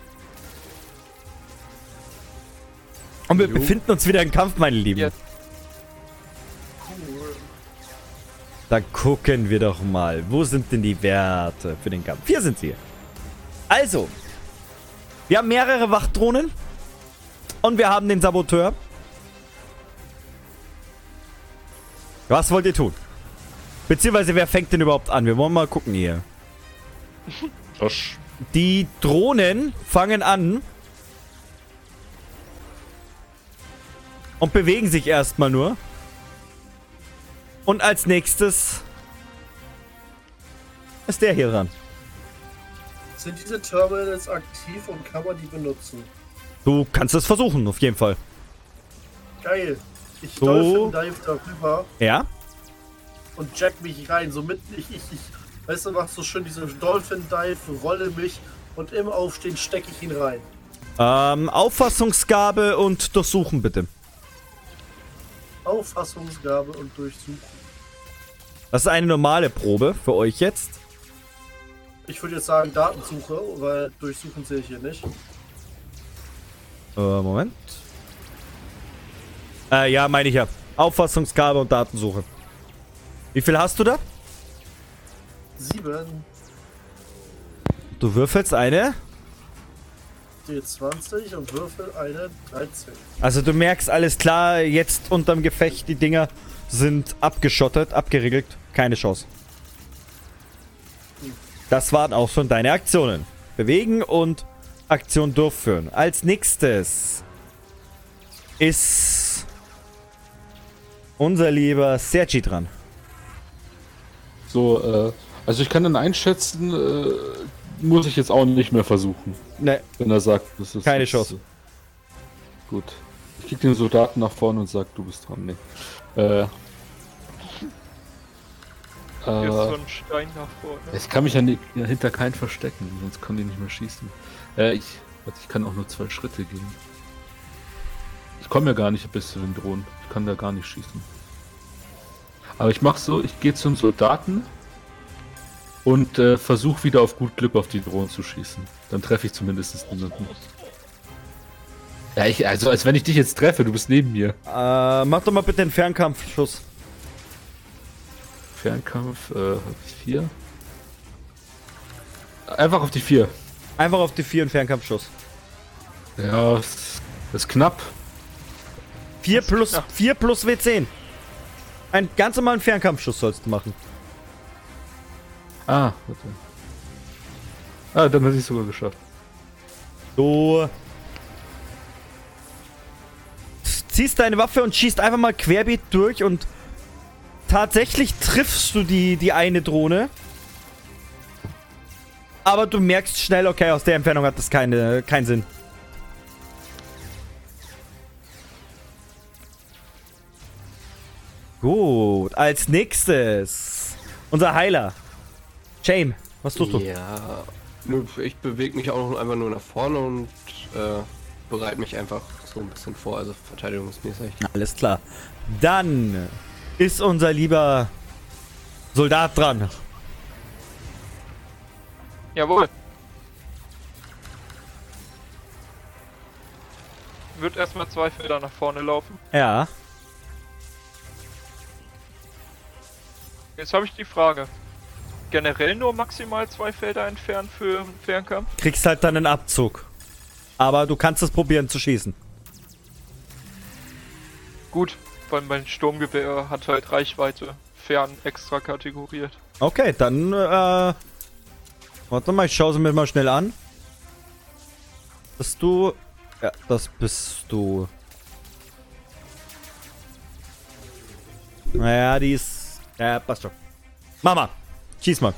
Und wir befinden uns wieder im Kampf, meine Lieben. Jetzt. Cool. Dann gucken wir doch mal. Wo sind denn die Werte für den Kampf? Hier sind sie. Also, wir haben mehrere Wachdrohnen. Und wir haben den Saboteur. Was wollt ihr tun? Beziehungsweise, wer fängt denn überhaupt an? Wir wollen mal gucken hier. Josh. Die Drohnen fangen an. Und bewegen sich erstmal nur. Und als nächstes ist der hier dran. Sind diese Terminals aktiv und kann man die benutzen? Du kannst es versuchen, auf jeden Fall. Geil. Ich So. Dolphin Dive darüber Ja? und jack mich rein. So mitten ich, ich, ich. Weißt du, mach so schön diesen Dolphin Dive, rolle mich und im Aufstehen stecke ich ihn rein. Ähm, Auffassungsgabe und Durchsuchen bitte. Auffassungsgabe und Durchsuchen. Das ist eine normale Probe für euch jetzt. Ich würde jetzt sagen Datensuche, weil Durchsuchen sehe ich hier nicht. Äh, Moment. Äh, ja, meine ich ja. Auffassungsgabe und Datensuche. Wie viel hast du da? Sieben, Du würfelst eine. D20 und Würfel eine 13. Also du merkst alles klar, jetzt unterm Gefecht, die Dinger sind abgeschottet, abgeriegelt. Keine Chance. Das waren auch schon deine Aktionen. Bewegen und Aktion durchführen. Als nächstes ist unser lieber Sergi dran. So, äh, also ich kann dann einschätzen, äh, muss ich jetzt auch nicht mehr versuchen, Ne, wenn er sagt, das ist. Keine das, Chance. Gut. Ich kick den Soldaten nach vorne und sag, du bist dran. Nee. Äh. So Äh, ein Stein nach vorne. ich kann mich ja, ni- ja hinter keinen verstecken, sonst kann die nicht mehr schießen. Äh, ich, warte, ich kann auch nur zwei Schritte gehen. Ich komme ja gar nicht bis zu den Drohnen. Ich kann da gar nicht schießen. Aber ich mach so, ich gehe zum Soldaten und äh, versuche wieder auf gut Glück auf die Drohnen zu schießen. Dann treffe ich zumindest niemanden. Ja, ich, also als wenn ich dich jetzt treffe, du bist neben mir. äh, mach doch mal bitte den Fernkampfschuss. Fernkampf, äh, hab ich vier. Einfach auf die vier. Einfach auf die 4 und Fernkampfschuss. Ja, das ist knapp. 4 plus, Ja. 4 plus W10. Einen ganz normalen Fernkampfschuss sollst du machen. Ah, warte. Ah, dann hätte ich sogar geschafft. Du ziehst deine Waffe und schießt einfach mal querbeet durch und tatsächlich triffst du die, die eine Drohne. Aber du merkst schnell, okay, aus der Entfernung hat das keine, keinen Sinn. Gut, als nächstes unser Heiler. Shame, was tust du? Ja, nö, ich bewege mich auch noch einfach nur nach vorne und äh, bereite mich einfach so ein bisschen vor, also verteidigungsmäßig. Alles klar. Dann ist unser lieber Soldat dran. Jawohl. Wird erstmal zwei Felder nach vorne laufen. Ja. Jetzt habe ich die Frage. Generell nur maximal zwei Felder entfernt für Fernkampf? Kriegst halt dann einen Abzug. Aber du kannst es probieren zu schießen. Gut, weil mein Sturmgewehr hat halt Reichweite fern extra kategoriert. Okay, dann, äh. Warte mal, ich schaue sie mir mal schnell an. bist du. Ja, das bist du. Naja, die ist. Ja, passt schon. Mama, schieß mal.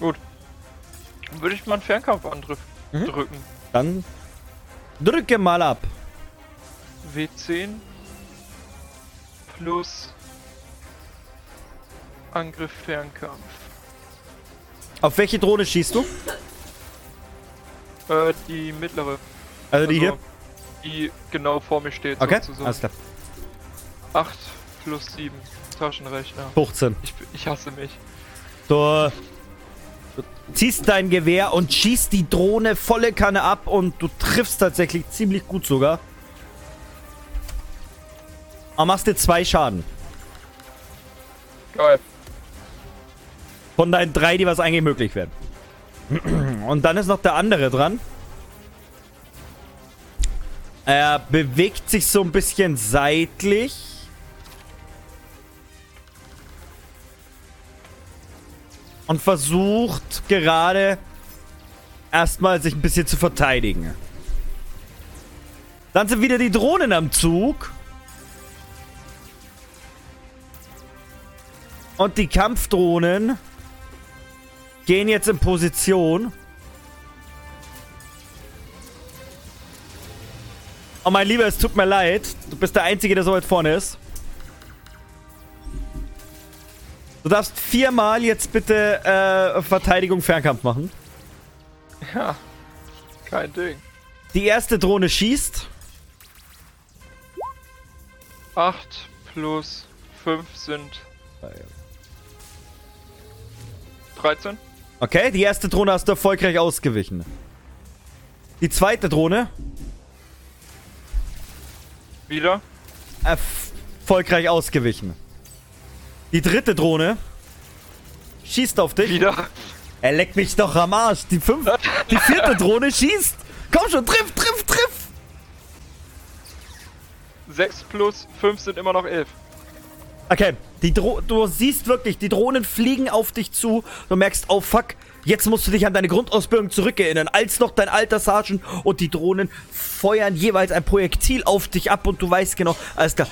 Dann würde ich mal einen Fernkampfangriff Mhm. drücken. Dann drücke mal ab. W10 plus Angriff Fernkampf. Auf welche Drohne schießt du? Äh, die mittlere. Also die hier? Die genau vor mir steht. Okay, sozusagen. alles klar. 8 plus 7. Taschenrechner. 15. Ich, ich hasse mich. Du, ziehst dein Gewehr und schießt die Drohne volle Kanne ab und du triffst tatsächlich ziemlich gut sogar. Aber machst dir zwei Schaden. Geil. Von deinen drei, die was eigentlich möglich wären. Und dann ist noch der andere dran. Er bewegt sich so ein bisschen seitlich. Und versucht gerade erstmal sich ein bisschen zu verteidigen. Dann sind wieder die Drohnen am Zug. Und die Kampfdrohnen gehen jetzt in Position. Oh mein Lieber, es tut mir leid. Du bist der Einzige, der so weit vorne ist. Du darfst viermal jetzt bitte äh, Verteidigung Fernkampf machen. Ja. Kein Ding. Die erste Drohne schießt. 8 plus 5 sind 13. Okay, die erste Drohne hast du erfolgreich ausgewichen. Die zweite Drohne Wieder. erfolgreich ausgewichen. Die dritte Drohne schießt auf dich. Wieder. Er leckt mich doch am Arsch. Die fünf, die vierte Drohne schießt. Komm schon, triff, triff, triff. 6 plus 5 sind immer noch 11. Okay, die Dro du siehst wirklich, die Drohnen fliegen auf dich zu. Du merkst, oh fuck, jetzt musst du dich an deine Grundausbildung zurückerinnern. Als noch dein alter Sergeant und die Drohnen feuern jeweils ein Projektil auf dich ab und du weißt genau, alles klar.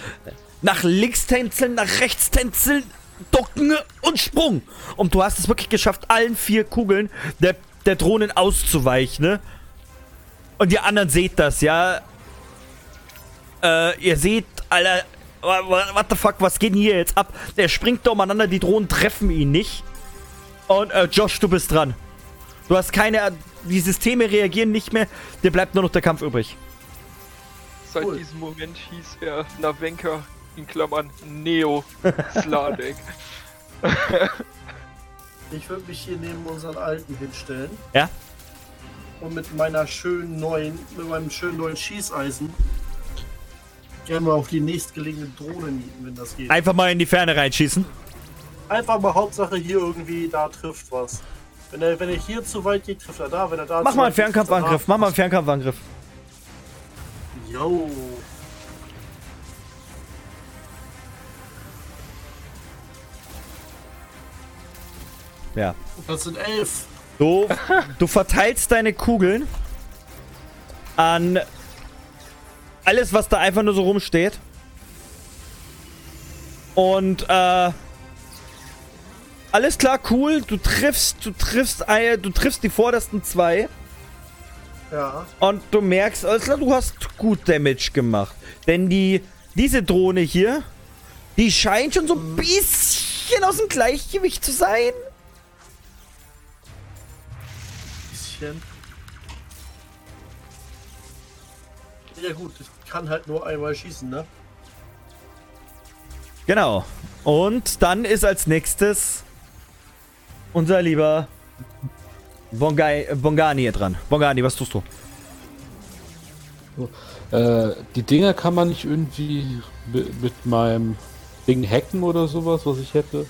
Nach links tänzeln, nach rechts tänzeln, ducken und Sprung. Und du hast es wirklich geschafft, allen vier Kugeln der, der Drohnen auszuweichen, ne? Und ihr anderen seht das, ja? Äh, ihr seht, Alter, what the fuck, was geht denn hier jetzt ab? Der springt da umeinander, die Drohnen treffen ihn nicht. Und, äh, Josh, du bist dran. Du hast keine, die Systeme reagieren nicht mehr, dir bleibt nur noch der Kampf übrig. Seit Cool. diesem Moment hieß er Navenka in Klammern Neo Sladek. [laughs] Ich würde mich hier neben unseren Alten hinstellen. Ja? Und mit meiner schönen neuen, mit meinem schönen neuen Schießeisen gerne mal auf die nächstgelegene Drohne nieten, wenn das geht. Einfach mal in die Ferne reinschießen. Einfach mal Hauptsache hier irgendwie, da trifft was. Wenn er, wenn er hier zu weit geht, trifft er da. Wenn er da Mach zu mal einen er Fernkampfangriff, mach mal einen Fernkampfangriff. Yo. Ja. Das sind elf. Du, du verteilst deine Kugeln an alles, was da einfach nur so rumsteht. Und, äh, alles klar, cool. Du triffst, du triffst, du triffst die vordersten zwei. Ja. Und du merkst, alles klar, du hast gut Damage gemacht. Denn die, diese Drohne hier, die scheint schon so ein bisschen aus dem Gleichgewicht zu sein. Bisschen. Ja gut, ich kann halt nur einmal schießen, ne? Genau. Und dann ist als nächstes unser lieber Bongai, Bongani hier dran. Bongani, was tust du? Äh, die Dinger kann man nicht irgendwie mit, mit meinem Ding hacken oder sowas, was ich hätte.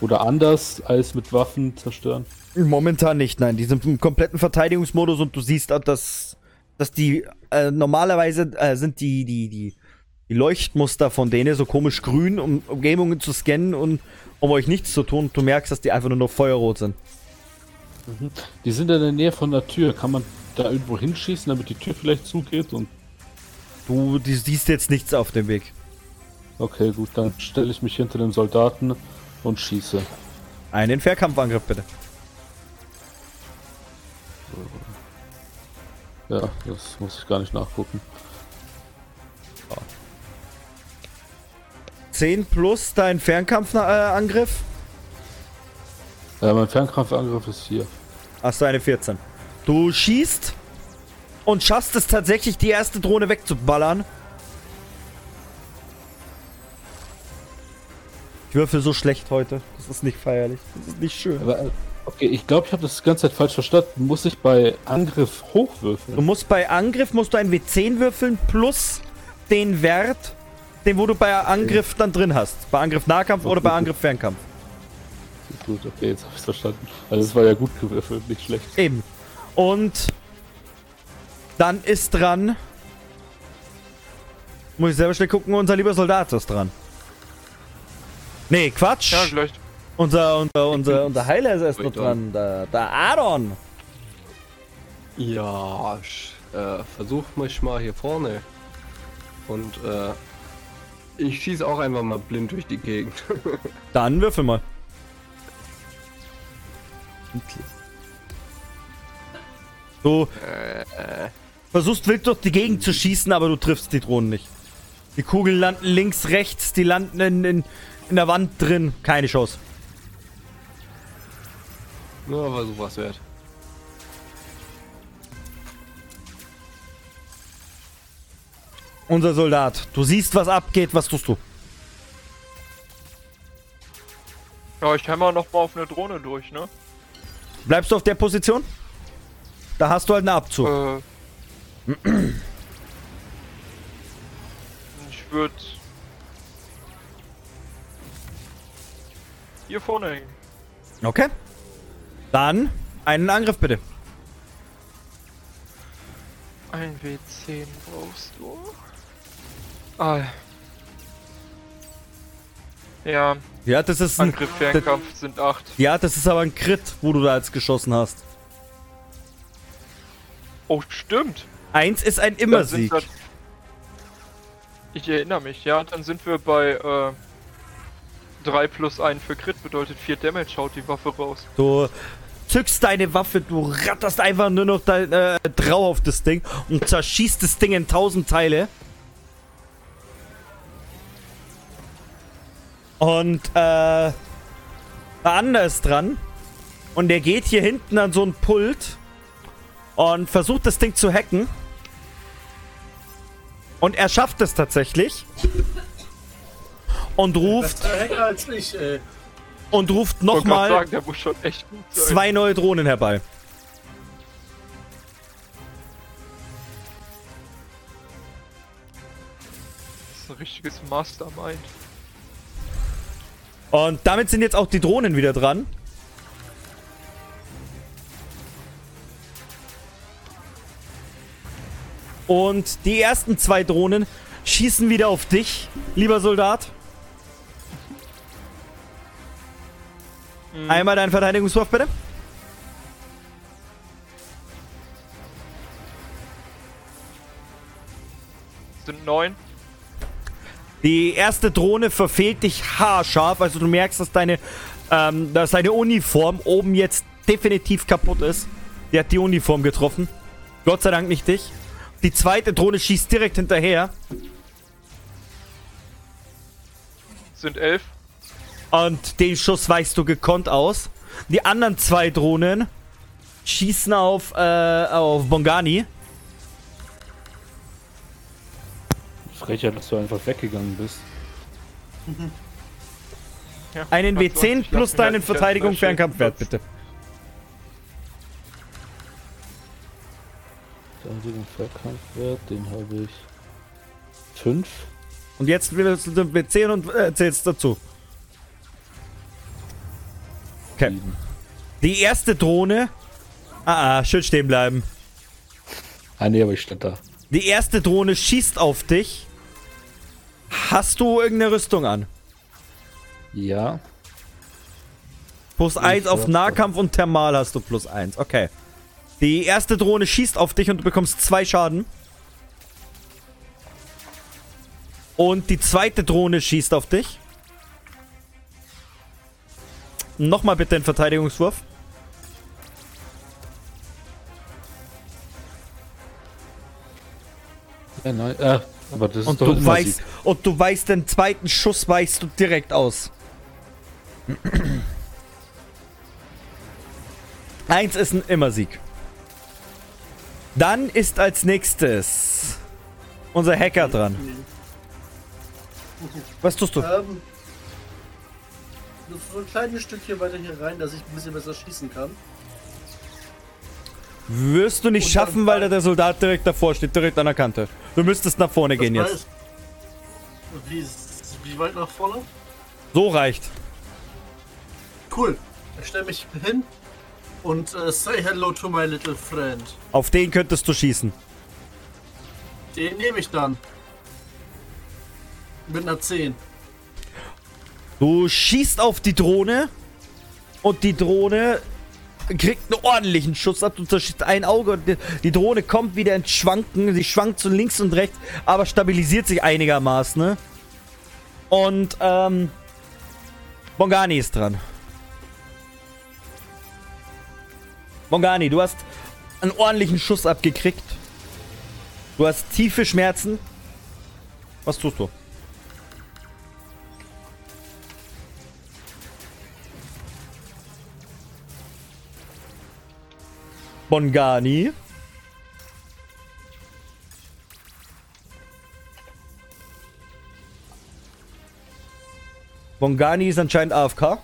Oder anders als mit Waffen zerstören. Momentan nicht, nein. Die sind im kompletten Verteidigungsmodus und du siehst, auch, dass, dass die äh, normalerweise äh, sind die, die, die, die Leuchtmuster von denen so komisch grün, um Umgebungen zu scannen und um euch nichts zu tun. Du merkst, dass die einfach nur noch feuerrot sind. Die sind in der Nähe von der Tür. Kann man da irgendwo hinschießen, damit die Tür vielleicht zugeht? Und Du die siehst jetzt nichts auf dem Weg. okay, gut, dann stelle ich mich hinter den Soldaten und schieße. Einen Fernkampfangriff bitte. Ja, das muss ich gar nicht nachgucken. 10 plus dein Fernkampfangriff. Ja, mein Fernkampfangriff ist hier. Hast du eine 14. Du schießt und schaffst es tatsächlich, die erste Drohne wegzuballern. Ich würfel so schlecht heute. Das ist nicht feierlich. Das ist nicht schön. Aber, äh, okay, ich glaube, ich habe das die ganze Zeit falsch verstanden. Muss ich bei Angriff Du hochwürfeln? musst bei Angriff musst du ein W10 würfeln plus den Wert, den wo du bei Angriff dann drin hast. Bei Angriff Nahkampf oder bei Angriff Fernkampf. Gut, okay, jetzt habe ich verstanden. Also das war ja gut gewürfelt, nicht schlecht. Eben. Und dann ist dran. Muss ich selber schnell gucken, unser lieber Soldat ist dran. Nee, Quatsch. Ja, gleich. Unser, unser, unser, unser Heiler ist erst noch dran. Der, der Adon. Ja, ich äh, versuch mich mal hier vorne. Und äh, ich schieße auch einfach mal blind durch die Gegend. [laughs] Dann würfel mal. Du versuchst wild durch die Gegend zu schießen, aber du triffst die Drohnen nicht. Die Kugeln landen links, rechts, die landen in, in, in der Wand drin. Keine Chance. Nur aber sowas wert. Unser Soldat, du siehst, was abgeht. Was tust du? Ja, ich hämmer noch mal auf eine Drohne durch, ne? Bleibst du auf der Position? Da hast du halt einen Abzug. Äh. ich würde hier vorne hängen. Okay. Dann einen Angriff bitte. Ein W10 brauchst du. Ah. Ja, Ja, das ist ein. Angriff, Fernkampf sind 8. Ja, das ist aber ein Crit, wo du da jetzt geschossen hast. Oh, stimmt. Eins ist ein Immersieg. wir- Ich erinnere mich, ja. Dann sind wir bei äh, 3 plus 1 für Crit, bedeutet 4 Damage, haut die Waffe raus. Du zückst deine Waffe, du ratterst einfach nur noch dein, äh, drauf auf das Ding und zerschießt das Ding in tausend Teile. Und äh, der andere ist dran. Und der geht hier hinten an so ein Pult und versucht das Ding zu hacken. Und er schafft es tatsächlich. Und ruft, Besser Hacker als ich, ey. Und ruft nochmal zwei neue Drohnen herbei. Das ist ein richtiges Mastermind. Und damit sind jetzt auch die Drohnen wieder dran. Und die ersten zwei Drohnen schießen wieder auf dich, lieber Soldat. Einmal deinen Verteidigungswurf, bitte. Sind 9. Die erste Drohne verfehlt dich haarscharf. Also du merkst, dass deine, ähm, dass deine Uniform oben jetzt definitiv kaputt ist. Die hat die Uniform getroffen. Gott sei Dank nicht dich. Die zweite Drohne schießt direkt hinterher. Sind 11. Und den Schuss weichst du gekonnt aus. Die anderen zwei Drohnen schießen auf, äh, auf Bongani. Frecher, dass du einfach weggegangen bist. Ja, Einen was soll's, W10 ich plus deinen Verteidigung Fernkampfwert, bitte. Verteidigung, Verkampfwert, den habe ich. 5. Und jetzt willst du den W10 und äh, zählst dazu. Okay. Die erste Drohne. Ah, ah, schön stehen bleiben. Ah, nee, aber ich stand da. Die erste Drohne schießt auf dich. Hast du irgendeine Rüstung an? Ja. Plus 1 auf. Nahkampf und Thermal hast du plus 1. Okay. Die erste Drohne schießt auf dich und du bekommst zwei Schaden. Und die zweite Drohne schießt auf dich. Nochmal bitte einen Verteidigungswurf. Ja, nein, äh, aber das Und ist doch du immer weißt, Sieg. und du weißt den zweiten Schuss weißt du direkt aus. [clears throat] Eins ist ein Immersieg. Dann ist als nächstes unser Hacker dran. Was tust du? Ähm, nur so ein kleines Stückchen weiter hier rein, dass ich ein bisschen besser schießen kann. Wirst du nicht Und schaffen, weil da der Soldat direkt davor steht, direkt an der Kante. Du müsstest nach vorne gehen Das jetzt. heißt, Wie, wie weit nach vorne? So reicht. Cool. Ich stelle mich hin und äh, say hello to my little friend. Auf den könntest du schießen. Den nehme ich dann. Mit einer 10. Du schießt auf die Drohne und die Drohne kriegt einen ordentlichen Schuss ab. Du zerschießt ein Auge und die, Drohne kommt wieder ins Schwanken. Sie schwankt so links und rechts, aber stabilisiert sich einigermaßen. Ne? Und ähm, Bongani ist dran. Bongani, du hast einen ordentlichen Schuss abgekriegt. Du hast tiefe Schmerzen. Was tust du? Bongani. Bongani ist anscheinend AFK.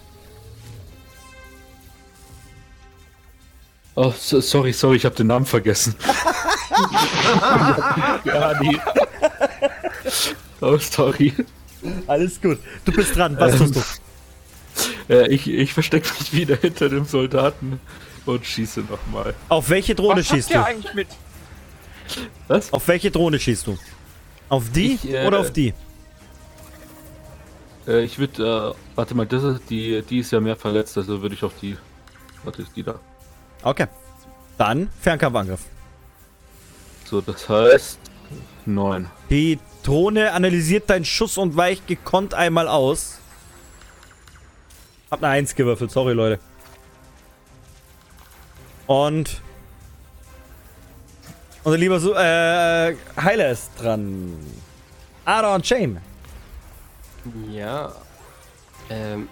Oh, so, sorry, sorry, ich habe den Namen vergessen. [laughs] nee. Oh, sorry. Alles gut. Du bist dran. Was tust du? Äh, ich ich verstecke mich wieder hinter dem Soldaten und schieße nochmal. Auf welche Drohne Was schießt du? eigentlich mit? Was? Auf welche Drohne schießt du? Auf die Ich, äh, oder auf die? Äh, ich würde, äh, warte mal, das ist, die, die ist ja mehr verletzt, also würde ich auf die. Warte, ist die da? Okay. Dann Fernkampfangriff. So, das heißt. Neun. Die Drohne analysiert deinen Schuss und weicht gekonnt einmal aus. Hab eine 1 gewürfelt, sorry Leute. Und unser lieber Su äh, Heiler ist dran. Aaron Shame. Ja. Ähm,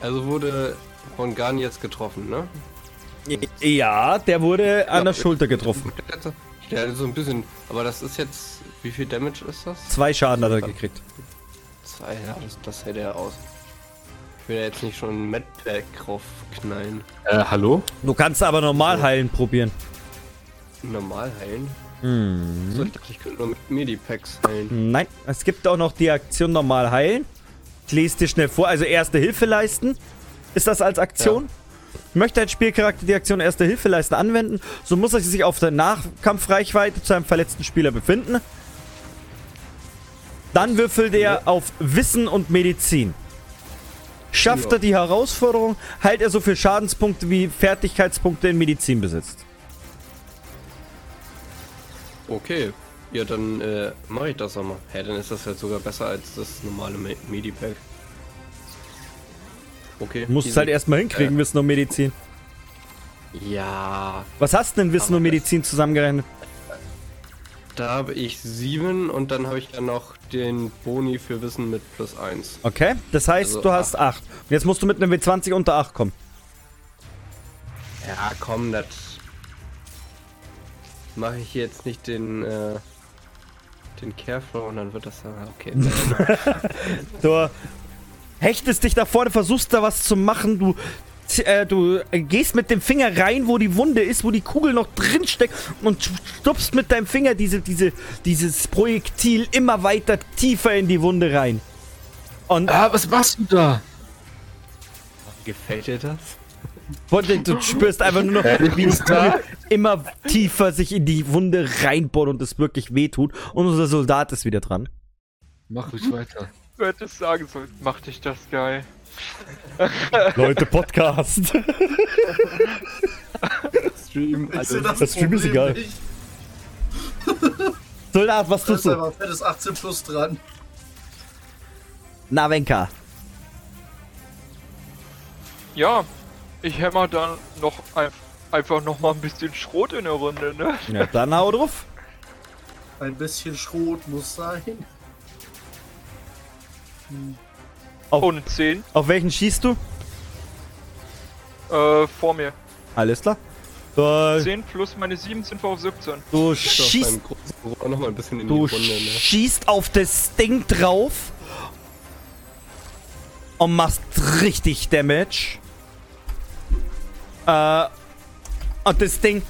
also wurde von Garn jetzt getroffen, ne? Ja, der wurde an Ja, der Schulter getroffen. Der hatte so ein bisschen, aber das ist jetzt, wie viel Damage ist das? Zwei Schaden hat er gekriegt. Zwei, ja, das, das hält er aus. Ich will ja jetzt nicht schon ein Medpack raufknallen. Äh, hallo? Du kannst aber normal heilen probieren. Normal heilen? Hm. So, ich dachte, ich könnte nur mit Medipacks heilen. Nein, es gibt auch noch die Aktion normal heilen. Ich lese dir schnell vor. Also erste Hilfe leisten. Ist das als Aktion? Möchte ein Spielcharakter die Aktion erste Hilfe leisten anwenden, so muss er sich auf der Nachkampfreichweite zu einem verletzten Spieler befinden. Dann würfelt er auf Wissen und Medizin. Schafft er die Herausforderung, heilt er so viel Schadenspunkte wie Fertigkeitspunkte in Medizin besitzt. Okay. Ja, dann äh, mache ich das auch mal. Hä, dann ist das halt sogar besser als das normale Me Medipack. Okay. Du musst es halt erstmal hinkriegen, Wissen und Medizin. Ja, Was hast du denn Wissen und Medizin zusammengerechnet? Da habe ich sieben und dann habe ich ja noch den Boni für Wissen mit plus eins. Okay, das heißt, Also du hast 8. Und jetzt musst du mit einem W20 unter 8 kommen. Ja, komm, das mache ich jetzt nicht den äh, den Careflow und dann wird das dann okay. [laughs] Du hechtest dich da vorne, versuchst da was zu machen, du, äh, du äh, gehst mit dem Finger rein, wo die Wunde ist, wo die Kugel noch drin steckt und stupst mit deinem Finger diese, diese, dieses Projektil immer weiter tiefer in die Wunde rein. Und Ah, was machst du da? Gefällt dir das? und du spürst einfach nur noch, wie es immer tiefer sich in die Wunde reinbohrt und es wirklich wehtut. Und unser Soldat ist wieder dran. Mach ruhig weiter. Du hättest sagen sollen, mach dich das geil. [laughs] Leute, Podcast. [laughs] Stream, also, das, das Stream ist egal. nicht. [laughs] Soldat, was Da tust ist du? einfach fettes 18 plus dran. Na, Wenka. Ja, ich hämmer dann noch ein, einfach noch mal ein bisschen Schrot in der Runde, ne? Ja, dann hau drauf. Ein bisschen Schrot muss sein. Und 10 Auf welchen schießt du? äh, vor mir. Alles klar. Du, 10 plus meine 7 sind wir auf 17. du schießt noch mal ein bisschen in du die Runde, ne? schießt auf das Ding drauf und machst richtig Damage. Äh, und das Ding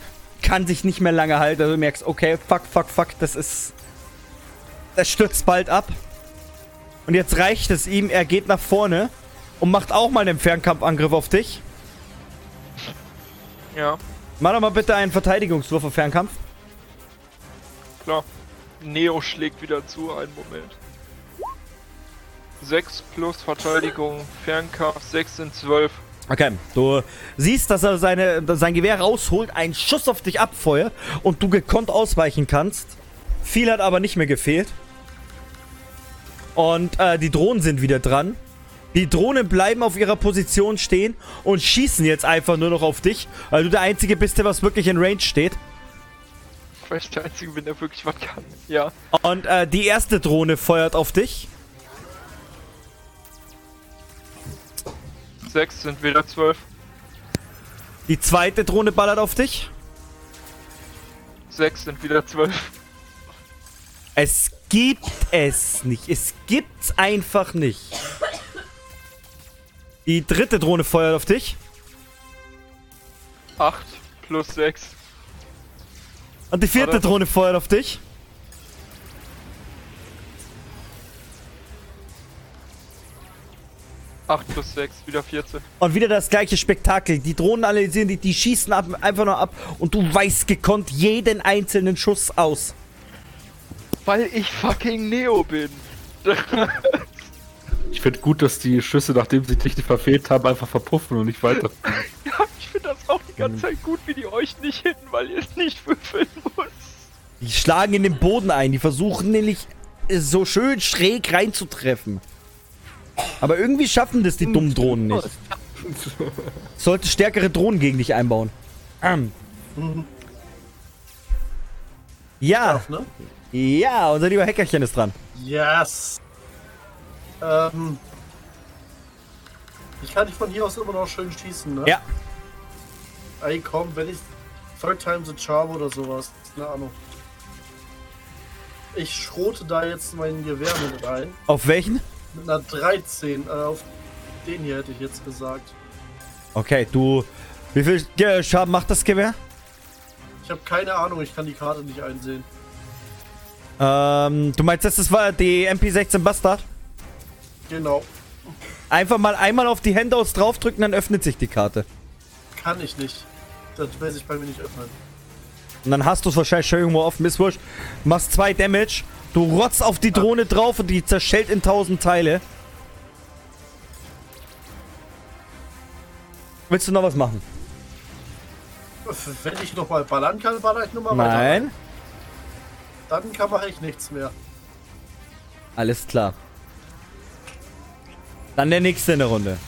kann sich nicht mehr lange halten. Also du merkst, okay, fuck, fuck, fuck, das ist. Das stürzt bald ab. Und jetzt reicht es ihm, er geht nach vorne und macht auch mal einen Fernkampfangriff auf dich. Ja, Mach doch mal bitte einen Verteidigungswurf auf Fernkampf. klar. Neo schlägt wieder zu, einen Moment. 6 plus Verteidigung, Fernkampf, 6 sind 12. Okay, du siehst, dass er seine, sein Gewehr rausholt, einen Schuss auf dich abfeuert und du gekonnt ausweichen kannst. Viel hat aber nicht mehr gefehlt. Und äh, die Drohnen sind wieder dran. Die Drohnen bleiben auf ihrer Position stehen und schießen jetzt einfach nur noch auf dich, weil du der Einzige bist, der was wirklich in Range steht. Weil ich der Einzige bin, der wirklich was kann. Ja, Und äh, die erste Drohne feuert auf dich. 6 sind wieder 12. Die zweite Drohne ballert auf dich. 6 sind wieder 12. Es gibt es nicht. Es gibt's einfach nicht. Die dritte Drohne feuert auf dich. 8 plus 6. Und die vierte. Drohne feuert auf dich. Acht plus 6, wieder 14. Und wieder das gleiche Spektakel. Die Drohnen analysieren dich, die schießen ab, einfach nur ab. Und du weißt gekonnt jeden einzelnen Schuss aus. Weil ich fucking Neo bin. [laughs] Ich finde gut, dass die Schüsse, nachdem sie dich nicht verfehlt haben, einfach verpuffen und nicht weiter. [laughs] ja, ich finde das auch die ganze Zeit gut, wie die euch nicht hitten, weil ihr es nicht würfeln muss. Die schlagen in den Boden ein. Die versuchen nämlich äh, so schön schräg reinzutreffen. Aber irgendwie schaffen das die dummen Drohnen nicht. [laughs] Sollte stärkere Drohnen gegen dich einbauen. Ähm. Ja, Darf, ne? Ja, unser lieber Hackerchen ist dran. Yes. Ähm. Ich kann nicht von hier aus immer noch schön schießen, ne? Ja. Ey, komm, wenn ich Third Time the Charm oder sowas, keine Ahnung. Ich schrote da jetzt mein Gewehr mit rein. Auf welchen? Mit einer 13. Äh, auf den hier hätte ich jetzt gesagt. Okay, du. Wie viel Schaden macht das Gewehr? Ich habe keine Ahnung, ich kann die Karte nicht einsehen. Ähm, du meinst, das war die MP16 Bastard? Genau. Einfach mal einmal auf die Handouts draufdrücken, dann öffnet sich die Karte. Kann ich nicht. Das will sich bei mir nicht öffnen. Und dann hast du es wahrscheinlich schon irgendwo offen. Ist wurscht. Machst zwei Damage. Du rotzt auf die Drohne drauf und die zerschellt in tausend Teile. Willst du noch was machen? Wenn ich nochmal ballern kann, baller ich nochmal weiter. Nein. Dann kann man echt nichts mehr. Alles klar. Dann der nächste in der Runde.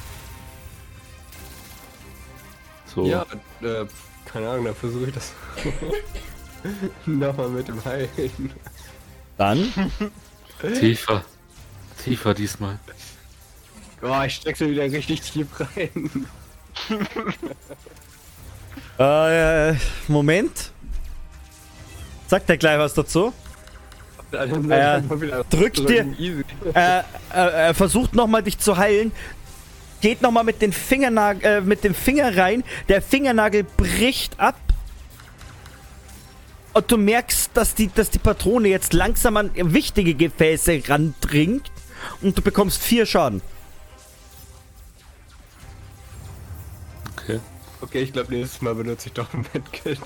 So. Ja, äh, keine Ahnung, dann versuche ich das [laughs] nochmal mit dem Heilen. Dann. Tiefer. Tiefer diesmal. Boah, ich steckte wieder richtig tief rein. Äh, Moment. Sagt er gleich was dazu? Dann Äh, mal wieder drück so dir- Easy. äh, äh, er versucht nochmal dich zu heilen. Geht nochmal mit, den Fingernag- äh, mit dem Finger rein. Der Fingernagel bricht ab. Und du merkst, dass die, dass die Patrone jetzt langsam an wichtige Gefäße randringt. Und du bekommst vier Schaden. Okay. Okay, ich glaube, nächstes Mal benutze ich doch ein [laughs] Medkit.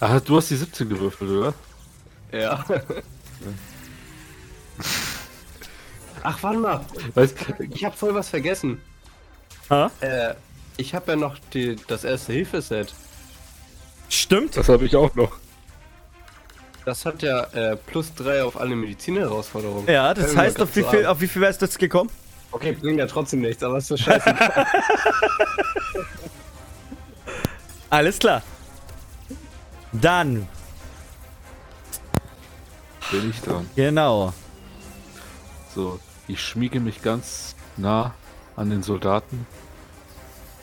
Ah, du hast die 17 gewürfelt, oder? ja. Ach, warte mal. Weißt, Ich habe voll was vergessen. Ha? Äh, ich habe ja noch die, das erste Hilfeset. Stimmt. das habe ich auch noch. Das hat ja äh, plus 3 auf alle Medizinherausforderungen. Ja, das Können heißt, auf wie so viel, auf wie viel wärst du jetzt gekommen? Okay, bringt ja trotzdem nichts, aber ist so scheiße. [laughs] Alles klar. Dann, Bin ich dran. genau. So, ich schmiege mich ganz nah an den Soldaten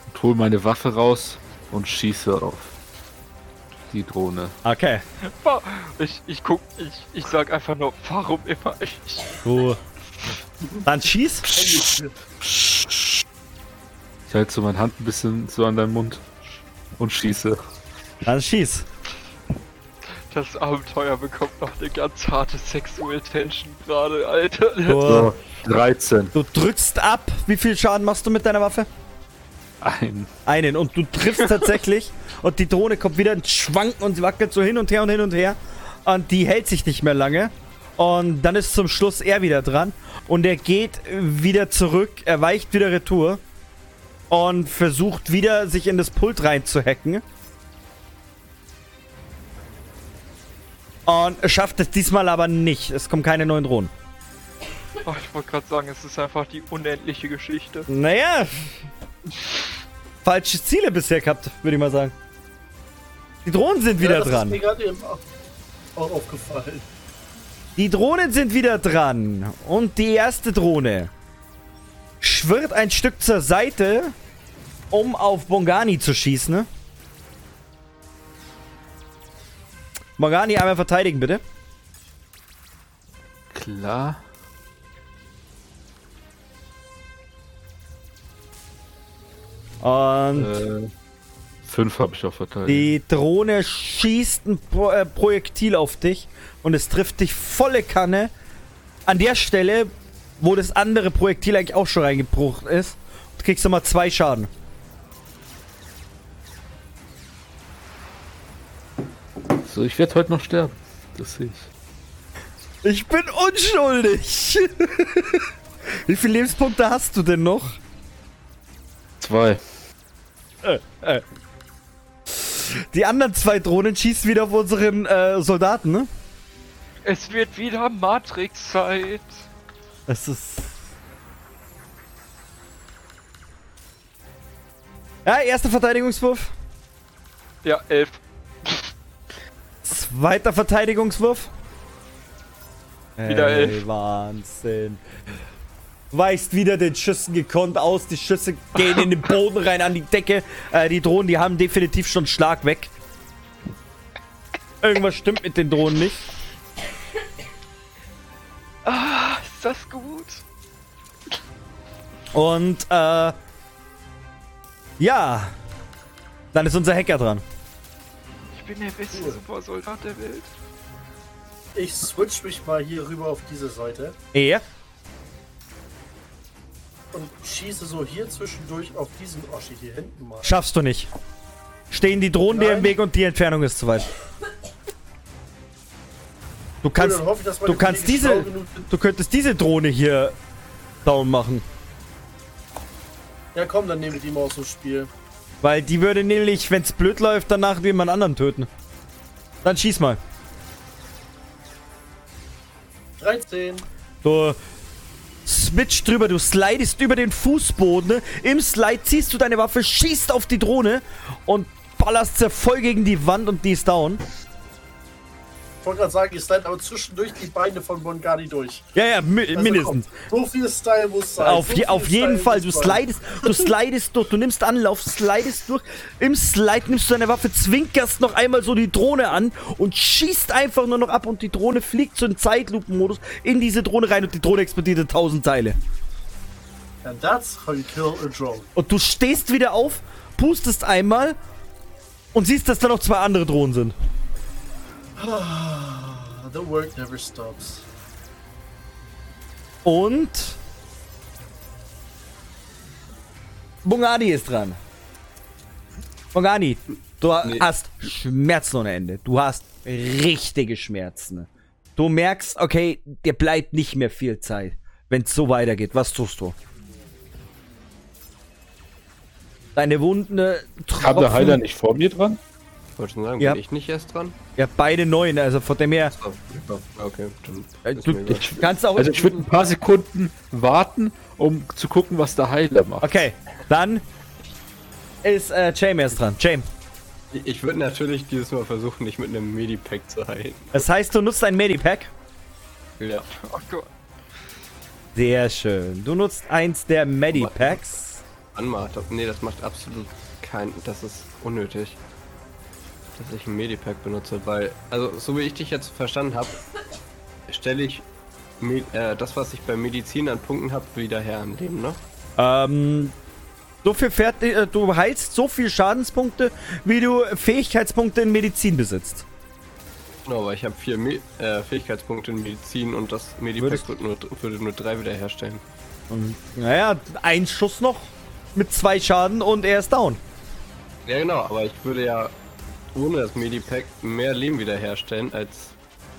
und hole meine Waffe raus und schieße auf die Drohne. Okay. Ich, ich guck, ich, ich sag einfach nur, warum immer ich? Du. Dann schieß. Ich halte so meine Hand ein bisschen so an deinen Mund und schieße. Dann schieß. Das Abenteuer bekommt noch eine ganz harte Sexual Tension gerade, Alter. So, 13. du drückst ab. Wie viel Schaden machst du mit deiner Waffe? Ein. Einen. Und du triffst tatsächlich. [laughs] Und die Drohne kommt wieder ins Schwanken und sie wackelt so hin und her und hin und her. Und die hält sich nicht mehr lange. Und dann ist zum Schluss er wieder dran. Und er geht wieder zurück. Er weicht wieder retour. Und versucht wieder, sich in das Pult reinzuhacken. Und schafft es diesmal aber nicht. Es kommen keine neuen Drohnen. Oh, ich wollte gerade sagen, es ist einfach die unendliche Geschichte. Naja. Falsche Ziele bisher gehabt, würde ich mal sagen. Die Drohnen sind wieder ja, das dran. Ist mir gerade eben auch auch aufgefallen. Die Drohnen sind wieder dran. Und die erste Drohne schwirrt ein Stück zur Seite, um auf Bongani zu schießen. Bongani einmal verteidigen, bitte. Klar. Und Äh, fünf habe ich auch verteilt. die Drohne schießt ein Pro äh, Projektil auf dich und es trifft dich volle Kanne an der Stelle, wo das andere Projektil eigentlich auch schon reingebrucht ist. Du kriegst nochmal zwei Schaden. So, ich werde heute noch sterben. Das sehe ich. Ich bin unschuldig. [laughs] Wie viele Lebenspunkte hast du denn noch? Zwei. Die anderen zwei Drohnen schießen wieder auf unseren äh, Soldaten, ne? Es wird wieder Matrix-Zeit. Das ist. Ja, erster Verteidigungswurf. Ja, elf. Zweiter Verteidigungswurf. Wieder Ey, elf. Wahnsinn. Weißt wieder den Schüssen gekonnt aus. Die Schüsse gehen in den Boden rein, an die Decke. Äh, die Drohnen, die haben definitiv schon Schlag weg. Irgendwas stimmt mit den Drohnen nicht. Ah, ist das gut? Und, äh. Ja. Dann ist unser Hacker dran. Ich bin der beste Supersoldat der Welt. Ich switch mich mal hier rüber auf diese Seite Er. und schieße so hier zwischendurch auf diesen Oschi hier hinten mal. Schaffst du nicht. Stehen die Drohnen dir im Nein. Weg und die Entfernung ist zu weit. Du kannst, hoffe ich, du kannst diese, du könntest diese Drohne hier down machen. Ja komm, dann nehme ich die mal aus dem Spiel. Weil die würde nämlich, wenn es blöd läuft, danach jemand anderen töten. Dann schieß mal. 13. Du switch drüber, du slidest über den Fußboden. ne? Im Slide ziehst du deine Waffe, schießt auf die Drohne und ballerst sie voll gegen die Wand und die ist down. Ich wollte gerade sagen, ich slide aber zwischendurch die Beine von Bongani durch. Ja, ja, mi Also mindestens. komm, so viel Style muss sein. Auf, so je, auf jeden Style Fall, du slidest, du slidest durch, du nimmst Anlauf, slidest durch. Im Slide nimmst du deine Waffe, zwinkerst noch einmal so die Drohne an und schießt einfach nur noch ab und die Drohne fliegt so in Zeitlupenmodus in diese Drohne rein und die Drohne explodiert in tausend Teile. And that's how you kill a drone. Und du stehst wieder auf, pustest einmal und siehst, dass da noch zwei andere Drohnen sind. The work never stops. Und Bungani ist dran. Bungani, du Nee. hast Schmerzen ohne Ende. Du hast richtige Schmerzen. Du merkst, okay, dir bleibt nicht mehr viel Zeit. wenn es so weitergeht? Was tust du? Deine Wunden äh, Kam der Heiler nicht vor mir dran? Ich wollte schon sagen, Ja. bin ich nicht erst dran? Ja, beide neun, also von dem her. Okay, dann Äh, du ich kannst auch. Also ich würde ein paar Sekunden warten, um zu gucken, was der Heiler macht. okay, dann ist äh, James erst dran. James. Ich- würde natürlich dieses Mal versuchen, nicht mit einem Medipack zu heilen. Das heißt, du nutzt ein Medipack. Ja. Oh Gott. Sehr schön. Du nutzt eins der Medipacks. Anmacht. Nee, das macht absolut kein. Das ist unnötig. Dass ich ein Medipack benutze, weil. Also, so wie ich dich jetzt verstanden habe, stelle ich Me äh, das, was ich bei Medizin an Punkten habe, wieder her am Leben, ne? Ähm, so viel fertig, äh, du heilst so viel Schadenspunkte, wie du Fähigkeitspunkte in Medizin besitzt. Genau, aber ich habe vier Me äh, Fähigkeitspunkte in Medizin und das Medipack wird nur, würde nur drei wiederherstellen. Und, naja, ein Schuss noch mit zwei Schaden und er ist down. Ja, genau, aber ich würde ja ohne das Medipack mehr Leben wiederherstellen als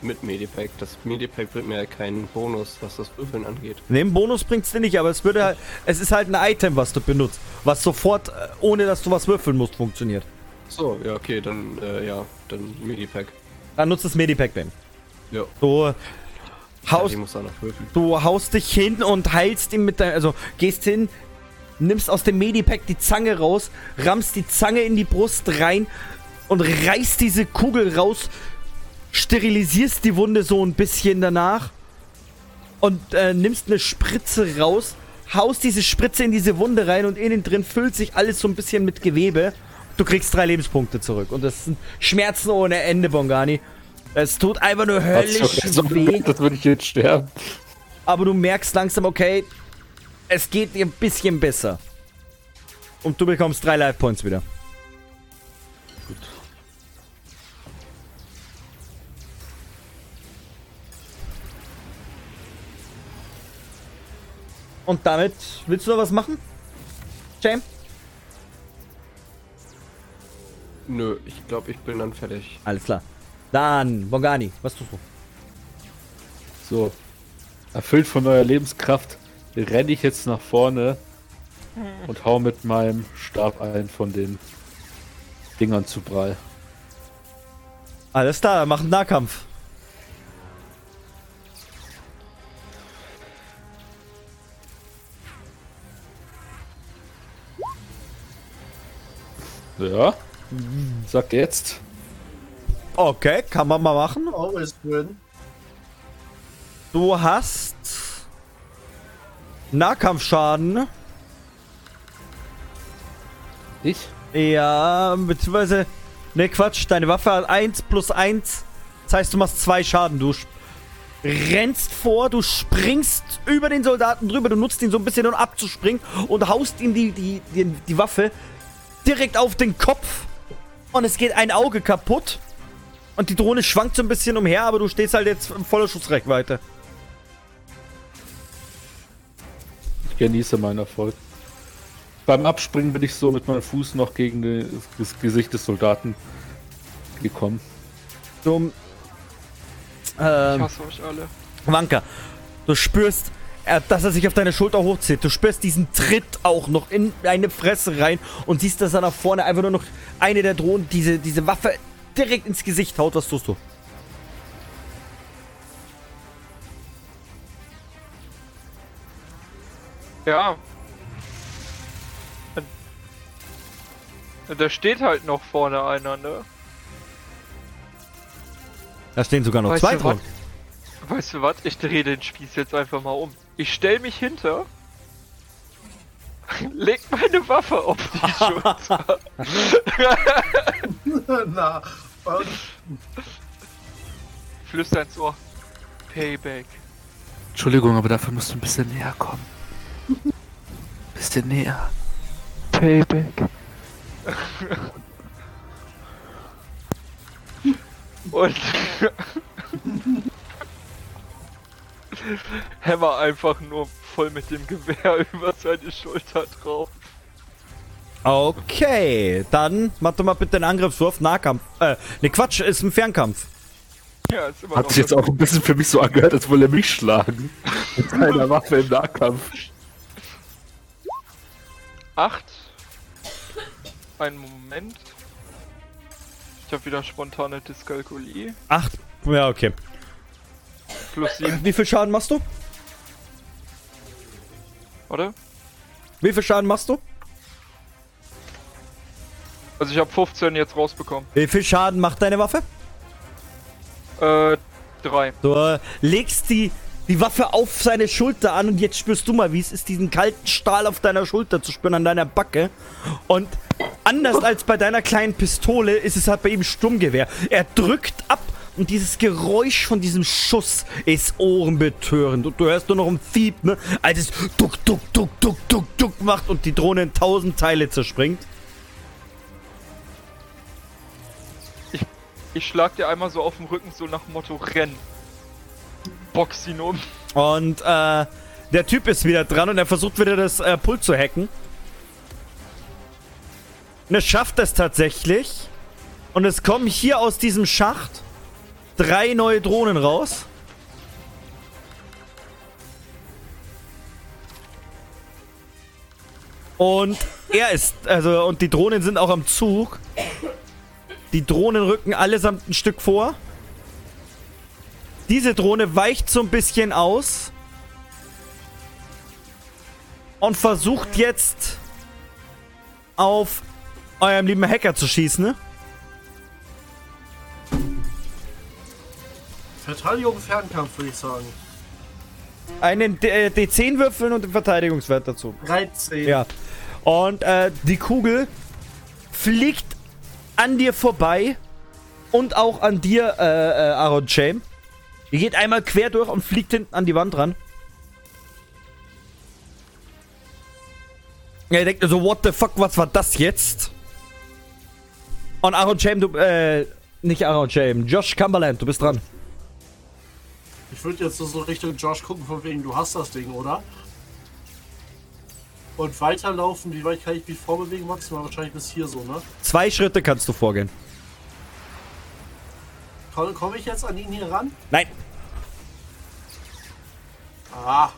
mit Medipack. Das Medipack bringt mir ja keinen Bonus, was das Würfeln angeht. Den Bonus bringt's dir nicht, aber es würde halt, es ist halt ein Item, was du benutzt, was sofort, äh, ohne dass du was würfeln musst, funktioniert. So, ja, okay, dann, äh, ja, dann Medipack. Dann nutzt das Medipack denn. Ja, Du ja, haust, würfeln. du haust dich hin und heilst ihn mit deinem, also gehst hin, nimmst aus dem Medipack die Zange raus, rammst die Zange in die Brust rein und reißt diese Kugel raus, sterilisierst die Wunde so ein bisschen danach und äh, nimmst eine Spritze raus, haust diese Spritze in diese Wunde rein und innen drin füllt sich alles so ein bisschen mit Gewebe. Du kriegst drei Lebenspunkte zurück und das sind Schmerzen ohne Ende, Bongani. Es tut einfach nur höllisch so, weh. das würde ich jetzt sterben. aber du merkst langsam, okay, es geht dir ein bisschen besser. Und du bekommst drei Life Points wieder. Und damit, willst du noch was machen? Jam? Nö, ich glaube, ich bin dann fertig. Alles klar. Dann, Bongani, was tust du? So. Erfüllt von neuer Lebenskraft renne ich jetzt nach vorne und hau mit meinem Stab ein von den Dingern zu Brall. Alles klar, mach einen Nahkampf. Ja. Sag jetzt. Okay, kann man mal machen. Always win. Du hast Nahkampfschaden. Ich? Ja, beziehungsweise. Ne, Quatsch, deine Waffe hat 1 plus 1. Das heißt, du machst zwei Schaden. Du rennst vor, du springst über den Soldaten drüber, du nutzt ihn so ein bisschen, um abzuspringen und haust ihm die, die, die, die Waffe direkt auf den Kopf. Und es geht ein Auge kaputt. Und die Drohne schwankt so ein bisschen umher, aber du stehst halt jetzt in voller Schussreichweite. Ich genieße meinen Erfolg. Beim Abspringen bin ich so mit meinem Fuß noch gegen das Gesicht des Soldaten gekommen. Du, Ich ähm, hasse euch alle. Wanka, du spürst, dass er sich auf deine Schulter hochzieht. Du spürst diesen Tritt auch noch in deine Fresse rein und siehst, dass er nach vorne einfach nur noch eine der Drohnen diese, diese Waffe direkt ins Gesicht haut. Was tust du? Ja. Da steht halt noch vorne einer, ne? Da stehen sogar noch Weißt zwei? Drohnen. Weißt du was? Ich drehe den Spieß jetzt einfach mal um. Ich stell mich hinter. Leg meine Waffe auf die [laughs] Schulter. Na, und Flüster ins Ohr. Payback. Entschuldigung, aber dafür musst du ein bisschen näher kommen. Bisschen näher. Payback. Und [laughs] [laughs] Hammer einfach nur voll mit dem Gewehr [laughs] über seine Schulter drauf. Okay, dann mach doch mal bitte einen Angriffswurf, Nahkampf. Äh, ne Quatsch, ist ein Fernkampf. Ja, ist immer Hat sich jetzt auch ein bisschen für mich so angehört, als wolle er mich schlagen. Mit seiner Waffe im Nahkampf. Acht. Einen Moment. Ich habe wieder spontane Dyskalkulie. Acht. Ja, okay. Plus sieben. Wie viel Schaden machst du? Warte. Wie viel Schaden machst du? Also ich habe 15 jetzt rausbekommen. Wie viel Schaden macht deine Waffe? Äh, drei. Du äh, legst die, die Waffe auf seine Schulter an und jetzt spürst du mal, wie es ist, diesen kalten Stahl auf deiner Schulter zu spüren, an deiner Backe. Und anders [laughs] als bei deiner kleinen Pistole ist es halt bei ihm Sturmgewehr. Er drückt ab und dieses Geräusch von diesem Schuss ist ohrenbetörend. Und du hörst nur noch ein Fiep, ne? Als es duck, duck, duck, duck, duck, duck macht und die Drohne in tausend Teile zerspringt. Ich schlag dir einmal so auf den Rücken, so nach dem Motto Renn. Box ihn um. Und äh, der Typ ist wieder dran und er versucht wieder das äh, Pult zu hacken. Und er schafft es tatsächlich. Und es kommen hier aus diesem Schacht drei neue Drohnen raus. Und er ist, also, und die Drohnen sind auch am Zug. Die Drohnen rücken allesamt ein Stück vor. Diese Drohne weicht so ein bisschen aus. Und versucht jetzt auf eurem lieben Hacker zu schießen, ne? Verteidigung, Fernkampf, würde ich sagen. Einen D äh, D10 würfeln und den Verteidigungswert dazu. 13. Ja. Und äh, die Kugel fliegt an dir vorbei und auch an dir, äh, äh, Aaron Shame. Die geht einmal quer durch und fliegt hinten an die Wand ran. Er denkt so, what the fuck, was war das jetzt? Und Aaron Shame, du, äh, nicht Aaron Shame, Josh Cumberland, du bist dran. Ich würde jetzt so Richtung Josh gucken, von wegen, du hast das Ding, oder? Und weiterlaufen, wie weit kann ich mich vorbewegen? Maximal wahrscheinlich bis hier so, ne? Zwei Schritte kannst du vorgehen. Komme komm ich jetzt an ihn hier ran? Nein. Ah.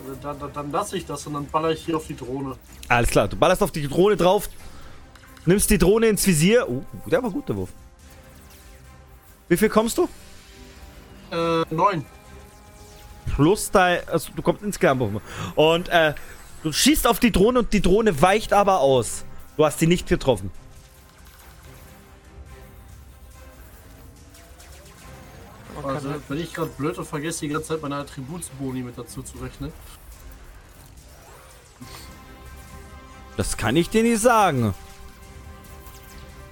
Also Dann, dann, dann lasse ich das und dann baller ich hier auf die Drohne. Alles klar, du ballerst auf die Drohne drauf, nimmst die Drohne ins Visier. Oh, der war gut, der Wurf. Wie viel kommst du? Äh, neun. Plus dein. Also, du kommst insgesamt. auf- Und, äh, du schießt auf die Drohne und die Drohne weicht aber aus. Du hast sie nicht getroffen. Also, wenn ich gerade blöd und vergesse die ganze Zeit meine Attributsboni mit dazu zu rechnen. Das kann ich dir nicht sagen.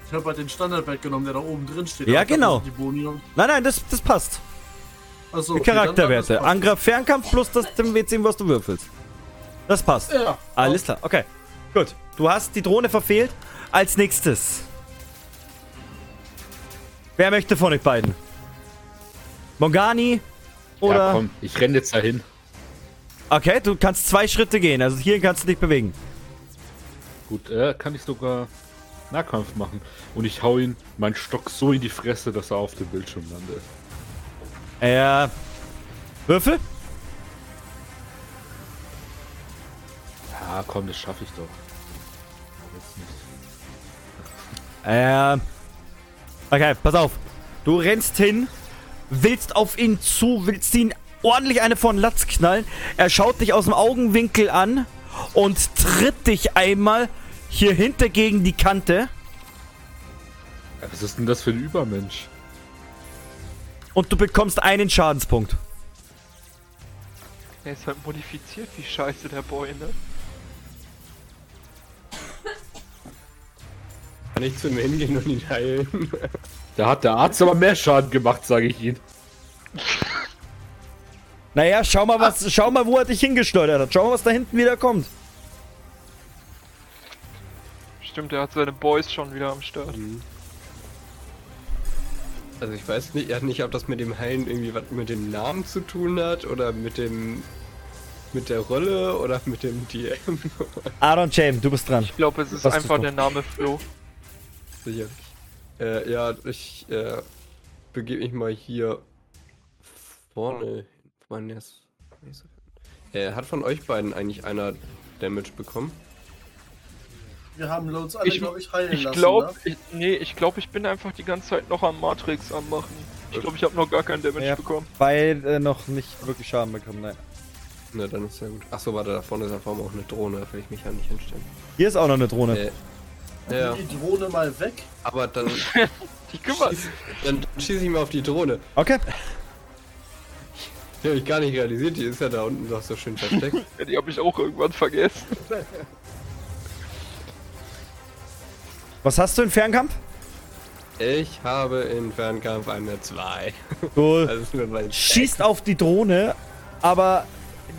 Ich habe halt den Standardwert genommen, der da oben drin steht. Ja, genau. Nein, nein, das, das passt. Achso, Die okay, Charakterwerte. Angriff, Fernkampf plus das dem W10, was du würfelst. Das passt. Ja. Alles klar, okay. Gut. Du hast die Drohne verfehlt. Als nächstes. Wer möchte von euch beiden? Mongani? Oder. Ja, komm, ich renn jetzt dahin. Okay, du kannst zwei Schritte gehen. Also hier kannst du dich bewegen. Gut, äh, kann ich sogar Nahkampf machen. Und ich hau ihn meinen Stock so in die Fresse, dass er auf dem Bildschirm landet. Äh. Würfel? Ja, komm, das schaffe ich doch. Äh. Okay, pass auf. Du rennst hin, willst auf ihn zu, willst ihn ordentlich eine von Latz knallen. Er schaut dich aus dem Augenwinkel an und tritt dich einmal hier hinter gegen die Kante. Was ist denn das für ein Übermensch? Und du bekommst einen Schadenspunkt. Er ist halt modifiziert, wie scheiße der Boy, ne? Kann ich zu ihm hingehen und ihn heilen? Da hat der Arzt aber mehr Schaden gemacht, sage ich Ihnen. Naja, schau mal, was, schau mal, wo er dich hingesteuert hat. Schau mal, was da hinten wieder kommt. Stimmt, er hat seine Boys schon wieder am Start. Also ich weiß nicht, ja, nicht, ob das mit dem Heilen irgendwie was mit dem Namen zu tun hat oder mit dem mit der Rolle oder mit dem DM. [laughs] Aaron James, du bist dran. Ich glaube, es ist Was einfach der Name Flo. Sicherlich. Äh, ja, ich äh, begebe mich mal hier vorne. Äh, hat von euch beiden eigentlich einer Damage bekommen? Wir haben uns alle, Ich- glaube ich, heilen Ich lassen. ne? ich, nee, ich glaube, ich bin einfach die ganze Zeit noch am Matrix anmachen. Ich glaube, ich habe noch gar keinen Damage Ja. bekommen. Beide noch nicht wirklich Schaden bekommen, nein. Na, dann ist ja gut. Achso, warte, da vorne ist allem auch eine Drohne, da will ich mich ja nicht hinstellen. Hier ist auch noch eine Drohne. Äh, Nimm ja, die Drohne mal weg. aber dann, [laughs] Die kümmert. dann schieße ich mal auf die Drohne. Okay. Die habe ich gar nicht realisiert, die ist ja da unten doch so schön versteckt. [laughs] Ja, die habe ich auch irgendwann vergessen. [laughs] Was hast du in Fernkampf? Ich habe in Fernkampf eine 2. Du [laughs] Das ist nur mein schießt auf die Drohne, aber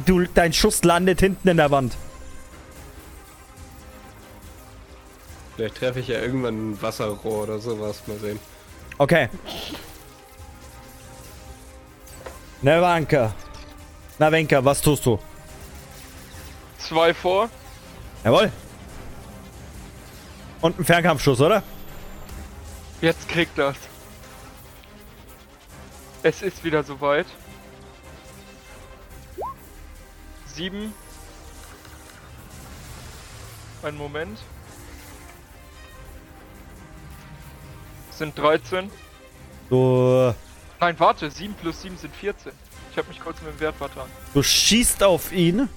du, dein Schuss landet hinten in der Wand. Vielleicht treffe ich ja irgendwann ein Wasserrohr oder sowas. Mal sehen. Okay. Nevanka. Navenka, was tust du? Zwei vor. Jawohl. Und ein Fernkampfschuss, oder? Jetzt kriegt das. Es ist wieder soweit. Sieben. Ein Moment. Sind 13. Du, Nein, warte, 7 plus 7 sind 14. Ich habe mich kurz mit dem Wert vertan. du schießt auf ihn.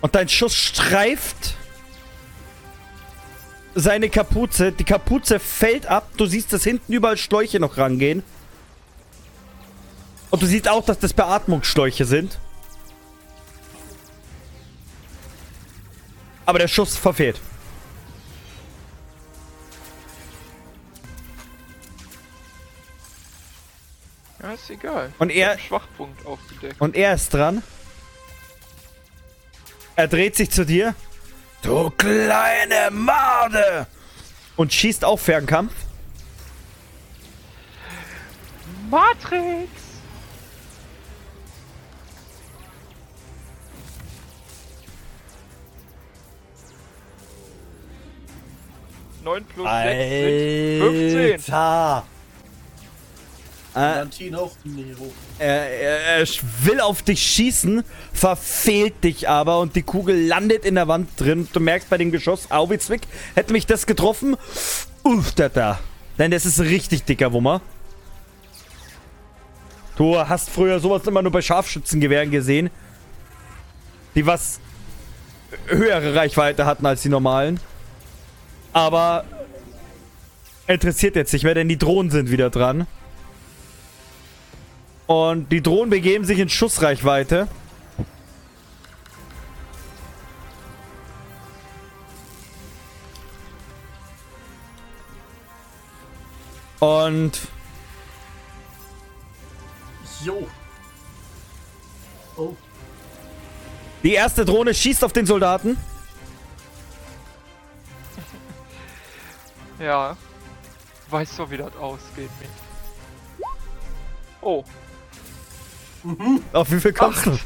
Und dein Schuss streift seine Kapuze. Die Kapuze fällt ab. Du siehst, dass hinten überall Schläuche noch rangehen. Und du siehst auch, dass das Beatmungsschläuche sind. Aber der Schuss verfehlt. Ja, ist egal. Und er- Schwachpunkt aufgedeckt. Und er ist dran. Er dreht sich zu dir. Du kleine Made! Und schießt auf Fernkampf. Matrix! Neun plus sechs sind 15. Äh, er, er, er will auf dich schießen, verfehlt dich aber und die Kugel landet in der Wand drin. Du merkst bei dem Geschoss, Auwitzwick, hätte mich das getroffen. Uff, da da. Denn das ist ein richtig dicker Wummer. Du hast früher sowas immer nur bei Scharfschützengewehren gesehen. Die was höhere Reichweite hatten als die normalen. Aber interessiert jetzt nicht mehr, denn die Drohnen sind wieder dran. Und die Drohnen begeben sich in Schussreichweite. Und Jo. Oh, die erste Drohne schießt auf den Soldaten. [laughs] Ja. Weißt du, wie das ausgeht, Mick? Oh, Auf wie viel kommst du?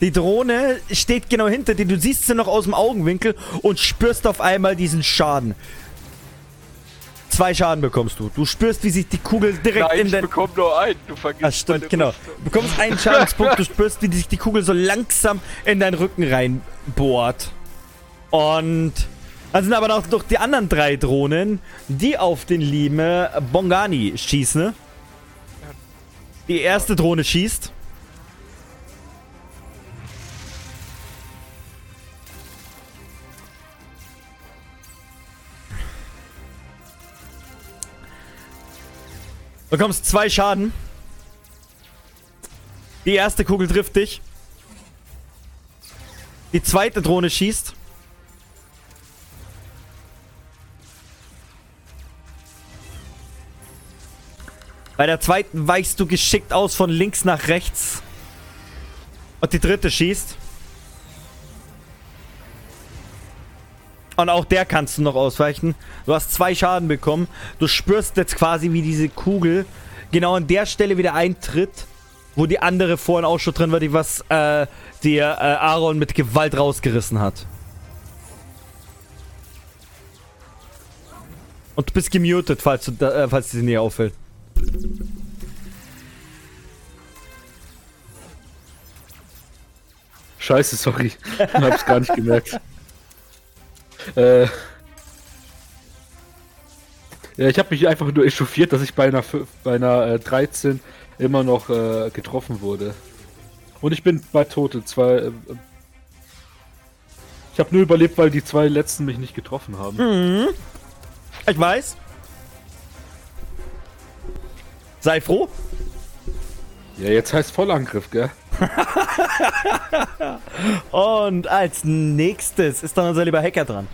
Die Drohne steht genau hinter dir. Du siehst sie noch aus dem Augenwinkel und spürst auf einmal diesen Schaden. Zwei Schaden bekommst du. Du spürst, wie sich die Kugel direkt nein, in ich den... bekomme nur einen. Du vergisst Ah, stimmt, genau. Du bekommst einen Schadenspunkt, du spürst, wie sich die Kugel so langsam in deinen Rücken reinbohrt. Und dann sind aber noch, noch die anderen drei Drohnen, die auf den lieben Bongani schießen. Die erste Drohne schießt. Du bekommst zwei Schaden. Die erste Kugel trifft dich. Die zweite Drohne schießt. Bei der zweiten weichst du geschickt aus von links nach rechts. Und die dritte schießt. Und auch der kannst du noch ausweichen. Du hast zwei Schaden bekommen. Du spürst jetzt quasi, wie diese Kugel genau an der Stelle wieder eintritt, wo die andere vorhin auch schon drin war, die was äh, dir äh, Aaron mit Gewalt rausgerissen hat. Und du bist gemutet, falls, du da, äh, falls dir nie auffällt. Scheiße, sorry. Ich hab's gar nicht gemerkt. [laughs] Äh, ja, ich habe mich einfach nur echauffiert, dass ich bei einer, bei einer äh, 13 immer noch äh, getroffen wurde. Und ich bin bei Tote. Zwei, äh, ich habe nur überlebt, weil die zwei letzten mich nicht getroffen haben. Mhm. Ich weiß. Sei froh. Ja, jetzt heißt Vollangriff, gell? [laughs] Und als nächstes ist dann unser lieber Hacker dran.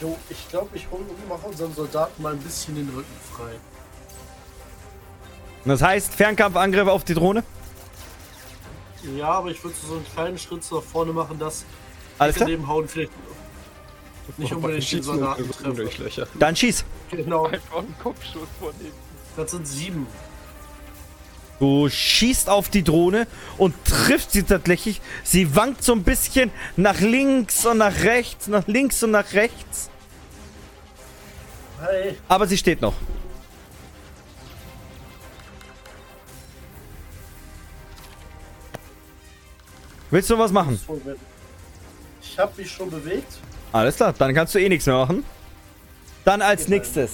Jo, ich glaube, ich mache unseren Soldaten mal ein bisschen den Rücken frei. Das heißt, Fernkampfangriff auf die Drohne. Ja, aber ich würde so einen kleinen Schritt nach vorne machen, dass Alles ich klar? daneben hauen vielleicht nicht unbedingt den Soldaten versuchen treffe. Durchlöcher. Dann schieß. Genau, Einfach einen Kopfschuss von ihm. das sind sieben. Du schießt auf die Drohne und triffst sie tatsächlich. Sie wankt so ein bisschen nach links und nach rechts, nach links und nach rechts. Hey, Aber sie steht noch. Willst du was machen? Ich habe mich schon bewegt. Alles klar, dann kannst du eh nichts mehr machen. Dann als nächstes.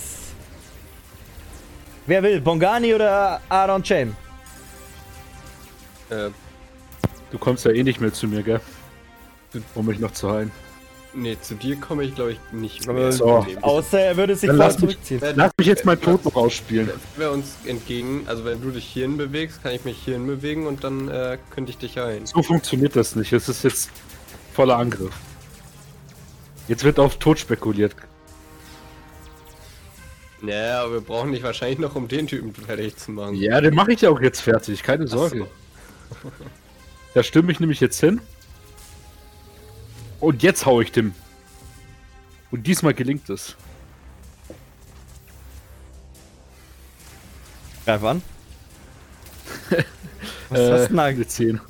Wer will? Bongani oder Aaron Chain? Äh, Du kommst ja eh nicht mehr zu mir, gell? Um mich noch zu heilen. nee, zu dir komme ich glaube ich nicht mehr. so, Außer er würde sich voll lass mich- zurückziehen. Wenn- Lass mich jetzt meinen Tod noch ausspielen. Wenn wir uns entgegen, also wenn du dich hierhin bewegst, kann ich mich hierhin bewegen und dann äh, könnte ich dich heilen. So funktioniert das nicht. Es ist jetzt voller Angriff. Jetzt wird auf Tod spekuliert. Naja, aber wir brauchen dich wahrscheinlich noch, um den Typen fertig zu machen. Ja, den mache ich ja auch jetzt fertig, keine Sorge. Da stimme ich nämlich jetzt hin. Und jetzt hau ich dem. Und diesmal gelingt es. Greif an. [laughs] Was Äh, hast du denn da? eine 10.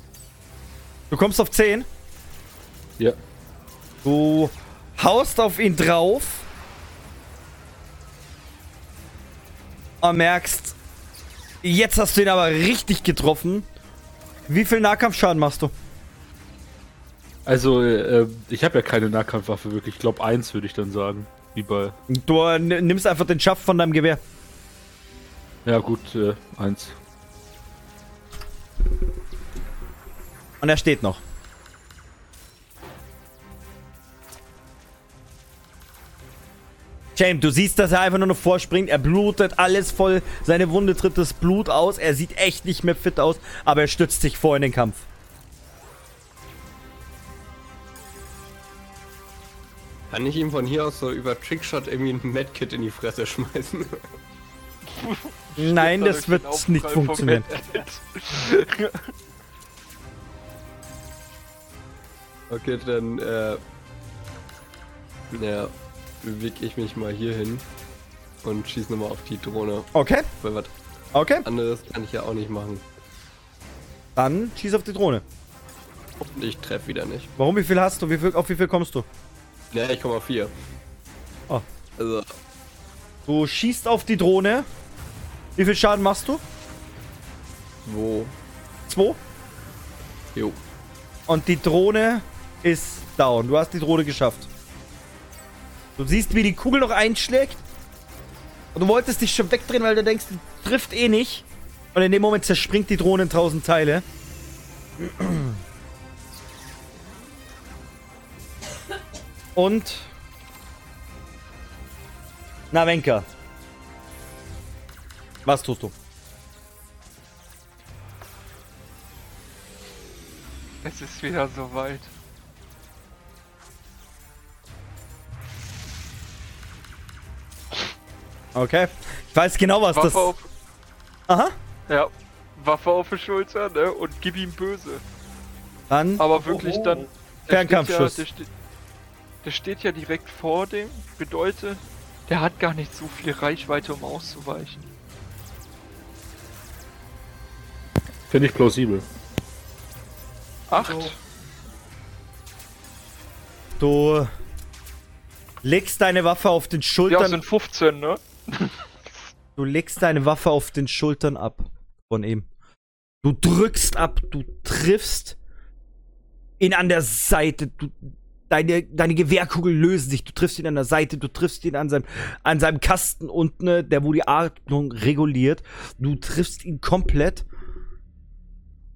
Du kommst auf 10. Ja. Du haust auf ihn drauf. Und merkst, jetzt hast du ihn aber richtig getroffen. Wie viel Nahkampfschaden machst du? Also, äh, ich habe ja keine Nahkampfwaffe wirklich. Ich glaube, eins würde ich dann sagen. Wie bei. Du äh, nimmst einfach den Schaft von deinem Gewehr. Ja, gut, äh, eins. Und er steht noch. James, du siehst, dass er einfach nur noch vorspringt. Er blutet alles voll. Seine Wunde tritt das Blut aus. Er sieht echt nicht mehr fit aus, aber er stützt sich vor in den Kampf. Kann ich ihm von hier aus so über Trickshot irgendwie ein Medkit in die Fresse schmeißen? [laughs] Nein, das wird nicht funktionieren. [laughs] Okay, dann äh, ja, bewege ich mich mal hier hin und schieße nochmal auf die Drohne. Okay, Weil was okay. anderes kann ich ja auch nicht machen. Dann schieß auf die Drohne. Und ich treffe wieder nicht. Warum? Wie viel hast du? Wie viel, auf wie viel kommst du? Ja, ich komme auf 4. Oh. Also, Du schießt auf die Drohne. Wie viel Schaden machst du? wo? Zwei. Jo. Und die Drohne ist down. Du hast die Drohne geschafft. Du siehst, wie die Kugel noch einschlägt. Und du wolltest dich schon wegdrehen, weil du denkst, die trifft eh nicht. Und in dem Moment zerspringt die Drohne in tausend Teile. Und. Na, Wenka. Was tust du? Es ist wieder soweit. Okay. Ich weiß genau, was das. Waffe auf, Aha. ja, Waffe auf die Schulter, ne? Und gib ihm böse. Dann. Aber wirklich Oh, oh. dann. Fernkampfschuss. Der steht, ja, der, steht, der steht ja direkt vor dem. Bedeutet, der hat gar nicht so viel Reichweite, um auszuweichen. Finde ich plausibel. Acht. Du legst deine Waffe auf den Ja, Schultern. sind 15, ne? Du legst deine Waffe auf den Schultern ab von ihm. Du drückst ab, du triffst ihn an der Seite. Du, deine, deine Gewehrkugeln lösen sich. Du triffst ihn an der Seite, du triffst ihn an seinem, an seinem Kasten unten, der wo die Atmung reguliert. Du triffst ihn komplett.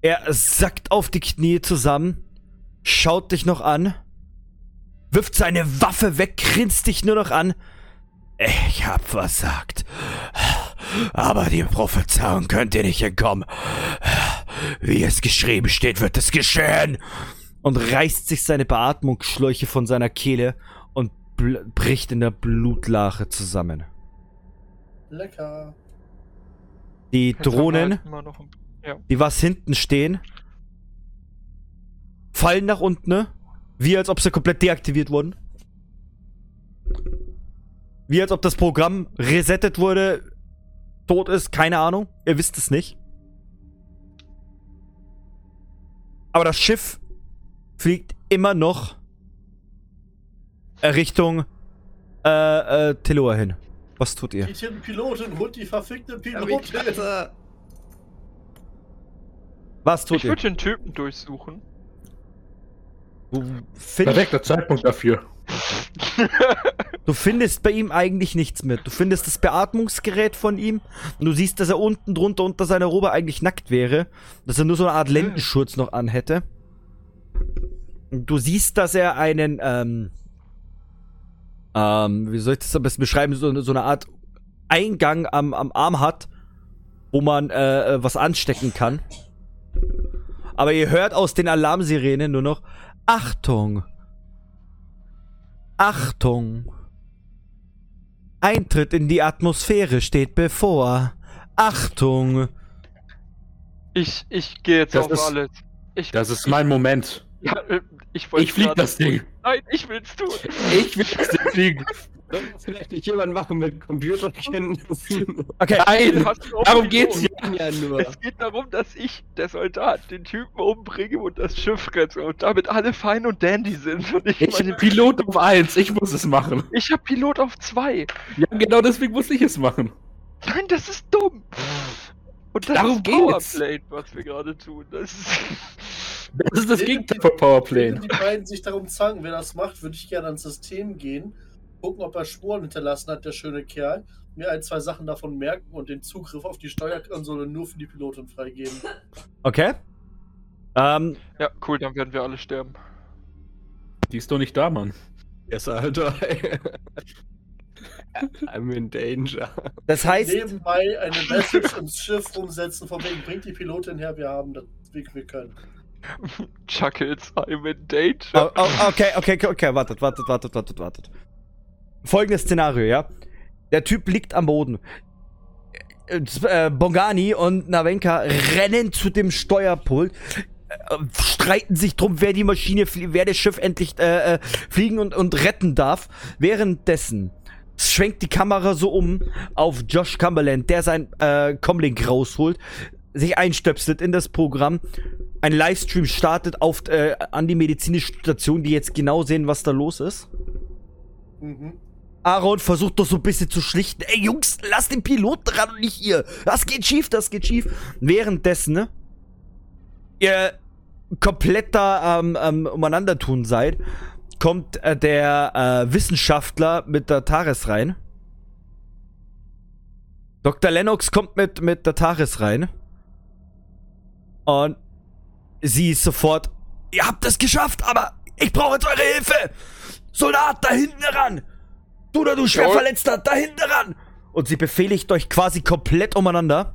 Er sackt auf die Knie zusammen, schaut dich noch an, wirft seine Waffe weg, grinst dich nur noch an. Ich hab versagt. Aber die Prophezeiung könnt ihr nicht entkommen. Wie es geschrieben steht, wird es geschehen. Und reißt sich seine Beatmungsschläuche von seiner Kehle und bl- bricht in der Blutlache zusammen. Lecker. Die Drohnen, halt die was hinten stehen, fallen nach unten, ne? Wie als ob sie komplett deaktiviert wurden. Wie als ob das Programm resettet wurde, tot ist, keine Ahnung. Ihr wisst es nicht. Aber das Schiff fliegt immer noch Richtung äh, äh, Teloa hin. Was tut ihr? Geht hier ein Pilotin, holt die verfickte ich Pilotin. Was tut Ich ihr? würde den Typen durchsuchen. Perfekter Zeitpunkt dafür. [laughs] du findest bei ihm eigentlich nichts mehr. Du findest das Beatmungsgerät von ihm und du siehst, dass er unten drunter unter seiner Robe eigentlich nackt wäre. Dass er nur so eine Art Lendenschurz noch anhätte. Und du siehst, dass er einen, ähm, ähm, wie soll ich das am besten beschreiben, so, so eine Art Eingang am, am Arm hat, wo man äh, äh, was anstecken kann. Aber ihr hört aus den Alarmsirenen nur noch Achtung! Achtung! Eintritt in die Atmosphäre steht bevor. Achtung! Ich, ich gehe jetzt Das auf ist- alles. Ich, Das ist mein Moment. Ja, äh, ich Ich flieg das Ding. Nein, ich will's tun. Ich will das Ding fliegen. vielleicht nicht jemand machen mit Computerkenntnissen? Okay, Nein, darum geht's ja. ja nur. Es geht darum, dass ich, der Soldat, den Typen umbringe und das Schiff rette und damit alle fein und dandy sind. Und ich, Ich meine, bin Pilot auf 1, ich muss es machen. ich hab Pilot auf 2. Ja, genau deswegen muss ich es machen. Nein, das ist dumm. Und das Darum ist geht's. Powerplay, was wir gerade tun. Das ist [laughs] Das ist das Gegenteil von Powerplay. Wenn die beiden sich darum zanken, wer das macht, würde ich gerne ans System gehen, gucken, ob er Spuren hinterlassen hat, der schöne Kerl, mir ein, zwei Sachen davon merken und den Zugriff auf die Steuerkonsole nur für die Pilotin freigeben. [laughs] okay. Ähm, ja cool, dann werden wir alle sterben. Die ist doch nicht da, Mann. Yes, Alter. [laughs] [laughs] I'm in danger. das heißt, Nebenbei eine Message ins Schiff umsetzen, von wegen bringt die Pilotin her, wir haben das, wie wir können. Chuckles, I'm in danger. Oh, oh, okay, okay, okay, wartet, wartet, wartet, wartet, wartet. Folgendes Szenario, ja? Der Typ liegt am Boden. Äh, äh, Bongani und Navenka rennen zu dem Steuerpult, äh, streiten sich drum, wer die Maschine, wer das Schiff endlich äh, fliegen und, und retten darf. Währenddessen schwenkt die Kamera so um auf Josh Cumberland, der sein äh, Comlink rausholt, sich einstöpselt in das Programm. Ein Livestream startet auf, äh, an die medizinische Station, die jetzt genau sehen, was da los ist. Mhm. Aaron versucht doch so ein bisschen zu schlichten. Ey, Jungs, lass den Piloten ran und nicht ihr. Das geht schief, das geht schief. Währenddessen, ne? Ihr komplett da am ähm, umeinander tun seid, kommt äh, der äh, Wissenschaftler mit der Taris rein. Dr. Lennox kommt mit, mit der Taris rein. Und sie ist sofort, ihr habt es geschafft, aber ich brauche jetzt eure Hilfe. Soldat, da hinten ran. Du oder du Schwerverletzter, da hinten ran. Und sie befehligt euch quasi komplett umeinander.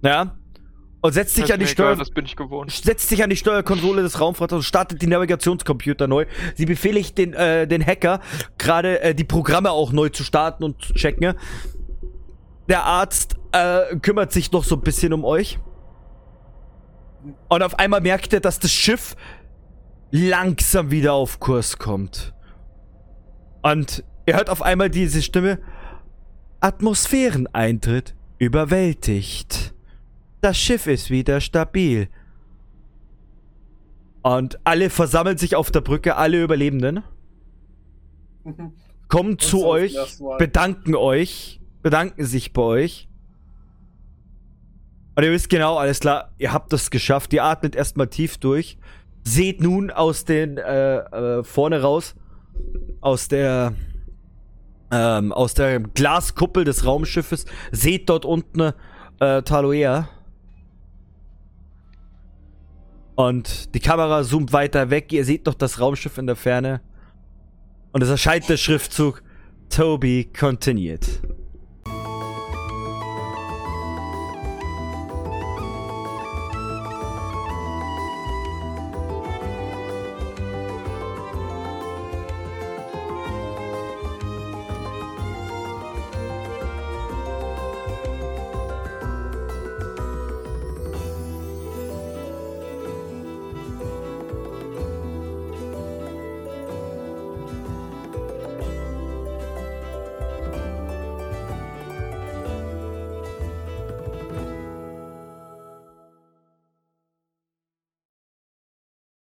Ja. Und setzt sich an die egal, Steuer gewohnt. setzt sich an die Steuerkonsole des Raumfahrers und startet die Navigationscomputer neu. Sie befehligt den, äh, den Hacker, gerade äh, die Programme auch neu zu starten und zu checken. Der Arzt äh, kümmert sich noch so ein bisschen um euch. Und auf einmal merkt er, dass das Schiff langsam wieder auf Kurs kommt. Und er hört auf einmal diese Stimme. Atmosphäreneintritt überwältigt. Das Schiff ist wieder stabil. Und alle versammeln sich auf der Brücke, alle Überlebenden. [laughs] kommen zu so euch, bedanken euch, bedanken sich bei euch. Und ihr wisst genau, alles klar, ihr habt das geschafft. Ihr atmet erstmal tief durch. Seht nun aus den, äh, äh, vorne raus, aus der, ähm, aus der Glaskuppel des Raumschiffes, seht dort unten äh, Taloea. Und die Kamera zoomt weiter weg. Ihr seht noch das Raumschiff in der Ferne. Und es erscheint der Schriftzug Toby continued.